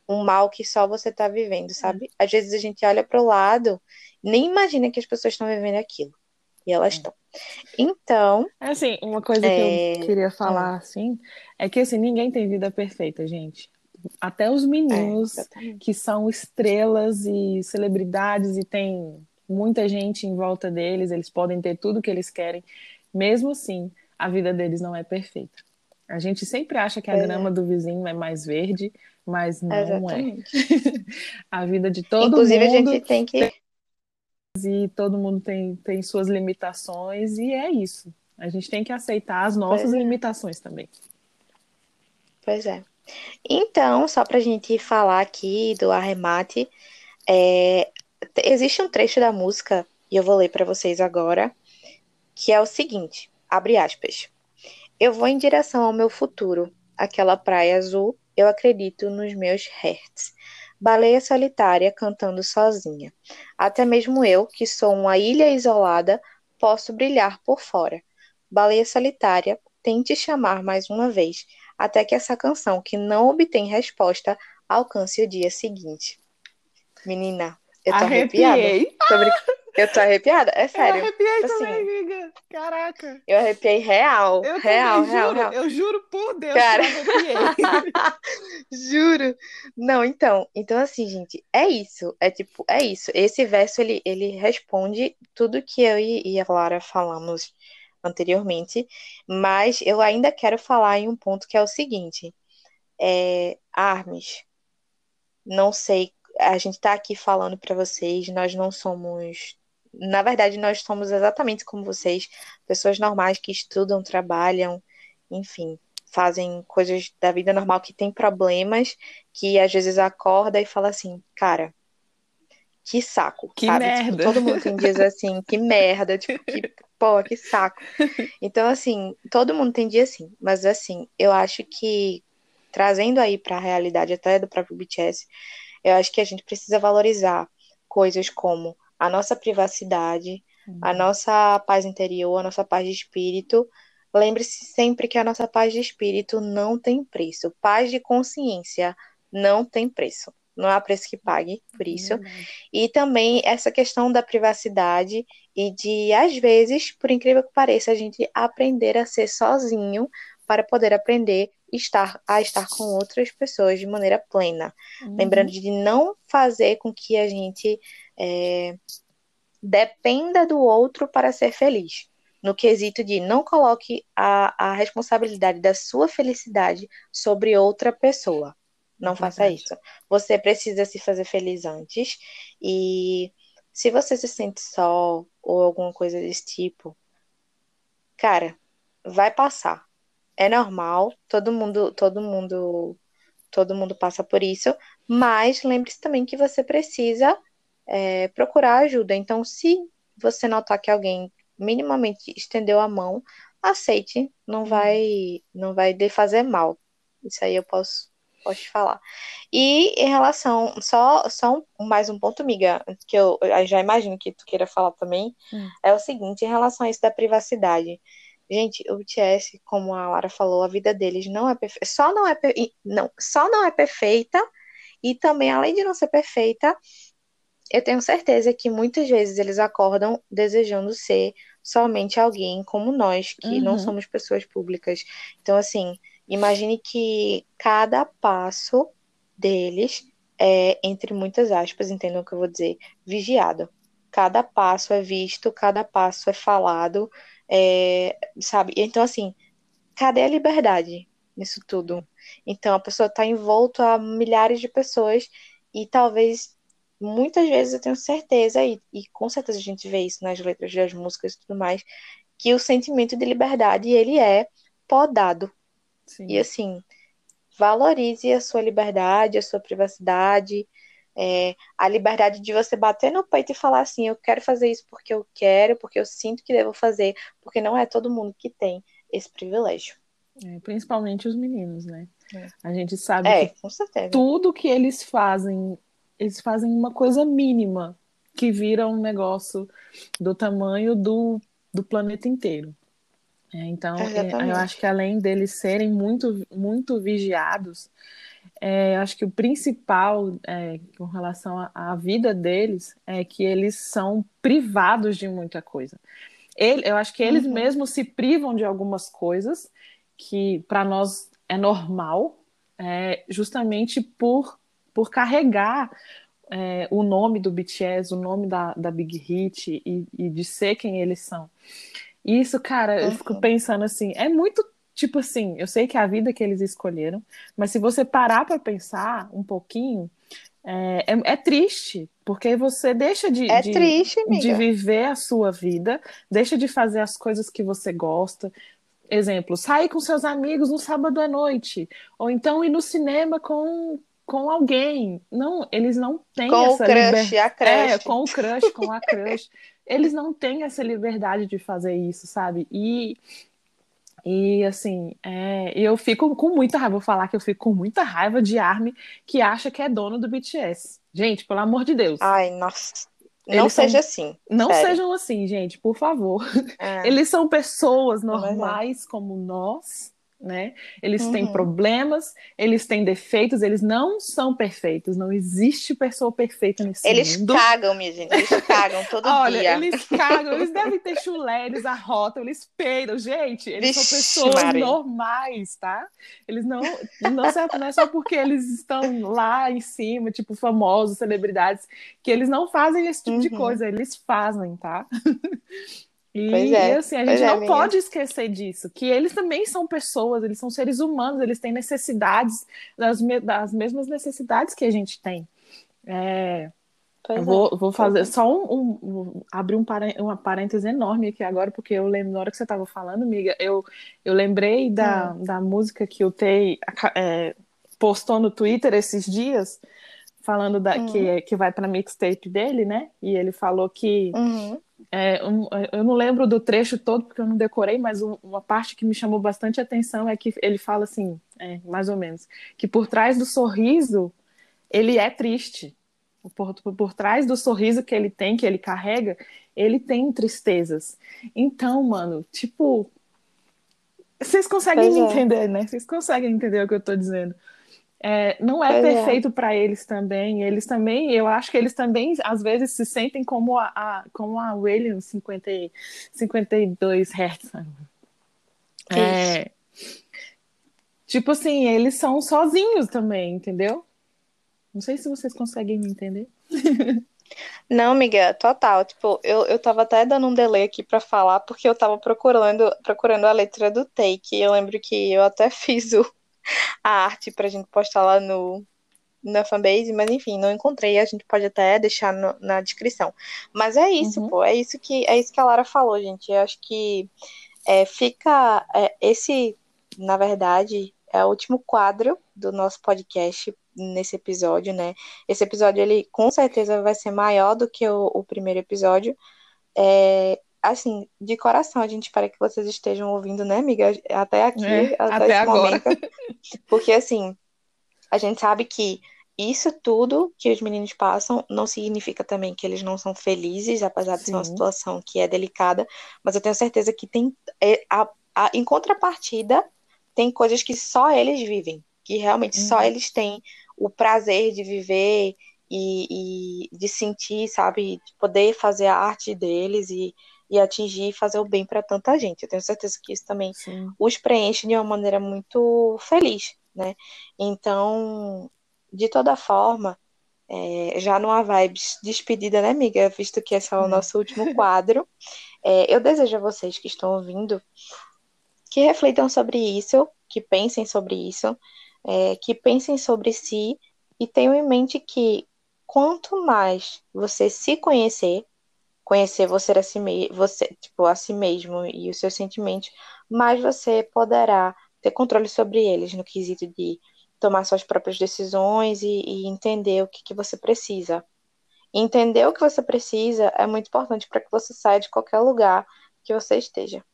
S1: um mal que só você tá vivendo, sabe? Às vezes a gente olha para o lado, nem imagina que as pessoas estão vivendo aquilo. E elas estão. Então.
S2: É assim, uma coisa é... que eu é, queria falar, hum. assim, é que assim, ninguém tem vida perfeita, gente. Até os meninos é, que são estrelas e celebridades e tem muita gente em volta deles, eles podem ter tudo que eles querem. Mesmo assim, a vida deles não é perfeita. A gente sempre acha que a é. grama do vizinho é mais verde, mas não é. Exatamente. é. a vida de todo
S1: Inclusive,
S2: mundo.
S1: Inclusive, a gente tem que
S2: e todo mundo tem, tem suas limitações, e é isso. A gente tem que aceitar as nossas é. limitações também.
S1: Pois é. Então, só para a gente falar aqui do arremate, é, existe um trecho da música, e eu vou ler para vocês agora, que é o seguinte: abre aspas. Eu vou em direção ao meu futuro, aquela praia azul, eu acredito nos meus hertz baleia solitária cantando sozinha. Até mesmo eu, que sou uma ilha isolada, posso brilhar por fora. Baleia solitária, tente chamar mais uma vez, até que essa canção, que não obtém resposta, alcance o dia seguinte. Menina, eu tô Arrepiei. arrepiada. Eu tô arrepiada, é sério.
S2: Eu arrepiei tipo assim, também, amiga. Caraca.
S1: Eu arrepiei real.
S2: Eu
S1: real,
S2: também,
S1: real,
S2: juro,
S1: real.
S2: Eu juro por Deus Cara... que eu arrepiei.
S1: juro. Não, então, então assim, gente, é isso. É tipo, é isso. Esse verso ele, ele responde tudo que eu e a Lara falamos anteriormente, mas eu ainda quero falar em um ponto que é o seguinte. É, Armes, não sei a gente está aqui falando para vocês, nós não somos. Na verdade, nós somos exatamente como vocês, pessoas normais que estudam, trabalham, enfim, fazem coisas da vida normal que tem problemas, que às vezes acorda e fala assim, cara, que saco.
S2: Que
S1: sabe?
S2: merda.
S1: Tipo, todo mundo tem dias assim, que merda, tipo, que pô, que saco. Então, assim, todo mundo tem dia assim, mas assim, eu acho que trazendo aí para a realidade até do próprio BTS, eu acho que a gente precisa valorizar coisas como a nossa privacidade, uhum. a nossa paz interior, a nossa paz de espírito. Lembre-se sempre que a nossa paz de espírito não tem preço. Paz de consciência não tem preço. Não há preço que pague por isso. E também essa questão da privacidade e de, às vezes, por incrível que pareça, a gente aprender a ser sozinho para poder aprender estar a estar com outras pessoas de maneira plena. Uhum. Lembrando de não fazer com que a gente é, dependa do outro para ser feliz. No quesito de não coloque a, a responsabilidade da sua felicidade sobre outra pessoa. Não é faça isso. Você precisa se fazer feliz antes. E se você se sente só ou alguma coisa desse tipo, cara, vai passar é normal, todo mundo, todo mundo, todo mundo passa por isso, mas lembre-se também que você precisa é, procurar ajuda. Então, se você notar que alguém minimamente estendeu a mão, aceite, não uhum. vai, não vai fazer mal. Isso aí eu posso, posso te falar. E em relação, só, só um, mais um ponto, amiga, que eu, eu, já imagino que tu queira falar também, hum. é o seguinte, em relação a isso da privacidade. Gente, o BTS, como a Lara falou, a vida deles não é perfeita, só não é não, só não é perfeita e também além de não ser perfeita, eu tenho certeza que muitas vezes eles acordam desejando ser somente alguém como nós, que uhum. não somos pessoas públicas. Então assim, imagine que cada passo deles é, entre muitas aspas, entendam o que eu vou dizer, vigiado. Cada passo é visto, cada passo é falado, é, sabe? Então, assim, cadê a liberdade nisso tudo? Então, a pessoa está envolta a milhares de pessoas e talvez, muitas vezes, eu tenho certeza, e, e com certeza a gente vê isso nas letras das músicas e tudo mais, que o sentimento de liberdade, ele é podado. Sim. E, assim, valorize a sua liberdade, a sua privacidade, é, a liberdade de você bater no peito e falar assim, eu quero fazer isso porque eu quero, porque eu sinto que devo fazer, porque não é todo mundo que tem esse privilégio.
S2: É, principalmente os meninos, né? É. A gente sabe
S1: é,
S2: que tudo que eles fazem, eles fazem uma coisa mínima que vira um negócio do tamanho do, do planeta inteiro. É, então, é, eu acho que além deles serem muito, muito vigiados, é, acho que o principal é, com relação à vida deles é que eles são privados de muita coisa. Ele, eu acho que eles uhum. mesmos se privam de algumas coisas que para nós é normal, é, justamente por, por carregar é, o nome do BTS, o nome da, da Big Hit e, e de ser quem eles são. Isso, cara, eu fico pensando assim, é muito tipo assim, eu sei que é a vida que eles escolheram, mas se você parar para pensar um pouquinho, é, é, é, triste, porque você deixa de,
S1: é
S2: de,
S1: triste,
S2: de viver a sua vida, deixa de fazer as coisas que você gosta. Exemplo, sair com seus amigos no sábado à noite, ou então ir no cinema com, com alguém. Não, eles não têm
S1: com
S2: essa
S1: liberdade.
S2: É, com o crush, com a crush. eles não têm essa liberdade de fazer isso, sabe? E e assim, é, eu fico com muita raiva, vou falar que eu fico com muita raiva de Army que acha que é dono do BTS. Gente, pelo amor de Deus.
S1: Ai, nossa. Não seja são... assim.
S2: Não sério. sejam assim, gente, por favor. É. Eles são pessoas é. normais como nós né? Eles uhum. têm problemas, eles têm defeitos, eles não são perfeitos, não existe pessoa perfeita nesse
S1: eles
S2: mundo.
S1: Eles cagam, minha gente, eles cagam todo
S2: Olha,
S1: dia.
S2: eles cagam, eles devem ter chulé, eles arrotam, eles peidam, gente, eles Vixe, são pessoas Maria. normais, tá? Eles não, não, não é só porque eles estão lá em cima, tipo, famosos, celebridades, que eles não fazem esse tipo uhum. de coisa, eles fazem, tá? E, é, e, assim, a gente é, não pode esquecer disso, que eles também são pessoas, eles são seres humanos, eles têm necessidades, das, me das mesmas necessidades que a gente tem. É, vou, é. vou fazer só um, um, um abrir um uma parêntese enorme aqui agora, porque eu lembro, na hora que você estava falando, amiga, eu, eu lembrei da, hum. da música que o Tei é, postou no Twitter esses dias, falando da, uhum. que, que vai para mixtape dele, né? E ele falou que
S1: uhum.
S2: É, eu não lembro do trecho todo porque eu não decorei, mas um, uma parte que me chamou bastante atenção é que ele fala assim, é, mais ou menos, que por trás do sorriso ele é triste. Por, por, por, trás do sorriso que ele tem, que ele carrega, ele tem tristezas. Então, mano, tipo, vocês conseguem pois me é. entender, né? Vocês conseguem entender o que eu tô dizendo. É, não é é. perfeito é. para eles também. Eles também, eu acho que eles também às vezes se sentem como a, a como a Williams 50, 52 Hz. É, tipo assim, eles são sozinhos também, entendeu? Não sei se vocês conseguem me entender.
S1: Não, amiga, total. Tipo, eu, eu tava até dando um delay aqui para falar, porque eu tava procurando, procurando a letra do take. Eu lembro que eu até fiz o, a arte pra gente postar lá no, na fanbase, mas enfim, não encontrei, a gente pode até deixar no, na descrição. Mas é isso, uhum. pô, é isso que é isso que a Lara falou, gente. Eu acho que é, fica é, esse, na verdade, é o último quadro do nosso podcast nesse episódio, né? Esse episódio ele com certeza vai ser maior do que o, o primeiro episódio. É, assim, de coração, a gente espera que vocês estejam ouvindo, né, amiga? Até aqui, é, até, até, esse agora. momento. Porque, assim, a gente sabe que isso tudo que os meninos passam não significa também que eles não são felizes, apesar de Sim. ser uma situação que é delicada, mas eu tenho certeza que tem, é, a, a, em contrapartida, tem coisas que só eles vivem, que realmente uhum. só eles têm o prazer de viver e, e de sentir, sabe, de poder fazer a arte deles e e atingir e fazer o bem para tanta gente. Eu tenho certeza que isso também Sim. os preenche de uma maneira muito feliz, né? Então, de toda forma, é, já numa vibe despedida, né, amiga? Visto que esse é o nosso último quadro, é, eu desejo a vocês que estão ouvindo que reflitam sobre isso, que pensem sobre isso, é, que pensem sobre si e tenham em mente que quanto mais você se conhecer, conhecer você a si, você, tipo, a si mesmo e os seus sentimentos, mais você poderá ter controle sobre eles no quesito de tomar suas próprias decisões e, e entender o que, que você precisa. entender o que você precisa é muito importante para que você saia de qualquer lugar que você esteja.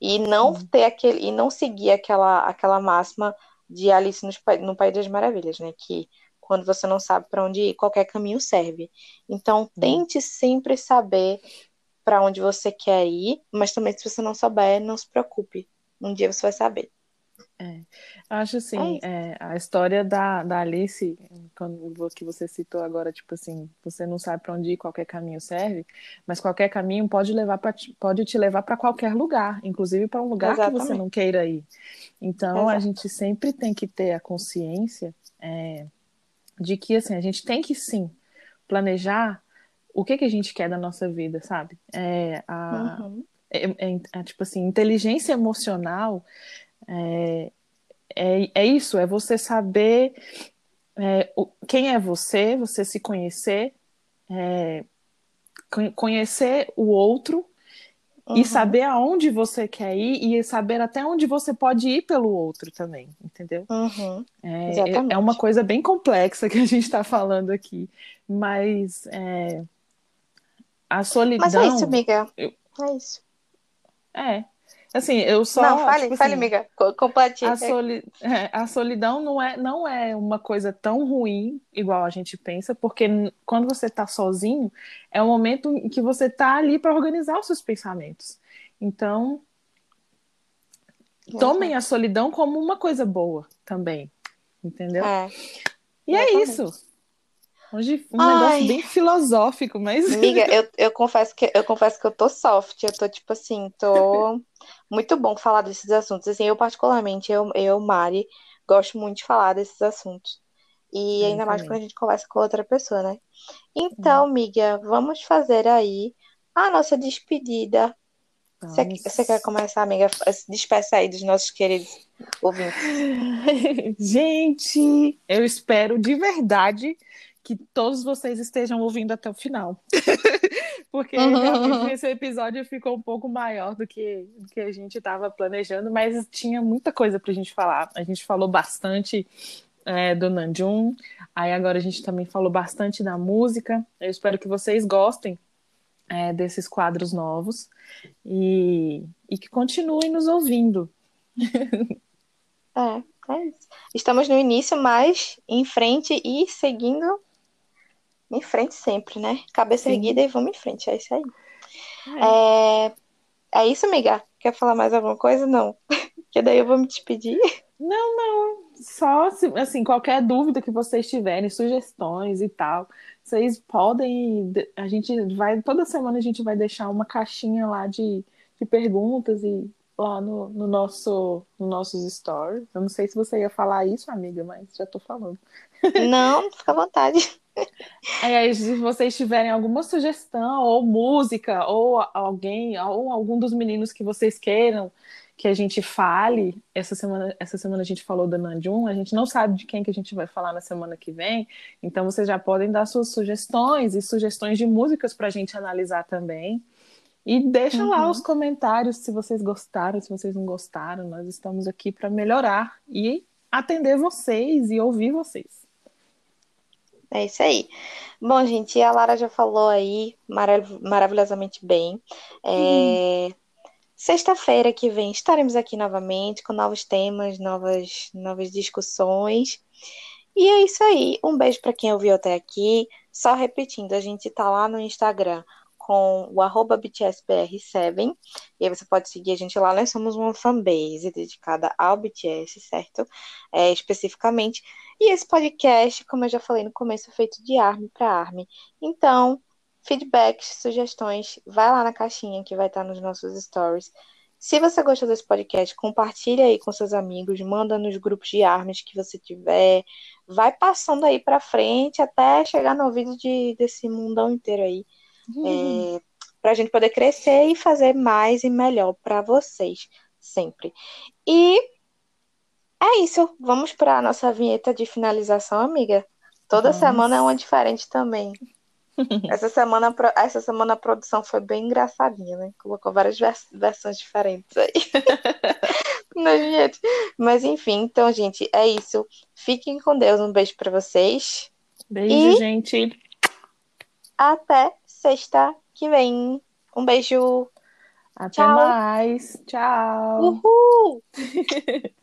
S1: E não Sim. ter aquele e não seguir aquela aquela máxima de Alice no, no País das Maravilhas, né, que quando você não sabe para onde ir, qualquer caminho serve. Então, tente sempre saber para onde você quer ir, mas também se você não souber, não se preocupe. Um dia você vai saber.
S2: É, acho assim, é é, a história da, da Alice, quando, que você citou agora, tipo assim, você não sabe para onde ir, qualquer caminho serve, mas qualquer caminho pode levar pra, pode te levar para qualquer lugar, inclusive para um lugar Exatamente. que você não queira ir. Então Exato. a gente sempre tem que ter a consciência é, de que assim a gente tem que sim planejar o que que a gente quer da nossa vida, sabe? É, a, uhum. é, é, é, tipo assim, inteligência emocional é, é, é isso, é você saber é, o, quem é você, você se conhecer, é, conhecer o outro Uhum. E saber aonde você quer ir e saber até onde você pode ir pelo outro também, entendeu?
S1: Uhum.
S2: É, é, é uma coisa bem complexa que a gente está falando aqui, mas é, a solidão.
S1: Mas é isso, amiga. Eu, é isso.
S2: É. Assim, eu só.
S1: Não, fale,
S2: tipo
S1: fale,
S2: assim,
S1: amiga. Compartilhe.
S2: A, soli- é, a solidão não é, não é uma coisa tão ruim, igual a gente pensa, porque quando você está sozinho, é o momento em que você está ali para organizar os seus pensamentos. Então, tomem a solidão como uma coisa boa também, entendeu?
S1: É.
S2: e é
S1: exatamente.
S2: isso. Hoje um
S1: Ai.
S2: negócio bem filosófico, mas
S1: Amiga, eu, eu confesso que eu confesso que eu tô soft, eu tô tipo assim, tô muito bom falar desses assuntos. Assim, eu particularmente, eu, eu, Mari, gosto muito de falar desses assuntos. E
S2: Eu
S1: ainda mais
S2: também.
S1: quando a gente conversa com outra pessoa, né? Então, amiga, vamos fazer aí a nossa despedida. Você, você quer começar, amiga? Despeça aí dos nossos queridos ouvintes.
S2: Gente, eu espero de verdade que todos vocês estejam ouvindo até o final. Porque realmente esse episódio ficou um pouco maior do que, do que a gente estava planejando, mas tinha muita coisa para a gente falar. A gente falou bastante é, do Nanjum, aí agora a gente também falou bastante da música. Eu espero que vocês gostem é, desses quadros novos e, e que continuem nos ouvindo.
S1: É, é isso. Estamos no início, mas em frente e seguindo em frente sempre, né? Cabeça
S2: Sim.
S1: erguida e vamos em frente, é isso aí.
S2: É.
S1: É, é isso, amiga? Quer falar mais alguma coisa? Não. Porque daí eu vou me despedir.
S2: Não, não. Só se, assim, qualquer dúvida que vocês tiverem, sugestões e tal, vocês podem. A gente vai. Toda semana a gente vai deixar uma caixinha lá de, de perguntas e lá no, no nosso no nossos stories. Eu não sei se você ia falar isso, amiga, mas já tô falando.
S1: Não, fica à vontade.
S2: Aí, se vocês tiverem alguma sugestão, ou música, ou alguém, ou algum dos meninos que vocês queiram que a gente fale, essa semana, essa semana a gente falou da Nanjum, a gente não sabe de quem que a gente vai falar na semana que vem, então vocês já podem dar suas sugestões e sugestões de músicas para a gente analisar também. E deixa lá
S1: Uhum.
S2: os comentários se vocês gostaram, se vocês não gostaram. Nós estamos aqui para melhorar e atender vocês e ouvir vocês.
S1: É isso aí. Bom, gente, a Lara já falou aí marav- maravilhosamente bem. É, Sexta-feira que vem estaremos aqui novamente com novos temas, novas, novas discussões. E é isso aí. Um beijo para quem ouviu até aqui. Só repetindo, a gente tá lá no Instagram com o arroba BTSBR7. E aí você pode seguir a gente lá. Nós somos uma fanbase dedicada ao BTS, certo? É, especificamente. E esse podcast, como eu já falei no começo, é feito de ARM para ARM. Então, feedbacks, sugestões, vai lá na caixinha que vai estar nos nossos stories. Se você gostou desse podcast, compartilha aí com seus amigos, manda nos grupos de armas que você tiver, vai passando aí para frente até chegar no ouvido de, desse mundão inteiro aí, é, para a gente poder crescer e fazer mais e melhor para vocês sempre. E é isso. Vamos para a nossa vinheta de finalização, amiga. Toda
S2: Vamos.
S1: semana é uma diferente também. Essa semana, essa semana a produção foi bem engraçadinha, né? Colocou várias vers- versões diferentes aí. Na vinheta. Mas enfim, então, gente, é isso. Fiquem com Deus. Um beijo para vocês.
S2: Beijo,
S1: E-
S2: gente.
S1: Até sexta que vem. Um beijo.
S2: Até
S1: Tchau.
S2: mais. Tchau.
S1: Uhul.